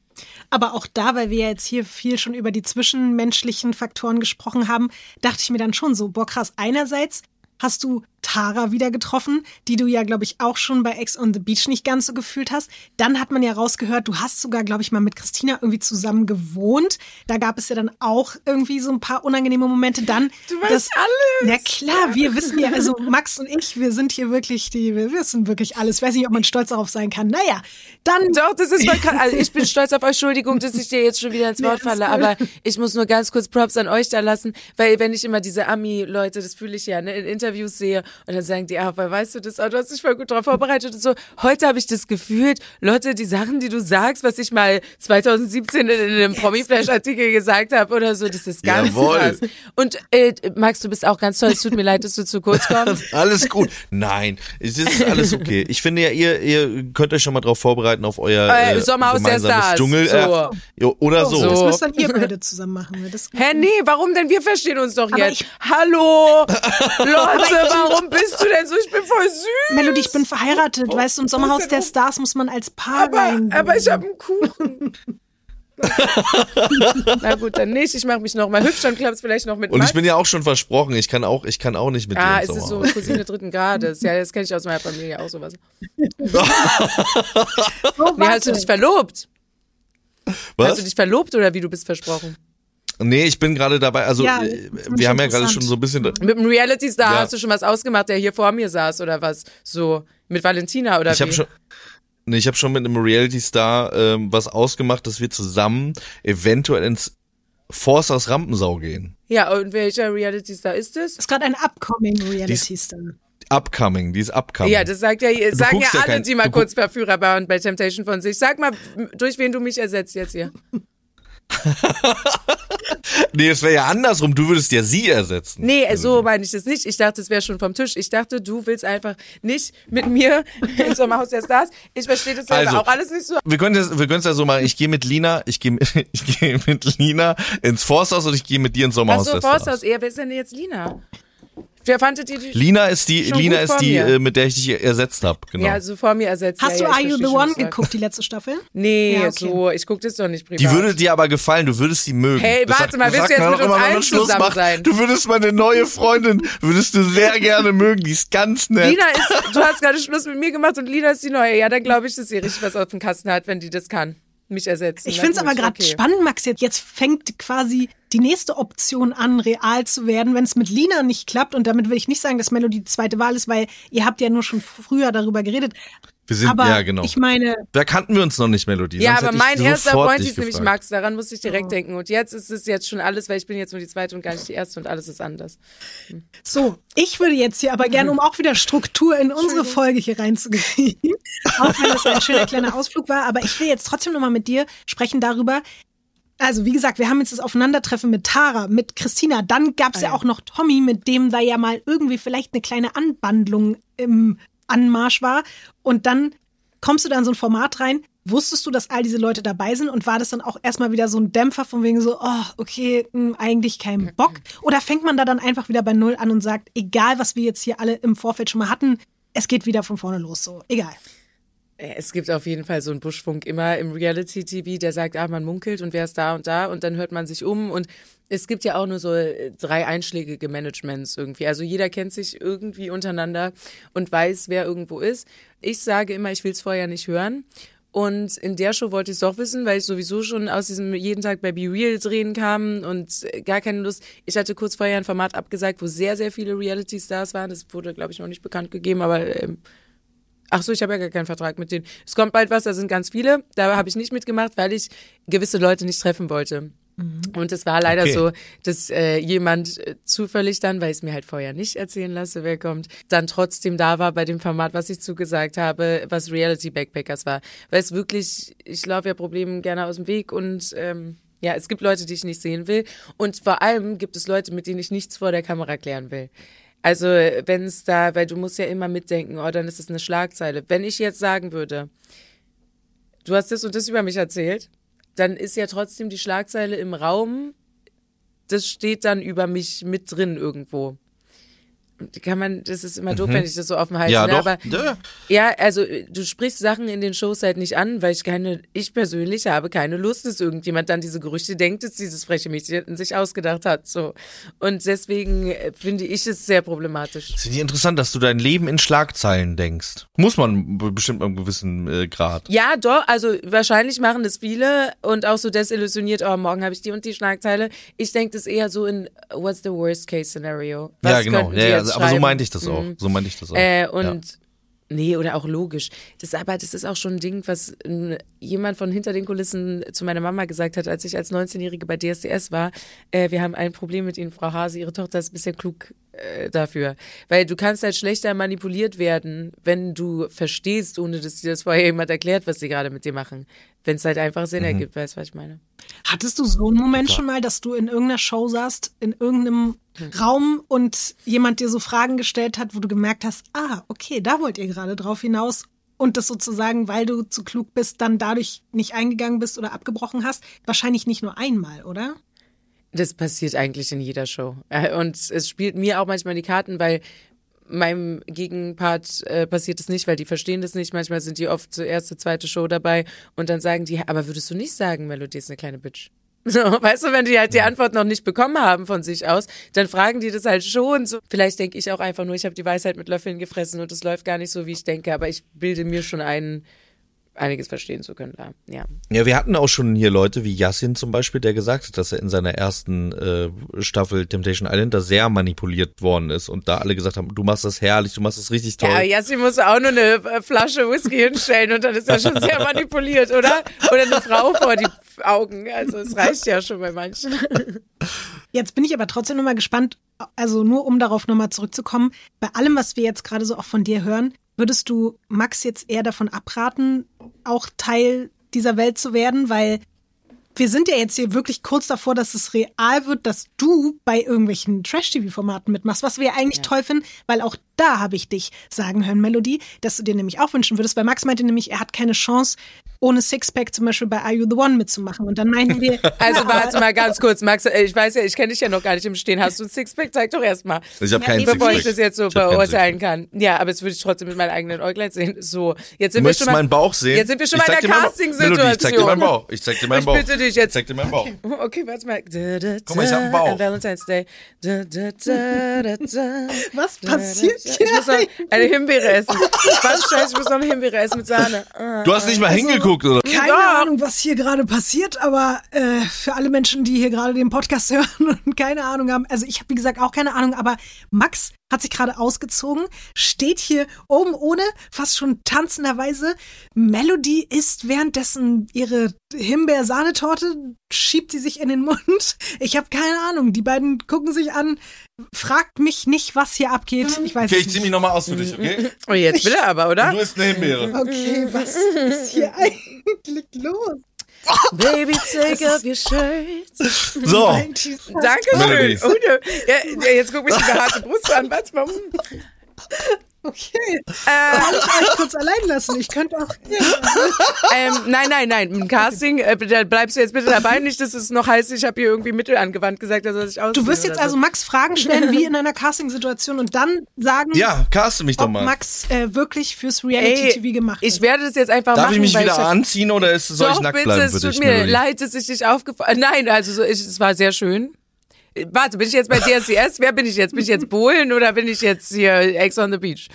Aber auch da, weil wir jetzt hier viel schon über die zwischenmenschlichen Faktoren gesprochen haben, dachte ich mir dann schon so, boah krass, einerseits hast du Tara wieder getroffen, die du ja, glaube ich, auch schon bei Ex on the Beach nicht ganz so gefühlt hast. Dann hat man ja rausgehört, du hast sogar, glaube ich, mal mit Christina irgendwie zusammen gewohnt. Da gab es ja dann auch irgendwie so ein paar unangenehme Momente. Dann Du weißt alles. Na klar, wir wissen ja, also Max und ich, wir sind hier wirklich die, wir wissen wirklich alles. Ich weiß nicht, ob man stolz darauf sein kann. Naja, dann. Doch, das ist krass. Also ich bin (laughs) stolz auf euch. Entschuldigung, dass ich dir jetzt schon wieder ins Wort falle, aber ich muss nur ganz kurz Props an euch da lassen, weil wenn ich immer diese Ami-Leute, das fühle ich ja, ne, in Interviews sehe und dann sagen die, ah, weil weißt du das, oh, du hast dich voll gut darauf vorbereitet und so. Heute habe ich das gefühlt, Leute, die Sachen, die du sagst, was ich mal 2017 in, in einem Promi-Flash-Artikel gesagt habe oder so, das ist ganz Jawohl. krass. Und äh, Max, du bist auch ganz toll. Es tut mir leid, dass du zu kurz (laughs) kommst. Alles gut. Nein, es ist alles okay. Ich finde ja, ihr, ihr könnt euch schon mal drauf vorbereiten auf euer Äh, äh, Sommerhaus der gemeinsames Stars. Dschungel. So. Äh, oder so. So. Das müsst dann ihr beide zusammen machen. Das Hä, nee, warum denn? Wir verstehen uns doch Aber jetzt. Hallo! Leute, (laughs) warum bist du denn so? Ich bin voll süß. Melody, ich bin verheiratet, weißt du, im Sommerhaus der Stars muss man als Paar aber, aber ich habe einen Kuchen. (laughs) Na gut, dann nicht. Ich mache mich noch mal hübsch, dann klappt es vielleicht noch mit Und Max. ich bin ja auch schon versprochen, ich kann auch, ich kann auch nicht mit Ah, dir es im ist so. Cousine dritten Grades. Ja, das kenne ich aus meiner Familie auch sowas. so, (laughs) Nee, hast du dich verlobt? Hast du Was? dich verlobt oder wie du bist versprochen? Nee, ich bin gerade dabei, also Ja, äh, wir haben ja gerade schon so ein bisschen Mit einem Reality-Star Ja. hast du schon was ausgemacht, der hier vor mir saß oder was? So, mit Valentina oder Ich wie? habe schon Nee, ich habe schon mit einem Reality Star ähm, was ausgemacht, dass wir zusammen eventuell ins Force aus Rampensau gehen. ja, und welcher Reality-Star ist es? Das ist gerade ein upcoming Reality Star. Upcoming, die ist upcoming. Ja, das sagt ja, sagen ja alle, kein- die mal kurz Verführer waren bei Temptation von sich. Sag mal, durch wen du mich ersetzt jetzt hier. (laughs) nee, es wäre ja andersrum, du würdest ja sie ersetzen. Nee, Also, so meine ich das nicht. Ich dachte, es wäre schon vom Tisch. Ich dachte, du willst einfach nicht mit mir (laughs) ins Sommerhaus der Stars. Ich verstehe das selber Also, auch alles nicht so. Wir können das, wir es ja so machen. Ich gehe mit Lina, ich gehe (laughs) ich gehe mit Lina ins Forsthaus und ich gehe mit dir ins Sommerhaus Achso, der Stars. Forsthaus, eher, wer ist denn jetzt Lina? Wer fandet ihr die? Lina ist die, Schon Lina ist die, mir. äh, mit der ich dich ersetzt habe. Genau. Ja, also vor mir ersetzt. Hast ja, du ja, Are You the One geguckt, die letzte Staffel? Nee, Ja, okay. so, ich gucke das doch nicht privat. die würde dir aber gefallen, du würdest sie mögen. Hey, Das warte sagt- mal, willst du jetzt mit uns allen Schluss zusammen macht. sein? Du würdest meine neue Freundin, würdest du sehr gerne mögen, die ist ganz nett. Lina ist, du hast gerade Schluss mit mir gemacht und Lina ist die neue. Ja, dann glaube ich, dass sie richtig was auf dem Kasten hat, wenn die das kann. Mich ersetzen. Ich finde es aber gerade okay. spannend, Max. Jetzt, jetzt fängt quasi die nächste Option an, real zu werden, wenn es mit Lina nicht klappt. Und damit will ich nicht sagen, dass Melody die zweite Wahl ist, weil ihr habt ja nur schon früher darüber geredet. Wir sind, aber ja genau. ich meine, da kannten wir uns noch nicht, Melodie. Ja, Sonst aber mein erster Freund ist nämlich. Max. Daran musste ich direkt denken. Und jetzt ist es jetzt schon alles, weil ich bin jetzt nur die zweite und gar nicht die erste und alles ist anders. so, ich würde jetzt hier aber gerne, um auch wieder Struktur in unsere Folge hier reinzukriegen, (laughs) auch wenn das ein schöner kleiner Ausflug war, aber ich will jetzt trotzdem nochmal mit dir sprechen darüber, also wie gesagt, wir haben jetzt das Aufeinandertreffen mit Tara, mit Christina, dann gab's ja Ah, ja. auch noch Tommy, mit dem da ja mal irgendwie vielleicht eine kleine Anbandlung im Anmarsch war. Und dann kommst du da in so ein Format rein. Wusstest du, dass all diese Leute dabei sind und war das dann auch erstmal wieder so ein Dämpfer von wegen so, oh, okay, mh, eigentlich kein Bock? Oder fängt man da dann einfach wieder bei Null an und sagt, egal was wir jetzt hier alle im Vorfeld schon mal hatten, es geht wieder von vorne los, so, egal. Äh, Es gibt auf jeden Fall so einen Buschfunk immer im Reality-TV, der sagt, ah, man munkelt und wer ist da und da und dann hört man sich um und es gibt ja auch nur so äh, drei einschlägige Managements irgendwie. Also jeder kennt sich irgendwie untereinander und weiß, wer irgendwo ist. Ich sage immer, ich will es vorher nicht hören. Und in der Show wollte ich es doch wissen, weil ich sowieso schon aus diesem jeden Tag bei Be Real drehen kam und äh, gar keine Lust. Ich hatte kurz vorher ein Format abgesagt, wo sehr, sehr viele Reality-Stars waren. Das wurde, glaube ich, noch nicht bekannt gegeben, aber ähm, Ach so, ich habe ja gar keinen Vertrag mit denen. Es kommt bald was, da sind ganz viele. Da habe ich nicht mitgemacht, weil ich gewisse Leute nicht treffen wollte. Und es war leider Okay. so, dass äh, jemand äh, zufällig dann, weil ich es mir halt vorher nicht erzählen lasse, wer kommt, dann trotzdem da war bei dem Format, was ich zugesagt habe, was Reality Backpackers war. Weil es wirklich, ich laufe ja Problemen gerne aus dem Weg und ähm, ja, es gibt Leute, die ich nicht sehen will. Und vor allem gibt es Leute, mit denen ich nichts vor der Kamera klären will. Also wenn es da, weil du musst ja immer mitdenken, oh, dann ist es eine Schlagzeile. Wenn ich jetzt sagen würde, du hast das und das über mich erzählt, dann ist ja trotzdem die Schlagzeile im Raum, das steht dann über mich mit drin irgendwo. Kann man, das ist immer doof, wenn ich das so offen halte. Mhm. Ja, ne? doch. Aber Ja. ja, also du sprichst Sachen in den Shows halt nicht an, weil ich keine, ich persönlich habe keine Lust, dass irgendjemand dann diese Gerüchte denkt, dass dieses freche Mädchen sich ausgedacht hat. So. Und deswegen äh, finde ich es sehr problematisch. Finde ich interessant, dass du dein Leben in Schlagzeilen denkst. Muss man bestimmt einem gewissen äh, Grad. Ja, doch, also wahrscheinlich machen das viele und auch so desillusioniert, oh, morgen habe ich die und die Schlagzeile. Ich denke das eher so in What's the worst case scenario? Was ja, genau. könnten die Ja, ja, jetzt aber so meinte ich das auch. Mhm. So meinte ich das auch. Äh, und nee, oder auch logisch. Das aber das ist auch schon ein Ding, was äh, jemand von hinter den Kulissen zu meiner Mama gesagt hat, als ich als 19-Jährige bei DSDS war. Äh, wir haben ein Problem mit Ihnen, Frau Hase. Ihre Tochter ist ein bisschen klug äh, dafür. Weil du kannst halt schlechter manipuliert werden, wenn du verstehst, ohne dass dir das vorher jemand erklärt, was sie gerade mit dir machen. Wenn es halt einfach Mhm. Sinn ergibt, weißt du, was ich meine? Hattest du so einen Moment schon mal, dass du in irgendeiner Show saßt, in irgendeinem Raum und jemand dir so Fragen gestellt hat, wo du gemerkt hast, ah, okay, da wollt ihr gerade drauf hinaus und das sozusagen, weil du zu klug bist, dann dadurch nicht eingegangen bist oder abgebrochen hast? Wahrscheinlich nicht nur einmal, oder? Das passiert eigentlich in jeder Show. Äh, Und es spielt mir auch manchmal die Karten, weil meinem Gegenpart äh, passiert es nicht, weil die verstehen das nicht. Manchmal sind die oft zur erste, zweite Show dabei und dann sagen die, aber würdest du nicht sagen, Melodie ist eine kleine Bitch? (laughs) So, weißt du, wenn die halt die Antwort noch nicht bekommen haben von sich aus, dann fragen die das halt schon. So. Vielleicht denke ich auch einfach nur, ich habe die Weisheit mit Löffeln gefressen und es läuft gar nicht so, wie ich denke, aber ich bilde mir schon ein, einiges verstehen zu können da. Ja. Ja, wir hatten auch schon hier Leute wie Yassin zum Beispiel, der gesagt hat, dass er in seiner ersten äh, Staffel Temptation Island da sehr manipuliert worden ist und da alle gesagt haben, du machst das herrlich, du machst das richtig toll. Ja, Jassi muss auch nur eine äh, Flasche Whisky hinstellen und dann ist er schon sehr manipuliert, oder? Oder eine Frau vor die Augen. Also es reicht ja schon bei manchen. Jetzt bin ich aber trotzdem nochmal gespannt, also nur um darauf nochmal zurückzukommen, bei allem, was wir jetzt gerade so auch von dir hören, würdest du Max jetzt eher davon abraten, auch Teil dieser Welt zu werden? Weil wir sind ja jetzt hier wirklich kurz davor, dass es real wird, dass du bei irgendwelchen Trash-TV-Formaten mitmachst, was wir eigentlich toll finden, weil auch da habe ich dich sagen hören, Melodie, dass du dir nämlich auch wünschen würdest, weil Max meinte nämlich, er hat keine Chance, ohne Sixpack zum Beispiel bei Are You the One mitzumachen. Und dann meinten wir, (laughs) Also ja, warte mal ganz kurz, Max, äh, ich weiß ja, ich kenne dich ja noch gar nicht im Stehen. Hast du ein Sixpack? Zeig doch erst mal. ich habe keinen Bevor ich Sixpack. das jetzt so Ich beurteilen kann. Ja, aber das würde ich trotzdem mit meinen eigenen Äuglein sehen. So, jetzt Du sind wir möchtest schon mal, meinen Bauch sehen? Jetzt sind wir schon Ich mal in der. Casting-Situation. Ich zeig dir meinen Bauch. Ich zeig dir meinen Ich Bauch. bitte dich jetzt. Ich zeig dir meinen Bauch. (laughs) Okay, warte mal. Da, da, Guck mal, ich hab einen Bauch. Valentine's Day. Da, da, da, da, da. Was passiert (laughs) Ich muss noch eine Himbeere essen. Was scheiße, ich muss noch eine Himbeere essen mit Sahne. Ah. Du hast nicht mal hingeguckt, oder? Keine Ja. Ahnung, was hier gerade passiert, aber äh, für alle Menschen, die hier gerade den Podcast (laughs) hören und keine Ahnung haben, also ich habe wie gesagt auch keine Ahnung, aber Max hat sich gerade ausgezogen, steht hier oben ohne, fast schon tanzenderweise. Melody isst währenddessen ihre Himbeer-Sahnetorte, schiebt sie sich in den Mund. (laughs) Ich habe keine Ahnung. Die beiden gucken sich an, fragt mich nicht, was hier abgeht. Ich weiß Okay, ich zieh mich nochmal aus für dich, okay? Oh, jetzt will er aber, oder? Du isst eine Himbeere. Okay, was ist hier (laughs) eigentlich los? Baby, take off your shirt. (laughs) So, Dankeschön. Oh, ja, ja, jetzt guck mich die harte Brust an. Warte mal. (laughs) Okay. Äh, Kann ich euch kurz allein lassen? Ich könnte auch. ähm, nein, nein, nein. Im Casting, äh, da bleibst du jetzt bitte dabei. Nicht, dass es noch heißt, ich habe hier irgendwie Mittel angewandt gesagt, dass er sich ausziehen Du wirst jetzt also so. Max Fragen stellen, wie in einer Casting-Situation und dann sagen, ja, caste mich doch mal. Max äh, wirklich fürs Ey, Reality-TV gemacht ich ist. werde das jetzt einfach Darf machen, ich mich wieder ich hab- anziehen oder ist, soll ich Doch, nackt bitte, bleiben es tut mir leid, dass ich dich aufgefallen Nein, also so, ich, es war sehr schön. Warte, bin ich jetzt bei DSDS? Wer bin ich jetzt? Bin ich jetzt Bohlen oder bin ich jetzt hier Ex on the Beach?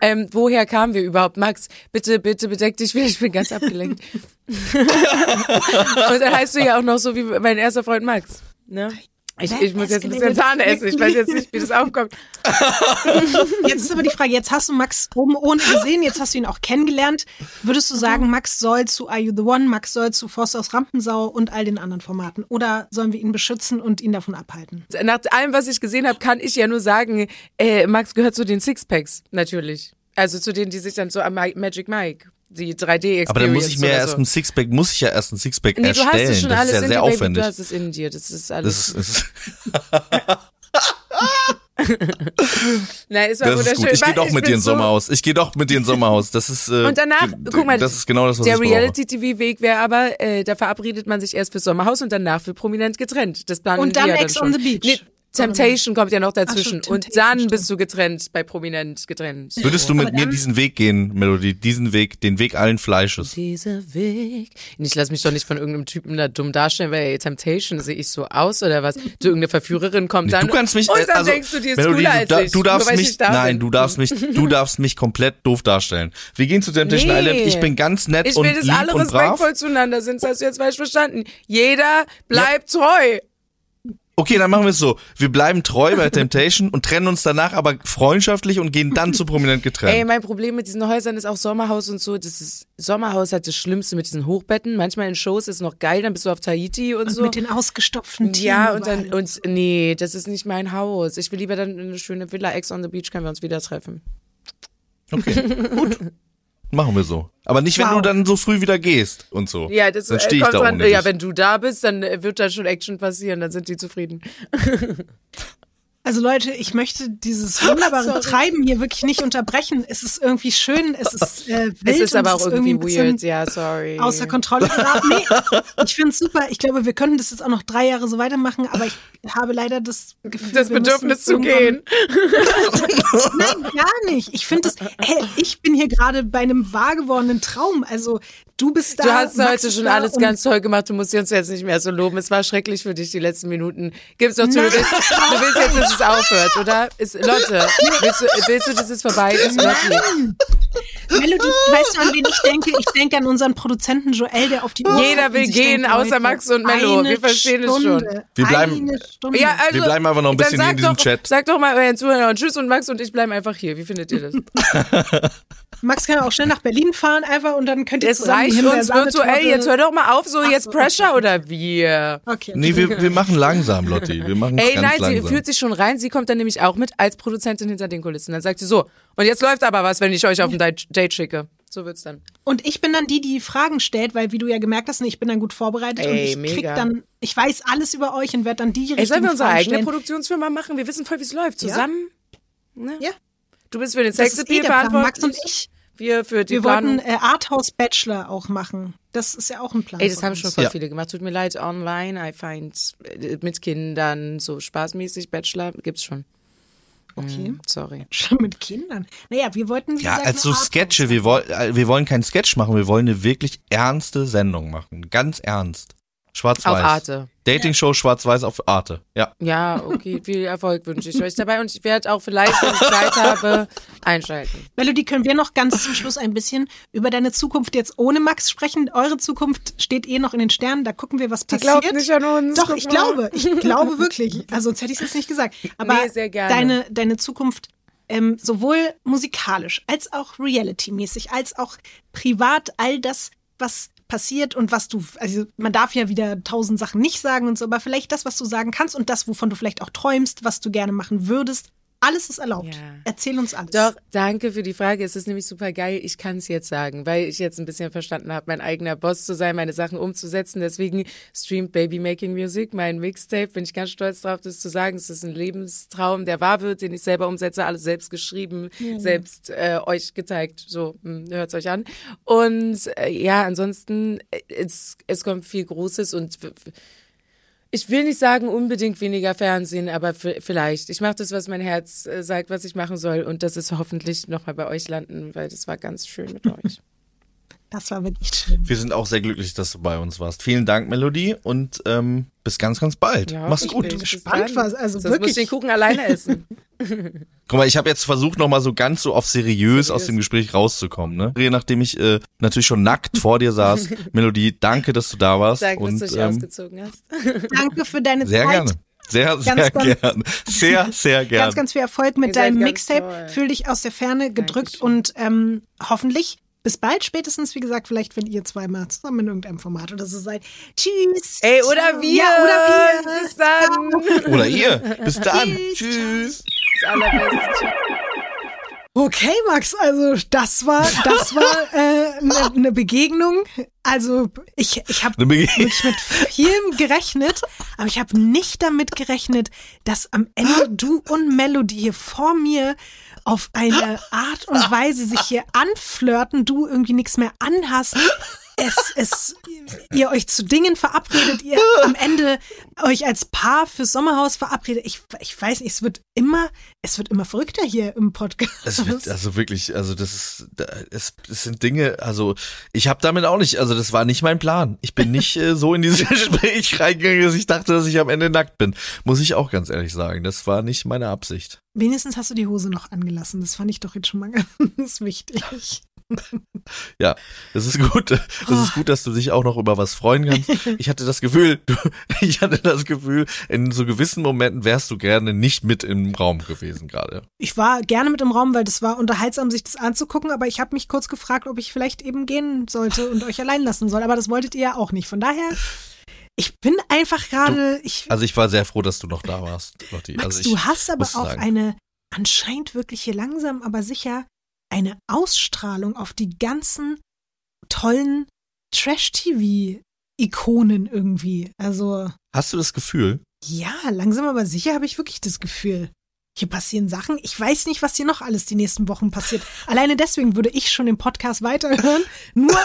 Ähm, woher kamen wir überhaupt? Max, bitte, bitte bedeck dich wieder, ich bin ganz abgelenkt. (laughs) Und dann heißt du ja auch noch so wie mein erster Freund Max. Ne? Ich, ich muss jetzt ein bisschen Sahne essen. Ich weiß jetzt nicht, wie das aufkommt. (laughs) Jetzt ist aber die Frage, jetzt hast du Max oben ohne gesehen, jetzt hast du ihn auch kennengelernt. Würdest du sagen, Max soll zu Are You the One, Max soll zu Forst aus Rampensau und all den anderen Formaten? Oder sollen wir ihn beschützen und ihn davon abhalten? Nach allem, was ich gesehen habe, kann ich ja nur sagen, äh, Max gehört zu den Sixpacks, natürlich. Also zu denen, die sich dann so am Magic Mike, die 3D-Experience Aber dann muss ich mir erst so. ein Sixpack, muss ich ja erst ein Sixpack Nee, du erstellen. hast es schon das alles ist ja in sehr dir, Baby, aufwendig. du hast es in dir, das ist alles. das ist, Nein, es war das ist wunderschön. gut. Ich gehe doch mit dir ins so- Sommerhaus. Ich gehe doch mit dir ins Sommerhaus. Das ist äh, Und danach, guck mal, das ist genau das, was der ich brauche. Reality-TV-Weg wäre aber, äh, da verabredet man sich erst fürs Sommerhaus und danach für prominent getrennt. Das planen Und dann wir ja Ex dann on the Beach. Nee, Temptation kommt ja noch dazwischen. Ach so, und dann bist du getrennt, bei Prominent getrennt. Würdest du mit mir diesen Weg gehen, Melody? Diesen Weg, den Weg allen Fleisches. Dieser Weg. Und ich lass mich doch nicht von irgendeinem Typen da dumm darstellen, weil ey, Temptation sehe ich so aus oder was? Du irgendeine Verführerin kommt dann Du kannst mich, und dann also, denkst du, die ist Melody, cooler du, als ich. du darfst ich mich, nicht da nein, bin. du darfst mich, du (laughs) darfst mich komplett doof darstellen. Wir gehen zu Temptation Nee. Island. Ich bin ganz nett Ich und will, dass lieb alle und brav. respektvoll zueinander sind, das hast du jetzt falsch verstanden. Jeder bleibt treu. Okay, dann machen wir es so. Wir bleiben treu bei Temptation und trennen uns danach aber freundschaftlich und gehen dann zu prominent getrennt. Ey, mein Problem mit diesen Häusern ist auch Sommerhaus und so. Das ist, Sommerhaus hat das Schlimmste mit diesen Hochbetten. Manchmal in Shows ist es noch geil, dann bist du auf Tahiti und, Und so. mit den ausgestopften Tieren. ja, und dann, und nee, das ist nicht mein Haus. Ich will lieber dann in eine schöne Villa, Ex on the Beach, können wir uns wieder treffen. Okay, gut. (laughs) Machen wir so. Aber nicht, wenn Wow. du dann so früh wieder gehst und so. Ja, das dann äh, stehe ich kommt da dran. Ja, wenn du da bist, dann äh, wird da schon Action passieren, dann sind die zufrieden. (laughs) Also Leute, ich möchte dieses (laughs) wunderbare. Treiben hier wirklich nicht unterbrechen. Es ist irgendwie schön, es ist äh, wild Es ist aber auch irgendwie ein bisschen weird, ja, sorry. Außer Kontrolle geraten. Nee, (laughs) ich finde es super. Ich glaube, wir könnten das jetzt auch noch drei Jahre so weitermachen, aber ich habe leider das Gefühl, das Bedürfnis zu gehen. (laughs) Nein, gar nicht. Ich finde es, hey, ich bin hier gerade bei einem wahr gewordenen Traum. Also du bist da. Du hast Max heute schon alles ganz toll gemacht. Du musst uns jetzt nicht mehr so loben. Es war schrecklich für dich die letzten Minuten. Gib's doch zu. Du willst, du willst jetzt, dass es aufhört, oder? Ist, Lotte, willst du, willst du, dass es vorbei ist? Lotte? Melody, weißt du, an wen ich denke? Ich denke an unseren Produzenten Joel, der auf die Uhr Jeder will gehen, außer Max und Mello. eine Wir verstehen es schon. Stunde, Wir bleiben- Eine Stunde. Ja, also, Wir bleiben einfach noch ein bisschen in diesem doch, Chat. Sag doch mal euren Zuhörern Tschüss und Max und ich bleiben einfach hier. Wie findet ihr das? (laughs) Max kann auch schnell nach Berlin fahren einfach und dann könnt ihr Es zusammen die reicht uns virtuell. Jetzt hör doch mal auf, so Ach jetzt so, Pressure oder wir. Okay. Nee, wir, wir machen langsam, Lotti. Wir machen Ey, ganz nein, sie langsam. fühlt sich schon rein. Sie kommt dann nämlich auch mit als Produzentin hinter den Kulissen. Dann sagt sie so, und jetzt läuft aber was, wenn ich euch auf ein Date schicke. So wird's dann. Und ich bin dann die, die Fragen stellt, weil wie du ja gemerkt hast, ich bin dann gut vorbereitet und Ey, ich krieg mega. dann, ich weiß alles über euch und werde dann die Ey, richtigen sollen wir unsere Fragen eigene stellen. Produktionsfirma machen? Wir wissen voll, wie es läuft. Ja. Zusammen. Ne? Ja. Du bist für den Das ist Sexappeal eh verantwortlich. Max und ich. Wir für die Wir Planung. wollten äh, Arthouse Bachelor auch machen. Das ist ja auch ein Plan. Ey, das haben schon voll Ja. viele gemacht. Tut mir leid, online, I find äh, mit Kindern so spaßmäßig Bachelor gibt's schon. Okay. Mm, sorry. (laughs) Schon mit Kindern. Naja, wir wollten. Wie Ja, gesagt, als so Sketche. Wir, woll, äh, wir wollen keinen Sketch machen, wir wollen eine wirklich ernste Sendung machen. Ganz ernst. Schwarz-Weiß. Auf Arte. Dating-Show Schwarz-Weiß auf Arte. Ja. Ja, okay, viel Erfolg wünsche ich euch dabei und ich werde auch vielleicht, wenn ich Zeit habe, einschalten. Melody, können wir noch ganz zum Schluss ein bisschen über deine Zukunft jetzt ohne Max sprechen? Eure Zukunft steht eh noch in den Sternen, da gucken wir, was Die passiert. glaubt nicht an uns. Doch, ich glaube, ich glaube (laughs) wirklich. Also sonst hätte ich es jetzt nicht gesagt. Aber Nee, sehr gerne. deine deine Zukunft ähm, sowohl musikalisch als auch reality-mäßig, als auch privat, all das, was passiert und was du, also man darf ja wieder tausend Sachen nicht sagen und so, aber vielleicht das, was du sagen kannst und das, wovon du vielleicht auch träumst, was du gerne machen würdest, alles ist erlaubt. Ja. Erzähl uns alles. Doch, danke für die Frage. Es ist nämlich super geil. Ich kann es jetzt sagen, weil ich jetzt ein bisschen verstanden habe, mein eigener Boss zu sein, meine Sachen umzusetzen. Deswegen streamt Baby Making Music, mein Mixtape. Bin ich ganz stolz drauf, das zu sagen. Es ist ein Lebenstraum, der wahr wird, den ich selber umsetze, alles selbst geschrieben, selbst äh, euch gezeigt. So, hört euch an. Und äh, ja, ansonsten, äh, es, es kommt viel Großes und ich will nicht sagen unbedingt weniger Fernsehen, aber vielleicht. Ich mache das, was mein Herz äh, sagt, was ich machen soll. Und das ist hoffentlich nochmal bei euch landen, weil das war ganz schön mit euch. Das war wirklich schön. Wir sind auch sehr glücklich, dass du bei uns warst. Vielen Dank, Melodie, und ähm, bis ganz, ganz bald. Mach's ich gut. bin gespannt, was- also Sonst muss wirklich. ich den Kuchen alleine essen. (laughs) Guck mal, ich habe jetzt versucht, noch mal so ganz so auf seriös, aus dem Gespräch rauszukommen. Ne? Nachdem ich äh, natürlich schon nackt vor dir saß. (laughs) Melodie, danke, dass du da warst. Danke, und dass du dich ähm, ausgezogen hast. (laughs) Danke für deine sehr Zeit. gerne. Sehr, sehr Ganz, ganz- gerne. Sehr, sehr gerne. Ganz, ganz viel Erfolg mit Ihr deinem Mixtape. toll. Fühl dich aus der Ferne gedrückt Dankeschön. und ähm, hoffentlich bis bald, spätestens, wie gesagt, vielleicht, wenn ihr zweimal zusammen in irgendeinem Format oder so seid. Tschüss. Ey, oder wir. Ja, oder wir. Bis dann. Oder ihr. Bis dann. Tschüss. Tschüss. Okay, Max, also das war, das war eine äh, ne- ne Begegnung. Also ich, ich habe wirklich mit vielem gerechnet, aber ich habe nicht damit gerechnet, dass am Ende du und Melody hier vor mir auf eine Art und Weise sich hier anflirten, du irgendwie nichts mehr anhast es, es, ihr euch zu Dingen verabredet, ihr am Ende euch als Paar fürs Sommerhaus verabredet. Ich, ich weiß nicht, es wird immer, es wird immer verrückter hier im Podcast. Es wird also wirklich, also das ist, es, es sind Dinge, also ich habe damit auch nicht, also das war nicht mein Plan. Ich bin nicht äh, so in dieses (laughs) Gespräch reingegangen, dass ich dachte, dass ich am Ende nackt bin. Muss ich auch ganz ehrlich sagen. Das war nicht meine Absicht. Wenigstens hast du die Hose noch angelassen. Das fand ich doch jetzt schon mal (laughs) ganz wichtig. (laughs) Ja, das ist gut. Das ist gut, dass du dich auch noch über was freuen kannst. (laughs) Ich hatte das Gefühl, du, (laughs) ich hatte das Gefühl, in so gewissen Momenten wärst du gerne nicht mit im Raum gewesen gerade. Ich war gerne mit im Raum, weil das war unterhaltsam, sich das anzugucken, aber ich habe mich kurz gefragt, ob ich vielleicht eben gehen sollte und euch allein lassen soll. Aber das wolltet ihr ja auch nicht. Von daher, ich bin einfach gerade, Also ich war sehr froh, dass du noch da warst, Lotti. Max, also ich, du hast aber auch sagen. eine anscheinend wirklich hier langsam, aber sicher eine Ausstrahlung auf die ganzen tollen Trash-TV-Ikonen irgendwie. Also Hast du das Gefühl? ja, langsam aber sicher habe ich wirklich das Gefühl. Hier passieren Sachen. Ich weiß nicht, was hier noch alles die nächsten Wochen passiert. (laughs) Alleine deswegen würde ich schon den Podcast weiterhören. Nur,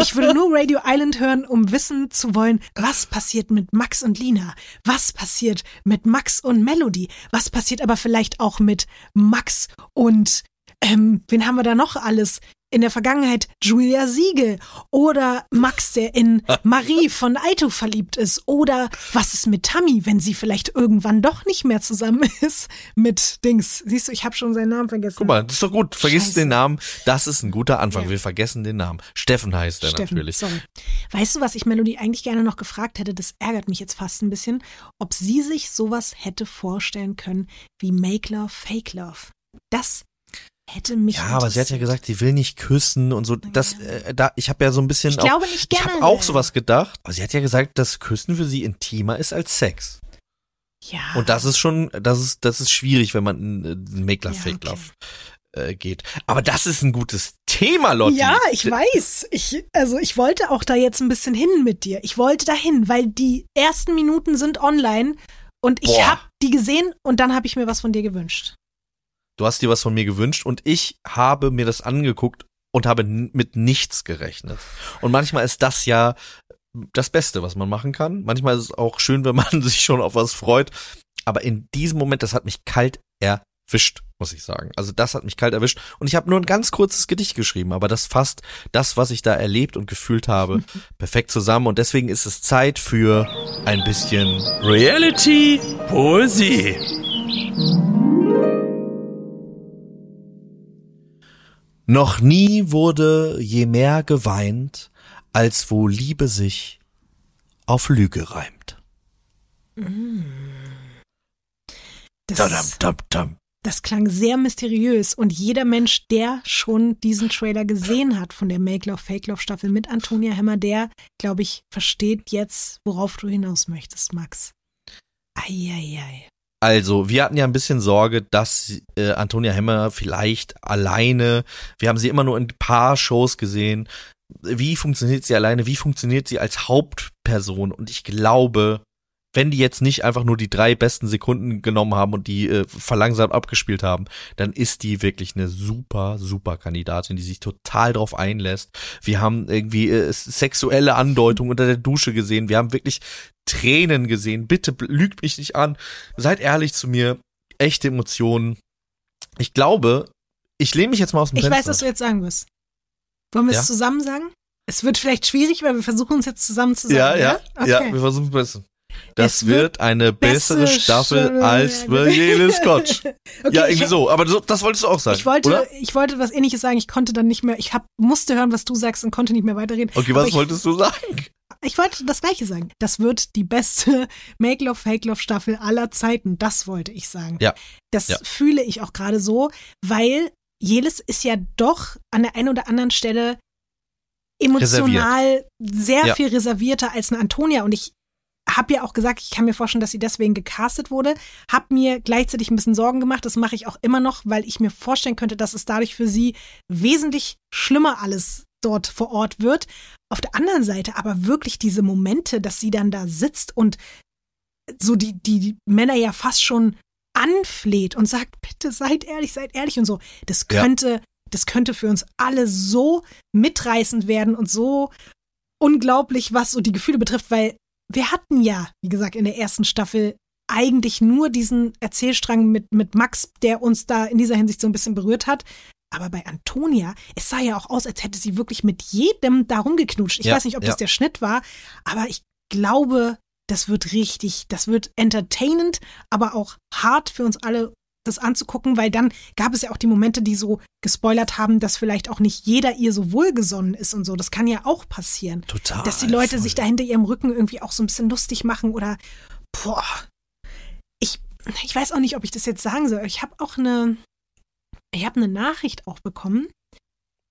ich würde nur Radio Island hören, um wissen zu wollen, was passiert mit Max und Lina? Was passiert mit Max und Melody? Was passiert aber vielleicht auch mit Max und, ähm, wen haben wir da noch alles? In der Vergangenheit Julia Siegel oder Max, der in (laughs) Marie von Aito verliebt ist oder was ist mit Tammy, wenn sie vielleicht irgendwann doch nicht mehr zusammen (laughs) ist mit Dings. Siehst du, ich habe schon seinen Namen vergessen. Guck mal, das ist doch gut. Vergiss Scheiße. den Namen. Das ist ein guter Anfang. Ja. Wir vergessen den Namen. Steffen heißt er Steffen, natürlich. sorry. Weißt du, was ich Melody eigentlich gerne noch gefragt hätte? Das ärgert mich jetzt fast ein bisschen, ob sie sich sowas hätte vorstellen können wie Make Love, Fake Love. Das hätte mich Ja, aber sie hat ja gesagt, sie will nicht küssen und so. Das, äh, da, ich habe ja so ein bisschen. Ich auch, glaube nicht Ich gerne. habe auch sowas gedacht. Aber sie hat ja gesagt, dass Küssen für sie intimer ist als Sex. Ja. Und das ist schon, das ist, das ist schwierig, wenn man in, Make Love, Ja, Fake okay. Love äh, geht. Aber das ist ein gutes Thema, Lotti. Ja, ich weiß. Ich, also ich wollte auch da jetzt ein bisschen hin mit dir. Ich wollte dahin, weil die ersten Minuten sind online und ich habe die gesehen und dann habe ich mir was von dir gewünscht. Du hast dir was von mir gewünscht und ich habe mir das angeguckt und habe mit nichts gerechnet. Und manchmal ist das ja das Beste, was man machen kann. Manchmal ist es auch schön, wenn man (laughs) sich schon auf was freut. Aber in diesem Moment, das hat mich kalt erwischt, muss ich sagen. Also das hat mich kalt erwischt. Und ich habe nur ein ganz kurzes Gedicht geschrieben, aber das fasst das, was ich da erlebt und gefühlt habe, (laughs) perfekt zusammen. Und deswegen ist es Zeit für ein bisschen Reality Poesie. Noch nie wurde je mehr geweint, als wo Liebe sich auf Lüge reimt. Das, das klang sehr mysteriös und jeder Mensch, der schon diesen Trailer gesehen hat von der Make Love Fake Love Staffel mit Antonia Hemmer, der, glaube ich, versteht jetzt, worauf du hinaus möchtest, Max. Eieiei. Also, wir hatten ja ein bisschen Sorge, dass äh, Antonia Hemmer vielleicht alleine, wir haben sie immer nur in ein paar Shows gesehen. Wie funktioniert sie alleine? Wie funktioniert sie als Hauptperson? Und ich glaube, wenn die jetzt nicht einfach nur die drei besten Sekunden genommen haben und die äh, verlangsamt abgespielt haben, dann ist die wirklich eine super, super Kandidatin, die sich total drauf einlässt. Wir haben irgendwie äh, sexuelle Andeutung unter der Dusche gesehen. Wir haben wirklich Tränen gesehen. Bitte lügt mich nicht an. Seid ehrlich zu mir. Echte Emotionen. Ich glaube, ich lehne mich jetzt mal aus dem Ich Fenster. weiß, was du jetzt sagen wirst. Wollen wir Ja? es zusammen sagen? Es wird vielleicht schwierig, weil wir versuchen es jetzt zusammen zu sagen. ja, ja, Okay. ja, wir versuchen es besser. Das wird wird eine bessere bessere Staffel als jedem Scotch. (laughs) Okay, ja, ich- irgendwie so. Aber so, das wolltest du auch sagen, Ich wollte, oder? ich wollte was ähnliches sagen. Ich konnte dann nicht mehr, ich hab, musste hören, was du sagst und konnte nicht mehr weiterreden. Okay, was ich, wolltest du sagen? Ich wollte das Gleiche sagen. Das wird die beste (laughs) Make Love, Fake Love Staffel aller Zeiten. Das wollte ich sagen. Ja. Das Ja. fühle ich auch gerade so, weil Jelis ist ja doch an der einen oder anderen Stelle emotional sehr Ja. viel reservierter als eine Antonia. Und ich habe ja auch gesagt, ich kann mir vorstellen, dass sie deswegen gecastet wurde. Hab mir gleichzeitig ein bisschen Sorgen gemacht. Das mache ich auch immer noch, weil ich mir vorstellen könnte, dass es dadurch für sie wesentlich schlimmer alles dort vor Ort wird. Auf der anderen Seite aber wirklich diese Momente, dass sie dann da sitzt und so die, die, die Männer ja fast schon anfleht und sagt, bitte seid ehrlich, seid ehrlich und so. Das Ja. könnte, das könnte für uns alle so mitreißend werden und so unglaublich, was so die Gefühle betrifft, weil wir hatten ja, wie gesagt, in der ersten Staffel eigentlich nur diesen Erzählstrang mit, mit Max, der uns da in dieser Hinsicht so ein bisschen berührt hat. Aber bei Antonia, es sah ja auch aus, als hätte sie wirklich mit jedem darum geknutscht. Ich Ja, weiß nicht, ob ja. das der Schnitt war, aber ich glaube, das wird richtig, das wird entertainend, aber auch hart für uns alle, das anzugucken, weil dann gab es ja auch die Momente, die so gespoilert haben, dass vielleicht auch nicht jeder ihr so wohlgesonnen ist und so. Das kann ja auch passieren. Total. Dass die Leute voll. sich da hinter ihrem Rücken irgendwie auch so ein bisschen lustig machen oder boah. Ich, ich weiß auch nicht, ob ich das jetzt sagen soll. Ich habe auch eine, ich habe eine Nachricht auch bekommen.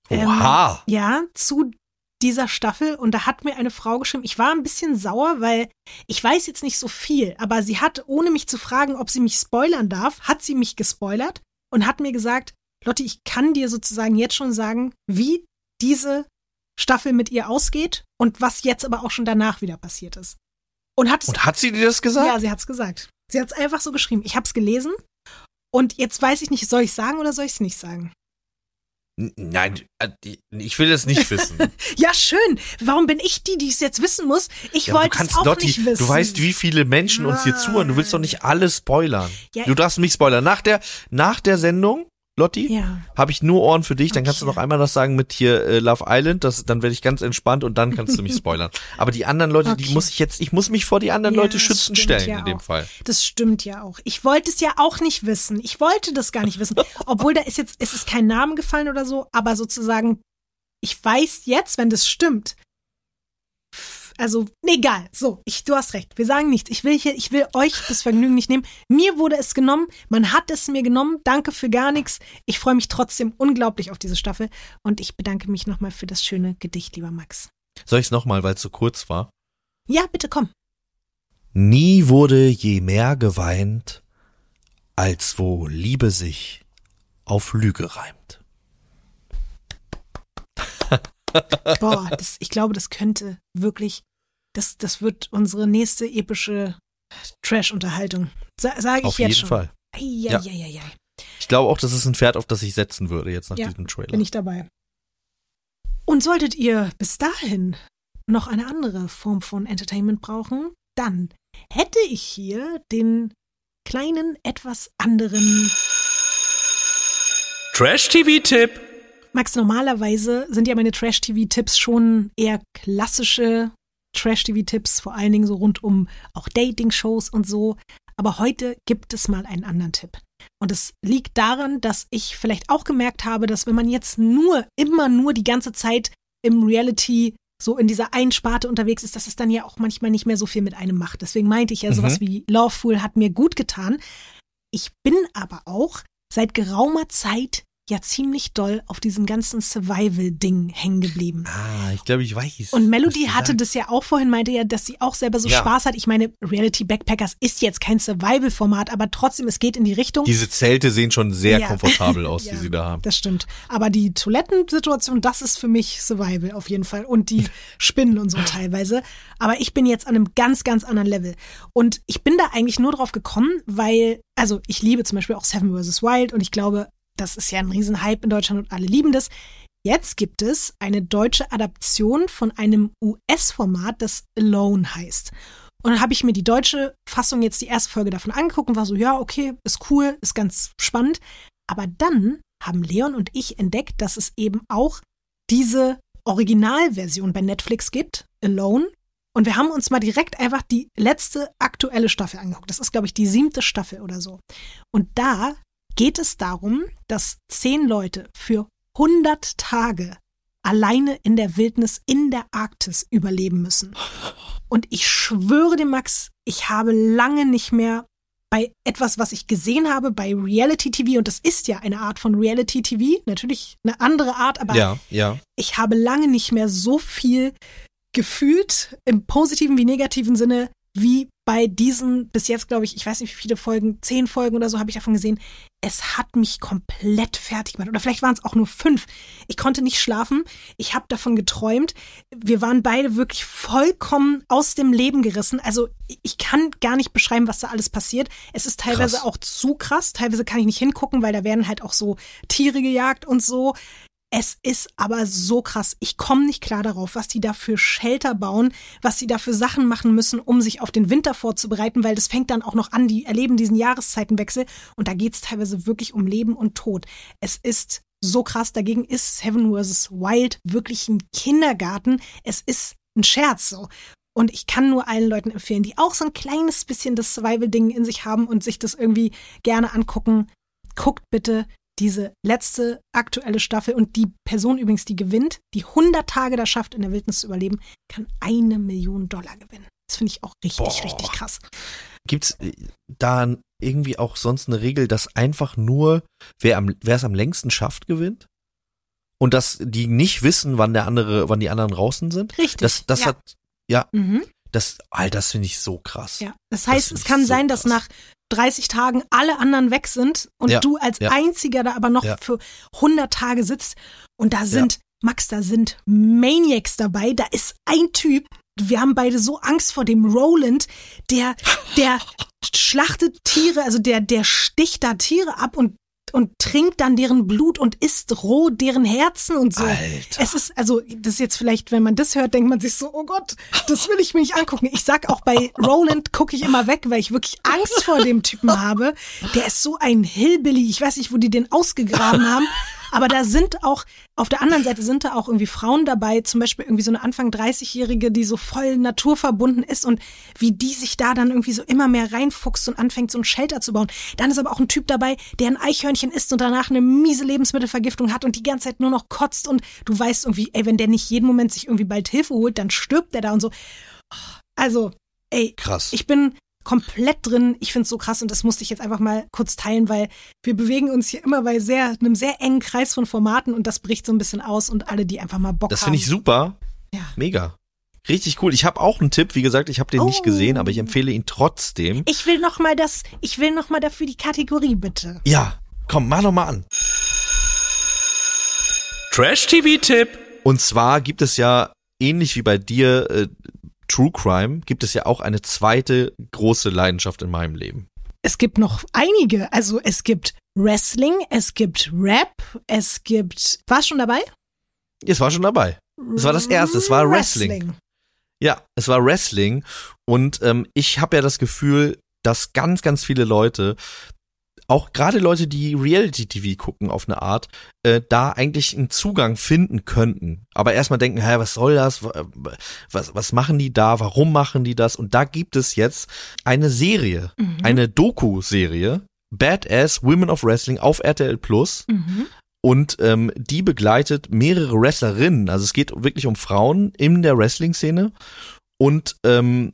Ähm, Oha. Ja, zu dieser Staffel und da hat mir eine Frau geschrieben, ich war ein bisschen sauer, weil ich weiß jetzt nicht so viel, aber sie hat, ohne mich zu fragen, ob sie mich spoilern darf, hat sie mich gespoilert und hat mir gesagt, Lotti, ich kann dir sozusagen jetzt schon sagen, wie diese Staffel mit ihr ausgeht und was jetzt aber auch schon danach wieder passiert ist. Und hat es Und hat sie dir das gesagt? ja, sie hat's gesagt. Sie hat's einfach so geschrieben. Ich hab's gelesen und jetzt weiß ich nicht, soll ich sagen oder soll ich es nicht sagen? Nein, äh, ich will das nicht wissen. (laughs) Ja, schön. Warum bin ich die, die es jetzt wissen muss? Ich Ja, wollte du es auch Lotti, nicht wissen. du weißt, wie viele Menschen uns hier zuhören. Du willst doch nicht alles spoilern. Ja, du darfst mich spoilern. Nach der, nach der Sendung, Lotti, Ja. habe ich nur Ohren für dich. Dann kannst du Okay. noch einmal das sagen mit hier äh, Love Island. Das, dann werde ich ganz entspannt und dann kannst du mich (laughs) spoilern. Aber die anderen Leute, die Okay. muss ich jetzt, ich muss mich vor die anderen Ja, Leute schützen stellen ja in dem auch. Fall. Das stimmt ja auch. Ich wollte es ja auch nicht wissen. Ich wollte das gar nicht wissen. (laughs) Obwohl da ist jetzt, es ist kein Name gefallen oder so, aber sozusagen, ich weiß jetzt, wenn das stimmt. Also, nee, egal. So, ich, du hast recht. Wir sagen nichts. Ich will hier, ich will euch das Vergnügen nicht nehmen. Mir wurde es genommen. Man hat es mir genommen. Danke für gar nichts. Ich freue mich trotzdem unglaublich auf diese Staffel. Und ich bedanke mich nochmal für das schöne Gedicht, lieber Max. Soll ich es nochmal, weil es so kurz war? Ja, bitte komm. Nie wurde je mehr geweint, als wo Liebe sich auf Lüge reimt. Boah, das, ich glaube, das könnte wirklich, das, das wird unsere nächste epische Trash-Unterhaltung. Sa Sage ich Auf jetzt jeden schon. Fall. Ja. Eieieiei. Ich glaube auch, das ist ein Pferd, auf das ich setzen würde jetzt nach Ja, diesem Trailer. Bin ich dabei. Und solltet ihr bis dahin noch eine andere Form von Entertainment brauchen, dann hätte ich hier den kleinen, etwas anderen Trash-TV-Tipp. Max, normalerweise sind ja meine Trash-TV-Tipps schon eher klassische Trash-TV-Tipps, vor allen Dingen so rund um auch Dating-Shows und so. Aber heute gibt es mal einen anderen Tipp. Und es liegt daran, dass ich vielleicht auch gemerkt habe, dass wenn man jetzt nur, immer nur die ganze Zeit im Reality so in dieser einen Sparte unterwegs ist, dass es dann ja auch manchmal nicht mehr so viel mit einem macht. Deswegen meinte ich ja, sowas wie Loveful hat mir gut getan. Ich bin aber auch seit geraumer Zeit ja ziemlich doll auf diesem ganzen Survival-Ding hängen geblieben. Ah, ich glaube, ich weiß. Und Melody hatte sagst. das ja auch vorhin, meinte ja, dass sie auch selber so Ja. Spaß hat. Ich meine, Reality Backpackers ist jetzt kein Survival-Format, aber trotzdem, es geht in die Richtung. Diese Zelte sehen schon sehr Ja. komfortabel aus, (laughs) Ja, die sie da haben. Das stimmt. Aber die Toilettensituation, das ist für mich Survival auf jeden Fall. Und die (laughs) Spinnen und so teilweise. Aber ich bin jetzt an einem ganz, ganz anderen Level. Und ich bin da eigentlich nur drauf gekommen, weil, also ich liebe zum Beispiel auch Seven vs. Wild und ich glaube, das ist ja ein Riesenhype in Deutschland und alle lieben das. Jetzt gibt es eine deutsche Adaption von einem US-Format, das Alone heißt. Und dann habe ich mir die deutsche Fassung jetzt die erste Folge davon angeguckt und war so, ja, okay, ist cool, ist ganz spannend. Aber dann haben Leon und ich entdeckt, dass es eben auch diese Originalversion bei Netflix gibt, Alone. Und wir haben uns mal direkt einfach die letzte aktuelle Staffel angeguckt. Das ist, glaube ich, die siebte Staffel oder so. Und da geht es darum, dass zehn Leute für 100 Tage alleine in der Wildnis in der Arktis überleben müssen. Und ich schwöre dem Max, ich habe lange nicht mehr bei etwas, was ich gesehen habe, bei Reality TV, und das ist ja eine Art von Reality TV, natürlich eine andere Art, aber Ja, ja. ich habe lange nicht mehr so viel gefühlt, im positiven wie negativen Sinne, wie bei diesen, bis jetzt glaube ich, ich weiß nicht wie viele Folgen, zehn Folgen oder so habe ich davon gesehen. Es hat mich komplett fertig gemacht. Oder vielleicht waren es auch nur fünf. Ich konnte nicht schlafen. Ich habe davon geträumt. Wir waren beide wirklich vollkommen aus dem Leben gerissen. Also ich kann gar nicht beschreiben, was da alles passiert. Es ist teilweise Krass. auch zu krass. Teilweise kann ich nicht hingucken, weil da werden halt auch so Tiere gejagt und so Es ist aber so krass. Ich komme nicht klar darauf, was die da für Shelter bauen, was sie da für Sachen machen müssen, um sich auf den Winter vorzubereiten, weil das fängt dann auch noch an, die erleben diesen Jahreszeitenwechsel und da geht's teilweise wirklich um Leben und Tod. Es ist so krass. Dagegen ist Seven vs. Wild wirklich ein Kindergarten. Es ist ein Scherz so. Und ich kann nur allen Leuten empfehlen, die auch so ein kleines bisschen das Survival-Ding in sich haben und sich das irgendwie gerne angucken. Guckt bitte diese letzte aktuelle Staffel und die Person übrigens, die gewinnt, die 100 Tage da schafft, in der Wildnis zu überleben, kann eine Million Dollar gewinnen. Das finde ich auch richtig, Boah. richtig krass. Gibt's äh, da irgendwie auch sonst eine Regel, dass einfach nur wer es am längsten schafft gewinnt? Und dass die nicht wissen, wann der andere, wann die anderen draußen sind? Richtig. Das, das ja. hat, ja, Mhm. das, Alter, das finde ich so krass. Ja. Das heißt, Das es kann so sein, dass krass. nach 30 Tagen alle anderen weg sind und Ja, du als ja. einziger da aber noch Ja. für 100 Tage sitzt und da sind, Max, da sind Maniacs dabei, da ist ein Typ, wir haben beide so Angst vor dem Roland, der, der (laughs) schlachtet Tiere, also der, der sticht da Tiere ab und und trinkt dann deren Blut und isst roh deren Herzen und so. Alter. Es ist, also, das ist jetzt vielleicht, wenn man das hört, denkt man sich so, oh Gott, das will ich mir nicht angucken. Ich sag auch bei Roland gucke ich immer weg, weil ich wirklich Angst vor dem Typen habe. Der ist so ein Hillbilly. Ich weiß nicht, wo die den ausgegraben haben. Aber da sind auch, auf der anderen Seite sind da auch irgendwie Frauen dabei, zum Beispiel irgendwie so eine Anfang 30-Jährige, die so voll naturverbunden ist und wie die sich da dann irgendwie so immer mehr reinfuchst und anfängt, so ein Shelter zu bauen. Dann ist aber auch ein Typ dabei, der ein Eichhörnchen isst und danach eine miese Lebensmittelvergiftung hat und die ganze Zeit nur noch kotzt und du weißt irgendwie, ey, wenn der nicht jeden Moment sich irgendwie bald Hilfe holt, dann stirbt der da und so. Also, ey, Krass. ich bin komplett drin. Ich find's so krass und das musste ich jetzt einfach mal kurz teilen, weil wir bewegen uns hier immer bei sehr, einem sehr engen Kreis von Formaten und das bricht so ein bisschen aus und alle, die einfach mal Bock das haben. finde ich super. Ja. Mega. Richtig cool. Ich habe auch einen Tipp. Wie gesagt, ich habe den Oh. nicht gesehen, aber ich empfehle ihn trotzdem. Ich will noch mal das, ich will noch mal dafür die Kategorie, bitte. Ja, komm, mach doch mal an. Trash-TV-Tipp. Und zwar gibt es ja, ähnlich wie bei dir, äh, True Crime, gibt es ja auch eine zweite große Leidenschaft in meinem Leben. Es gibt noch einige. Also es gibt Wrestling, es gibt Rap, es gibt. War schon dabei? Es war schon dabei. Es war das erste, es war Wrestling. Ja, es war Wrestling und ähm, ich habe ja das Gefühl, dass ganz, ganz viele Leute, auch gerade Leute, die Reality-TV gucken auf eine Art, äh, da eigentlich einen Zugang finden könnten. Aber erstmal denken, hä, was soll das? Wa- Was, was machen die da? Warum machen die das? Und da gibt es jetzt eine Serie, Mhm. eine Doku-Serie, Badass Women of Wrestling auf RTL Plus. Mhm. Und ähm, die begleitet mehrere Wrestlerinnen. Also es geht wirklich um Frauen in der Wrestling-Szene. Und ähm,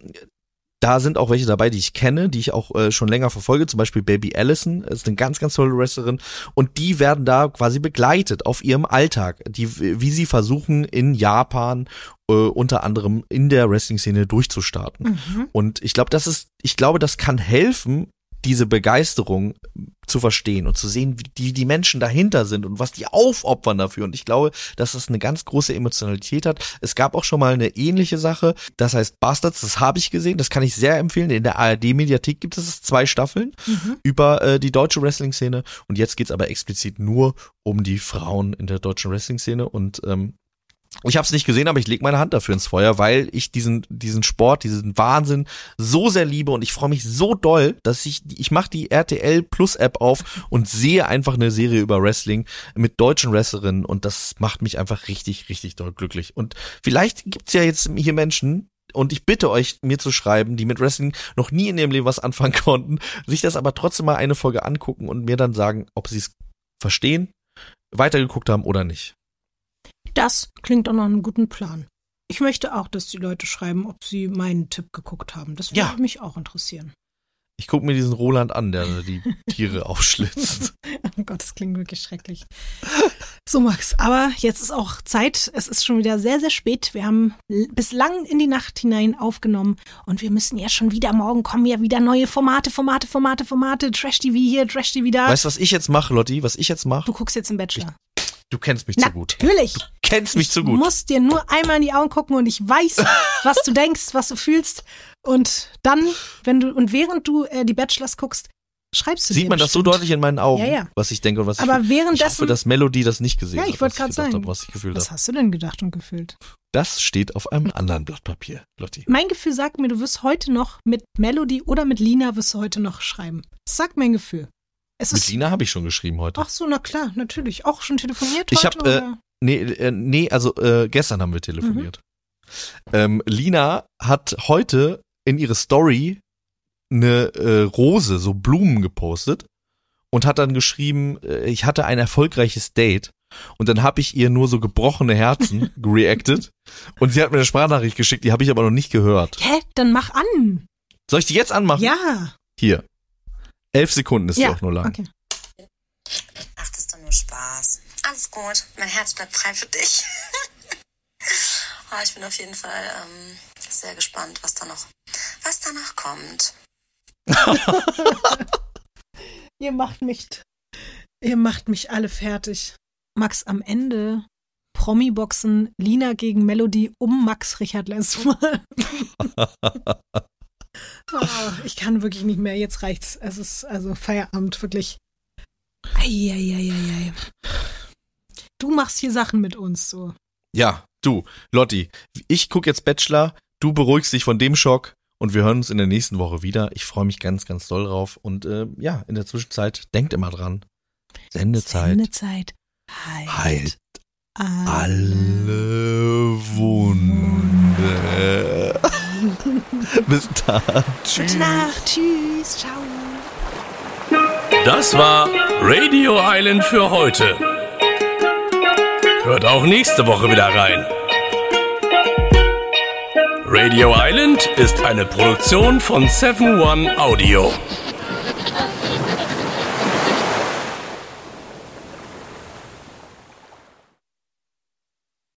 da sind auch welche dabei, die ich kenne, die ich auch äh, schon länger verfolge. Zum Beispiel Baby Allison ist eine ganz, ganz tolle Wrestlerin. Und die werden da quasi begleitet auf ihrem Alltag, die, wie sie versuchen in Japan äh, unter anderem in der Wrestling-Szene durchzustarten. Mhm. Und ich glaube, das ist, ich glaube, das kann helfen, diese Begeisterung zu verstehen und zu sehen, wie die, die Menschen dahinter sind und was die aufopfern dafür. Und ich glaube, dass das eine ganz große Emotionalität hat. Es gab auch schon mal eine ähnliche Sache. Das heißt Bastards, das habe ich gesehen. Das kann ich sehr empfehlen. In der ARD-Mediathek gibt es zwei Staffeln Mhm. über äh, die deutsche Wrestling-Szene. Und jetzt geht's aber explizit nur um die Frauen in der deutschen Wrestling-Szene. Und ähm, ich habe es nicht gesehen, aber ich lege meine Hand dafür ins Feuer, weil ich diesen diesen Sport, diesen Wahnsinn so sehr liebe und ich freue mich so doll, dass ich ich mache die RTL Plus App auf und sehe einfach eine Serie über Wrestling mit deutschen Wrestlerinnen und das macht mich einfach richtig richtig doll glücklich. Und vielleicht gibt's ja jetzt hier Menschen, und ich bitte euch, mir zu schreiben, die mit Wrestling noch nie in ihrem Leben was anfangen konnten, sich das aber trotzdem mal eine Folge angucken und mir dann sagen, ob sie es verstehen, weitergeguckt haben oder nicht. Das klingt doch nach einem guten Plan. Ich möchte auch, dass die Leute schreiben, ob sie meinen Tipp geguckt haben. Das würde Ja. mich auch interessieren. Ich gucke mir diesen Roland an, der die Tiere (laughs) aufschlitzt. Oh Gott, das klingt wirklich schrecklich. So, Max, aber jetzt ist auch Zeit. Es ist schon wieder sehr, sehr spät. Wir haben bislang in die Nacht hinein aufgenommen und wir müssen ja schon wieder, morgen kommen ja wieder neue Formate, Formate, Formate, Formate. Trash-TV hier, Trash-TV da. Weißt du, was ich jetzt mache, Lotti? Was ich jetzt mache? du guckst jetzt im Bachelor. Du kennst mich zu gut. Natürlich. Kennst mich ich zu gut. musst dir nur einmal in die Augen gucken und ich weiß, (laughs) was du denkst, was du fühlst. Und dann, wenn du, und während du äh, die Bachelors guckst, schreibst du Sieht man das so bestimmt. deutlich in meinen Augen, Ja, ja. was ich denke und was ich Aber fühle? währenddessen. Ich hoffe, dass Melody das nicht gesehen ja, hat. ich wollte was gerade sagen. Habe, was ich gefühlt was habe. hast du denn gedacht und gefühlt? Das steht auf einem anderen Blatt Papier, Lotti. Mein Gefühl sagt mir, du wirst heute noch mit Melody oder mit Lina wirst du heute noch schreiben. Das sagt mein Gefühl. Es Mit. Lina habe ich schon geschrieben heute. Ach so, na klar, natürlich. Auch schon telefoniert Ich heute? hab, äh, oder? Nee, äh, nee, also äh, gestern haben wir telefoniert. Mhm. Ähm, Lina hat heute in ihre Story eine äh, Rose, so Blumen gepostet und hat dann geschrieben, äh, ich hatte ein erfolgreiches Date. Und dann habe ich ihr nur so gebrochene Herzen (laughs) reacted und sie hat mir eine Sprachnachricht geschickt, die habe ich aber noch nicht gehört. Hä? Dann mach an. Soll ich die jetzt anmachen? Ja. Hier. Elf Sekunden ist ja. auch nur lang. Okay. Ach, das ist doch nur Spaß. Alles gut. Mein Herz bleibt frei für dich. oh, (laughs) ich bin auf jeden Fall ähm, sehr gespannt, was da noch, was danach kommt. (laughs) Ihr macht mich. Ihr macht mich alle fertig. Max, am Ende Promi-Boxen Lina gegen Melody um Max Richard Lessmann. (laughs) oh, ich kann wirklich nicht mehr. Jetzt reicht's. Es ist also Feierabend, wirklich. Eieieiei. Du machst hier Sachen mit uns so. Ja, du, Lotti, ich guck jetzt Bachelor, du beruhigst dich von dem Schock und wir hören uns in der nächsten Woche wieder. Ich freue mich ganz, ganz doll drauf. Und äh, ja, in der Zwischenzeit, denkt immer dran. Sendezeit Sendezeit heilt, heilt alle. alle Wunde. (laughs) (laughs) Bis dann. Tschüss. Gute Nacht. Tschüss. Ciao. Das war Radio Island für heute. Hört auch nächste Woche wieder rein. Radio Island ist eine Produktion von 7 One Audio.